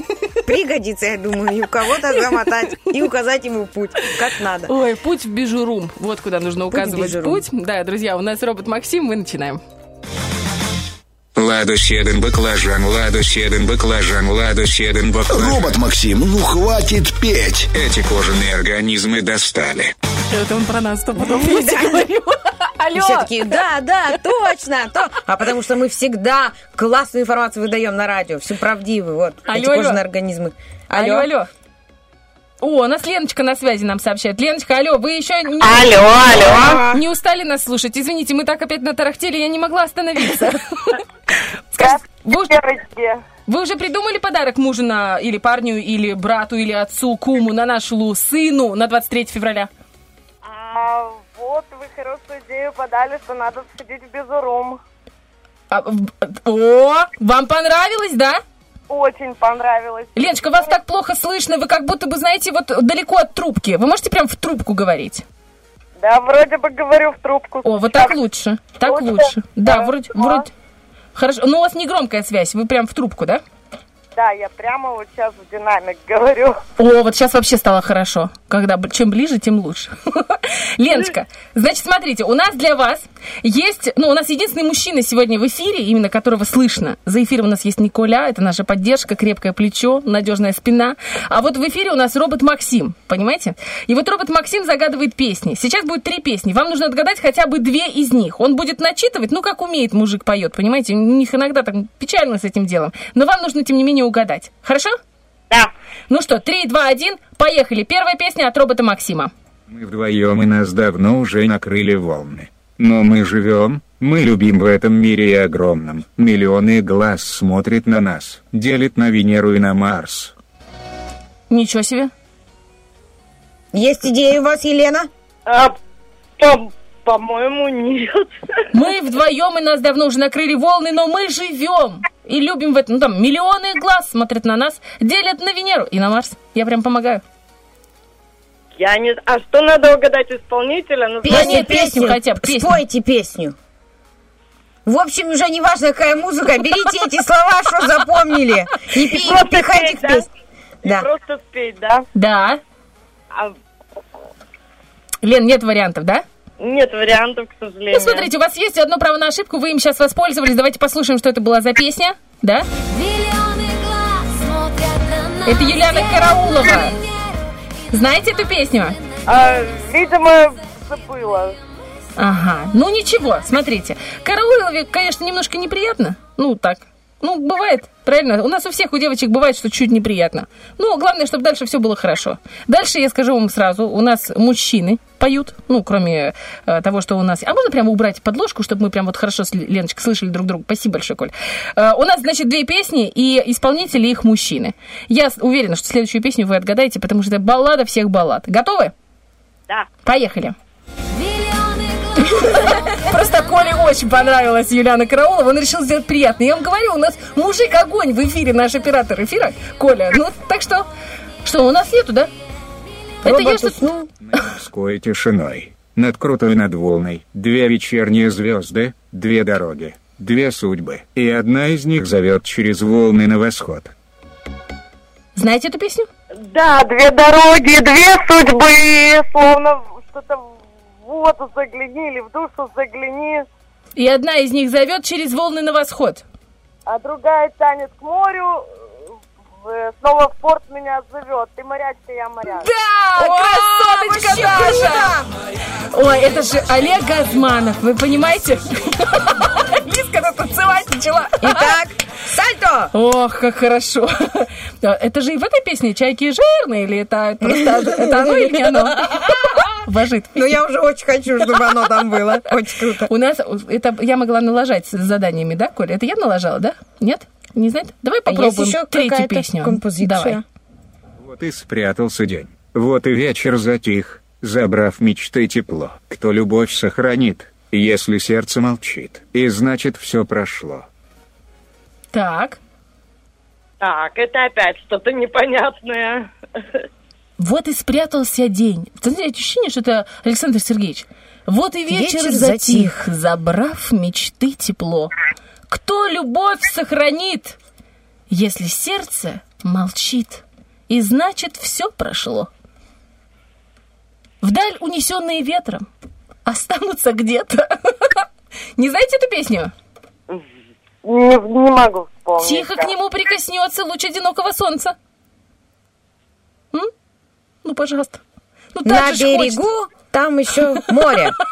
B: Пригодится, я думаю, и у кого-то замотать, и указать ему путь, как надо.
A: Ой, путь в бижурум. Вот куда нужно
B: Путь
A: указывать путь. Да, друзья, у нас робот Максим, мы начинаем.
M: Ладу седен баклажан, ладу седен баклажан, ладу седен баклажан.
F: Робот Максим, ну хватит петь.
M: Эти кожаные организмы достали.
A: Это он про нас сто пудов Алло!
B: все такие, да, да, точно, то. А потому что мы всегда классную информацию выдаем на радио, всю правдивую, вот,
A: Алло,
B: эти
A: алло.
B: кожаные организмы.
A: Алло, алло. О, у нас Леночка на связи нам сообщает. Леночка, алло, вы еще не...
B: Алло, алло.
A: Не устали нас слушать? Извините, мы так опять натарахтели, я не могла остановиться. Скажите, вы уже, вы уже придумали подарок мужу на, или парню, или брату, или отцу, куму на нашу сыну на 23 февраля?
N: Вот вы хорошую идею подали, что надо сходить в Безурум.
A: А, о, вам понравилось, да?
N: Очень понравилось.
A: Леночка, вас так плохо слышно, вы как будто бы, знаете, вот далеко от трубки. Вы можете прям в трубку говорить?
N: Да, вроде бы говорю в трубку.
A: О, вот так лучше. Так лучше. Да, вроде, вроде. Хорошо. Но у вас не громкая связь, вы прям в трубку, да?
N: Да, я прямо вот сейчас в динамик говорю.
A: О, вот сейчас вообще стало хорошо. Когда чем ближе, тем лучше. Леночка, значит, смотрите, у нас для вас есть, ну, у нас единственный мужчина сегодня в эфире, именно которого слышно. За эфиром у нас есть Николя, это наша поддержка, крепкое плечо, надежная спина. А вот в эфире у нас робот Максим, понимаете? И вот робот Максим загадывает песни. Сейчас будет три песни. Вам нужно отгадать хотя бы две из них. Он будет начитывать, ну, как умеет мужик поет, понимаете? У них иногда так печально с этим делом. Но вам нужно, тем не менее, угадать. Хорошо?
N: Да.
A: Ну что, три, два, один, поехали. Первая песня от робота Максима.
M: Мы вдвоем и нас давно уже накрыли волны. Но мы живем, мы любим в этом мире и огромном. Миллионы глаз смотрят на нас, делят на Венеру и на Марс.
A: Ничего себе.
B: Есть идеи у вас, Елена?
N: А, по- по-моему, нет.
A: Мы вдвоем и нас давно уже накрыли волны, но мы живем и любим в этом. Ну там миллионы глаз смотрят на нас, делят на Венеру и на Марс. Я прям помогаю.
N: Я не... А что надо угадать исполнителя? Ну,
A: Да нет, песню хотя бы, песню.
B: Спойте песню. В общем, уже не важно, какая музыка. Берите эти слова, что запомнили. И пихайте к
N: да?
B: песне.
N: Не
B: Да.
N: просто спеть, да?
A: Да.
N: А,
A: Лен, нет вариантов, да?
N: Нет вариантов, к сожалению.
A: Ну, смотрите, у вас есть одно право на ошибку, вы им сейчас воспользовались. Давайте послушаем, что это была за песня. Да? Это Юлиана Караулова. Знаете эту песню?
N: А, видимо, забыла.
A: Ага, ну ничего, смотрите. Караулове, конечно, немножко неприятно. Ну, так. Ну, бывает, правильно? У нас у всех, у девочек бывает, что чуть неприятно. Ну, главное, чтобы дальше все было хорошо. Дальше я скажу вам сразу, у нас мужчины поют, ну, кроме э, того, что у нас... А можно прямо убрать подложку, чтобы мы прям вот хорошо с Леночкой слышали друг друга? Спасибо большое, Коль. Э, у нас, значит, две песни, и исполнители их мужчины. Я уверена, что следующую песню вы отгадаете, потому что это баллада всех баллад. Готовы?
N: Да.
A: Поехали. Просто Коле очень понравилась Юлиана Караулова, он решил сделать приятно. Я вам говорю, у нас мужик огонь в эфире, наш оператор эфира, Коля. Ну, так что, что, у нас нету, да? Это я что
M: Морской тишиной. Над крутой над волной. Две вечерние звезды, две дороги, две судьбы. И одна из них зовет через волны на восход.
A: Знаете эту песню?
N: Да, две дороги, две судьбы, словно что-то воду загляни или в душу загляни,
A: И одна из них зовет через волны на восход.
N: а другая тянет к морю, э, снова в порт меня зовет. Ты морячка, я моряк.
A: Да, красоточка наша! Ой, это же Олег Газманов, вы понимаете? Тут танцевать начала.
B: Итак, сальто!
A: Ох, как хорошо. Это же и в этой песне «Чайки жирные» или это просто это оно или не оно? Вожит.
B: Ну, я уже очень хочу, чтобы оно там было. Очень круто.
A: У нас это я могла налажать с заданиями, да, Коля? Это я налажала, да? Нет? Не знаете? Давай
B: А есть
A: попробуем
B: еще
A: третью песню.
B: композиция?
A: Давай.
M: Вот и спрятался день. Вот и вечер затих, забрав мечты тепло. Кто любовь сохранит, если сердце молчит, и значит все прошло.
A: Так.
N: Так, это опять что-то непонятное.
A: Вот и спрятался день. Ощущение, что это Александр Сергеевич. Вот и вечер,
B: Вечер
A: затих, забрав мечты тепло. Кто любовь сохранит, если сердце молчит? И значит, все прошло. Вдаль унесенные ветром останутся где-то. Не знаете эту песню?
N: Не, не могу вспомнить.
A: Тихо к нему прикоснется луч одинокого солнца. М? Ну, пожалуйста. Ну,
B: На
A: ж хочется.
B: берегу там еще море.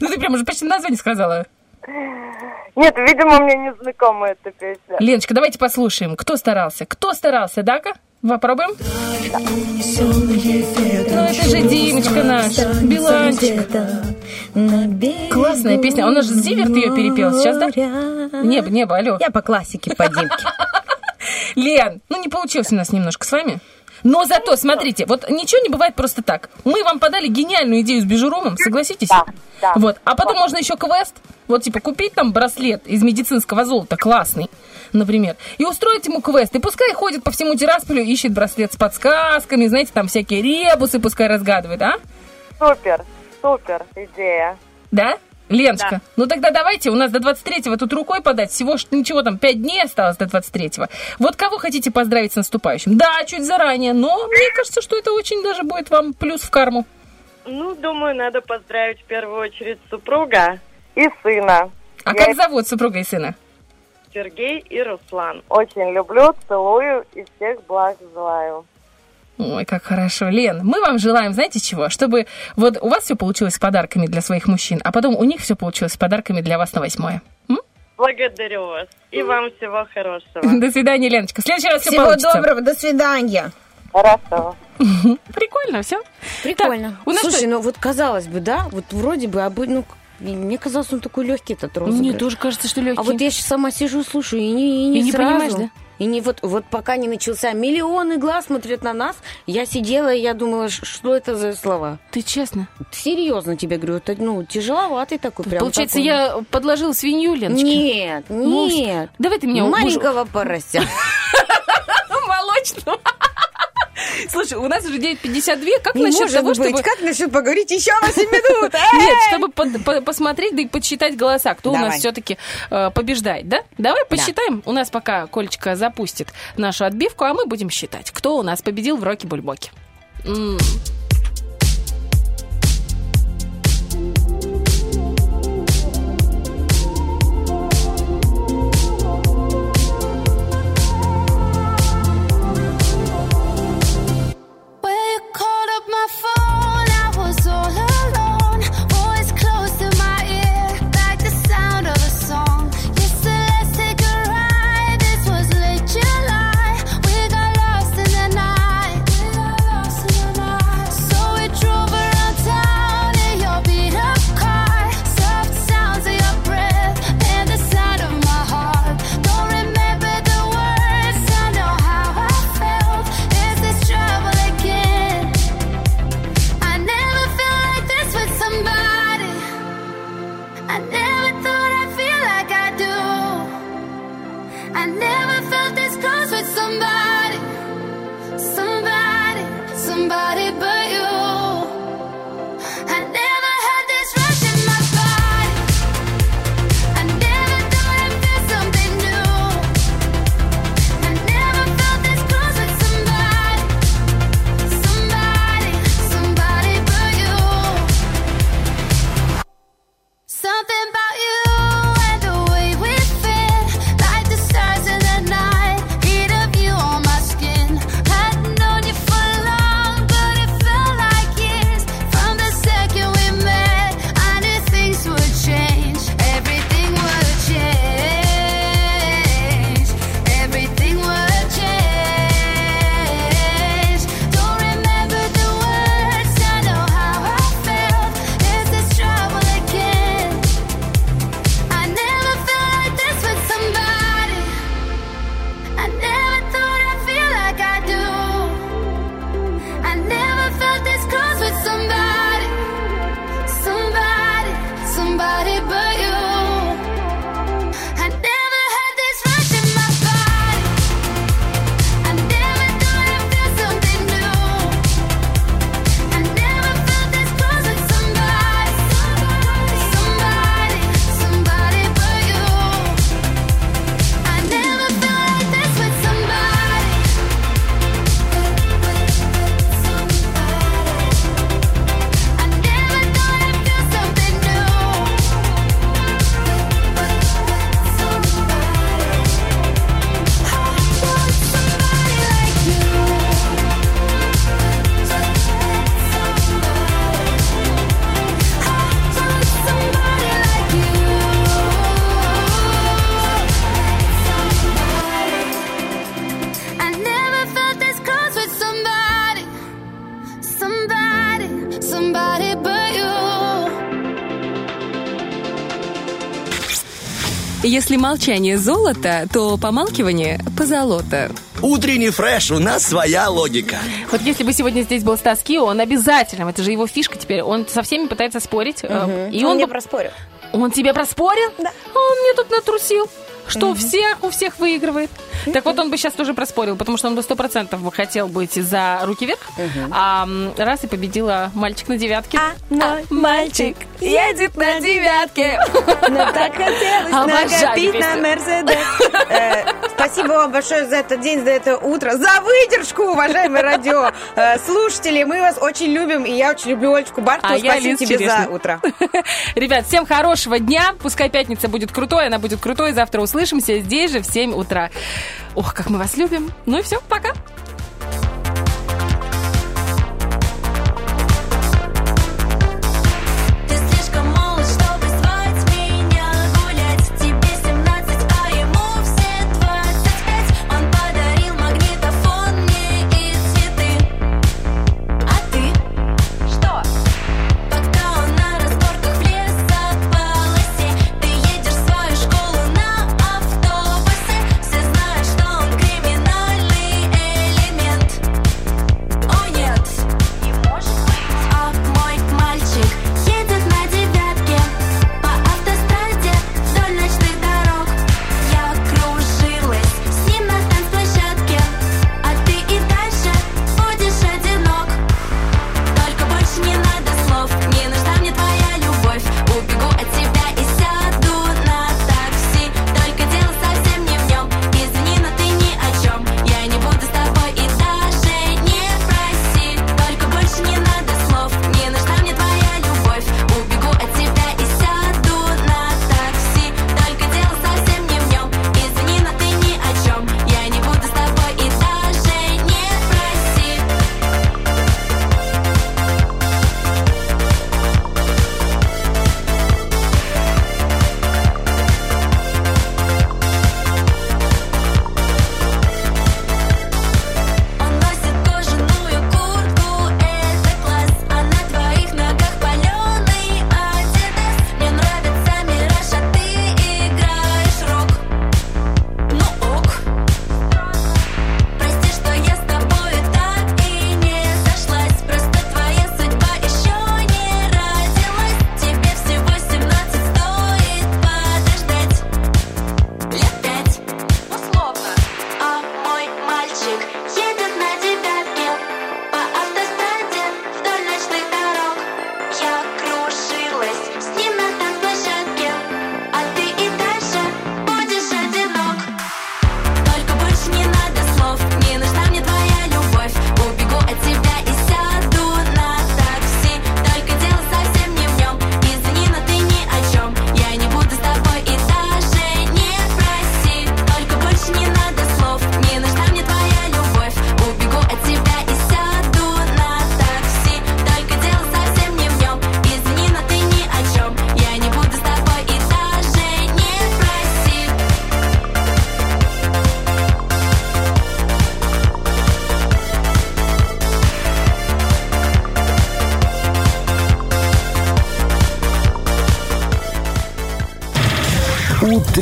A: Ну, ты прям уже почти название сказала.
N: Нет, видимо, мне не знакома эта песня.
A: Леночка, давайте послушаем. Кто старался? Кто старался, да-ка? Попробуем? Ну, это же Димочка наш, Биланчик. Классная песня. Он же Зиверт ее перепел сейчас, да? Небо, небо, алло.
B: Я по классике, по Димке.
A: Лен, ну не получилось у нас немножко с вами. Но зато, смотрите, вот ничего не бывает просто так. Мы вам подали гениальную идею с бижурумом, согласитесь?
N: Да, да.
A: Вот. А потом можно еще квест. Вот, типа, купить там браслет из медицинского золота, классный, например, и устроить ему квест. И пускай ходит по всему Тирасполю, ищет браслет с подсказками, знаете, там всякие ребусы пускай разгадывает, а?
N: Супер, супер идея.
C: Да? Леночка,
N: Да.
C: ну тогда давайте, у нас до 23-го тут рукой подать, всего ничего там, 5 дней осталось до 23-го. Вот кого хотите поздравить с наступающим? Да, чуть заранее, но мне кажется, что это очень даже будет вам плюс в карму.
N: Ну, думаю, надо поздравить в первую очередь супруга и сына.
C: А
N: Я
C: как зовут супруга и сына?
N: Сергей и Руслан. Очень люблю, целую и всех благ желаю.
C: Ой, как хорошо. Лен, мы вам желаем, знаете чего? Чтобы вот у вас все получилось с подарками для своих мужчин, а потом у них все получилось с подарками для вас на восьмое. М?
N: Благодарю вас. И вам всего хорошего.
C: До свидания, Леночка. В следующий раз все
B: Всего
C: получится.
B: доброго, до свидания.
N: Хорошо.
C: Прикольно, все.
B: Прикольно.
C: у нас
B: Слушай,
C: что-
B: ну вот казалось бы, да, вот вроде бы, обы- ну, мне казалось, он такой легкий, этот розыгрыш.
C: Мне тоже кажется, что легкий.
B: А вот я сейчас сама сижу слушаю, и не, и не,
C: И не
B: сразу.
C: понимаешь, да?
B: И не вот, вот пока не начался, миллионы глаз смотрят на нас, я сидела, и я думала, что это за слова?
C: Ты честно?
B: Серьезно тебе говорю, это, ну, тяжеловатый такой прям.
C: Получается,
B: такой.
C: я подложила свинью, Леночка?
B: Нет, нет.
C: Давай ты меня
B: Маленького порося.
C: Молочного. Слушай, у нас уже 9.52. Как
B: Не
C: насчет того,
B: быть.
C: чтобы...
B: Как насчет поговорить еще 8 минут?
C: Нет, чтобы под- по- посмотреть, да и подсчитать голоса, кто у нас все-таки побеждает, да? Давай посчитаем. У нас пока Колечка запустит нашу отбивку, а мы будем считать, кто у нас победил в Роке Бульбоке.
A: Если молчание золото, то помалкивание позолото.
D: Утренний фреш, у нас своя логика.
C: Вот если бы сегодня здесь был Стас Кио, он обязательно, это же его фишка теперь, он со всеми пытается спорить. Угу. И
B: он,
C: он
B: мне
C: бы...
B: проспорил.
C: Он тебе проспорил? Да. А он мне тут натрусил,
G: что угу. все у всех выигрывает. Так вот, он бы сейчас тоже проспорил, потому что он бы сто процентов бы хотел быть за руки вверх. А раз и победила мальчик на девятке.
B: А, а мальчик едет на девятке.
G: Но
B: так хотелось накопить на Мерседес. Э, Спасибо вам большое за этот день, за это утро, за выдержку, уважаемые радиослушатели. Э, мы вас очень любим, и я очень люблю Олечку Баркову.
G: А
B: Спасибо тебе
G: Черешня.
B: за утро.
G: Ребят, всем хорошего дня. Пускай пятница будет крутой, она будет крутой. Завтра услышимся здесь же в 7 утра. Ох, как мы вас любим. Ну и все, пока.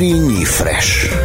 F: Magrinho e Fresh.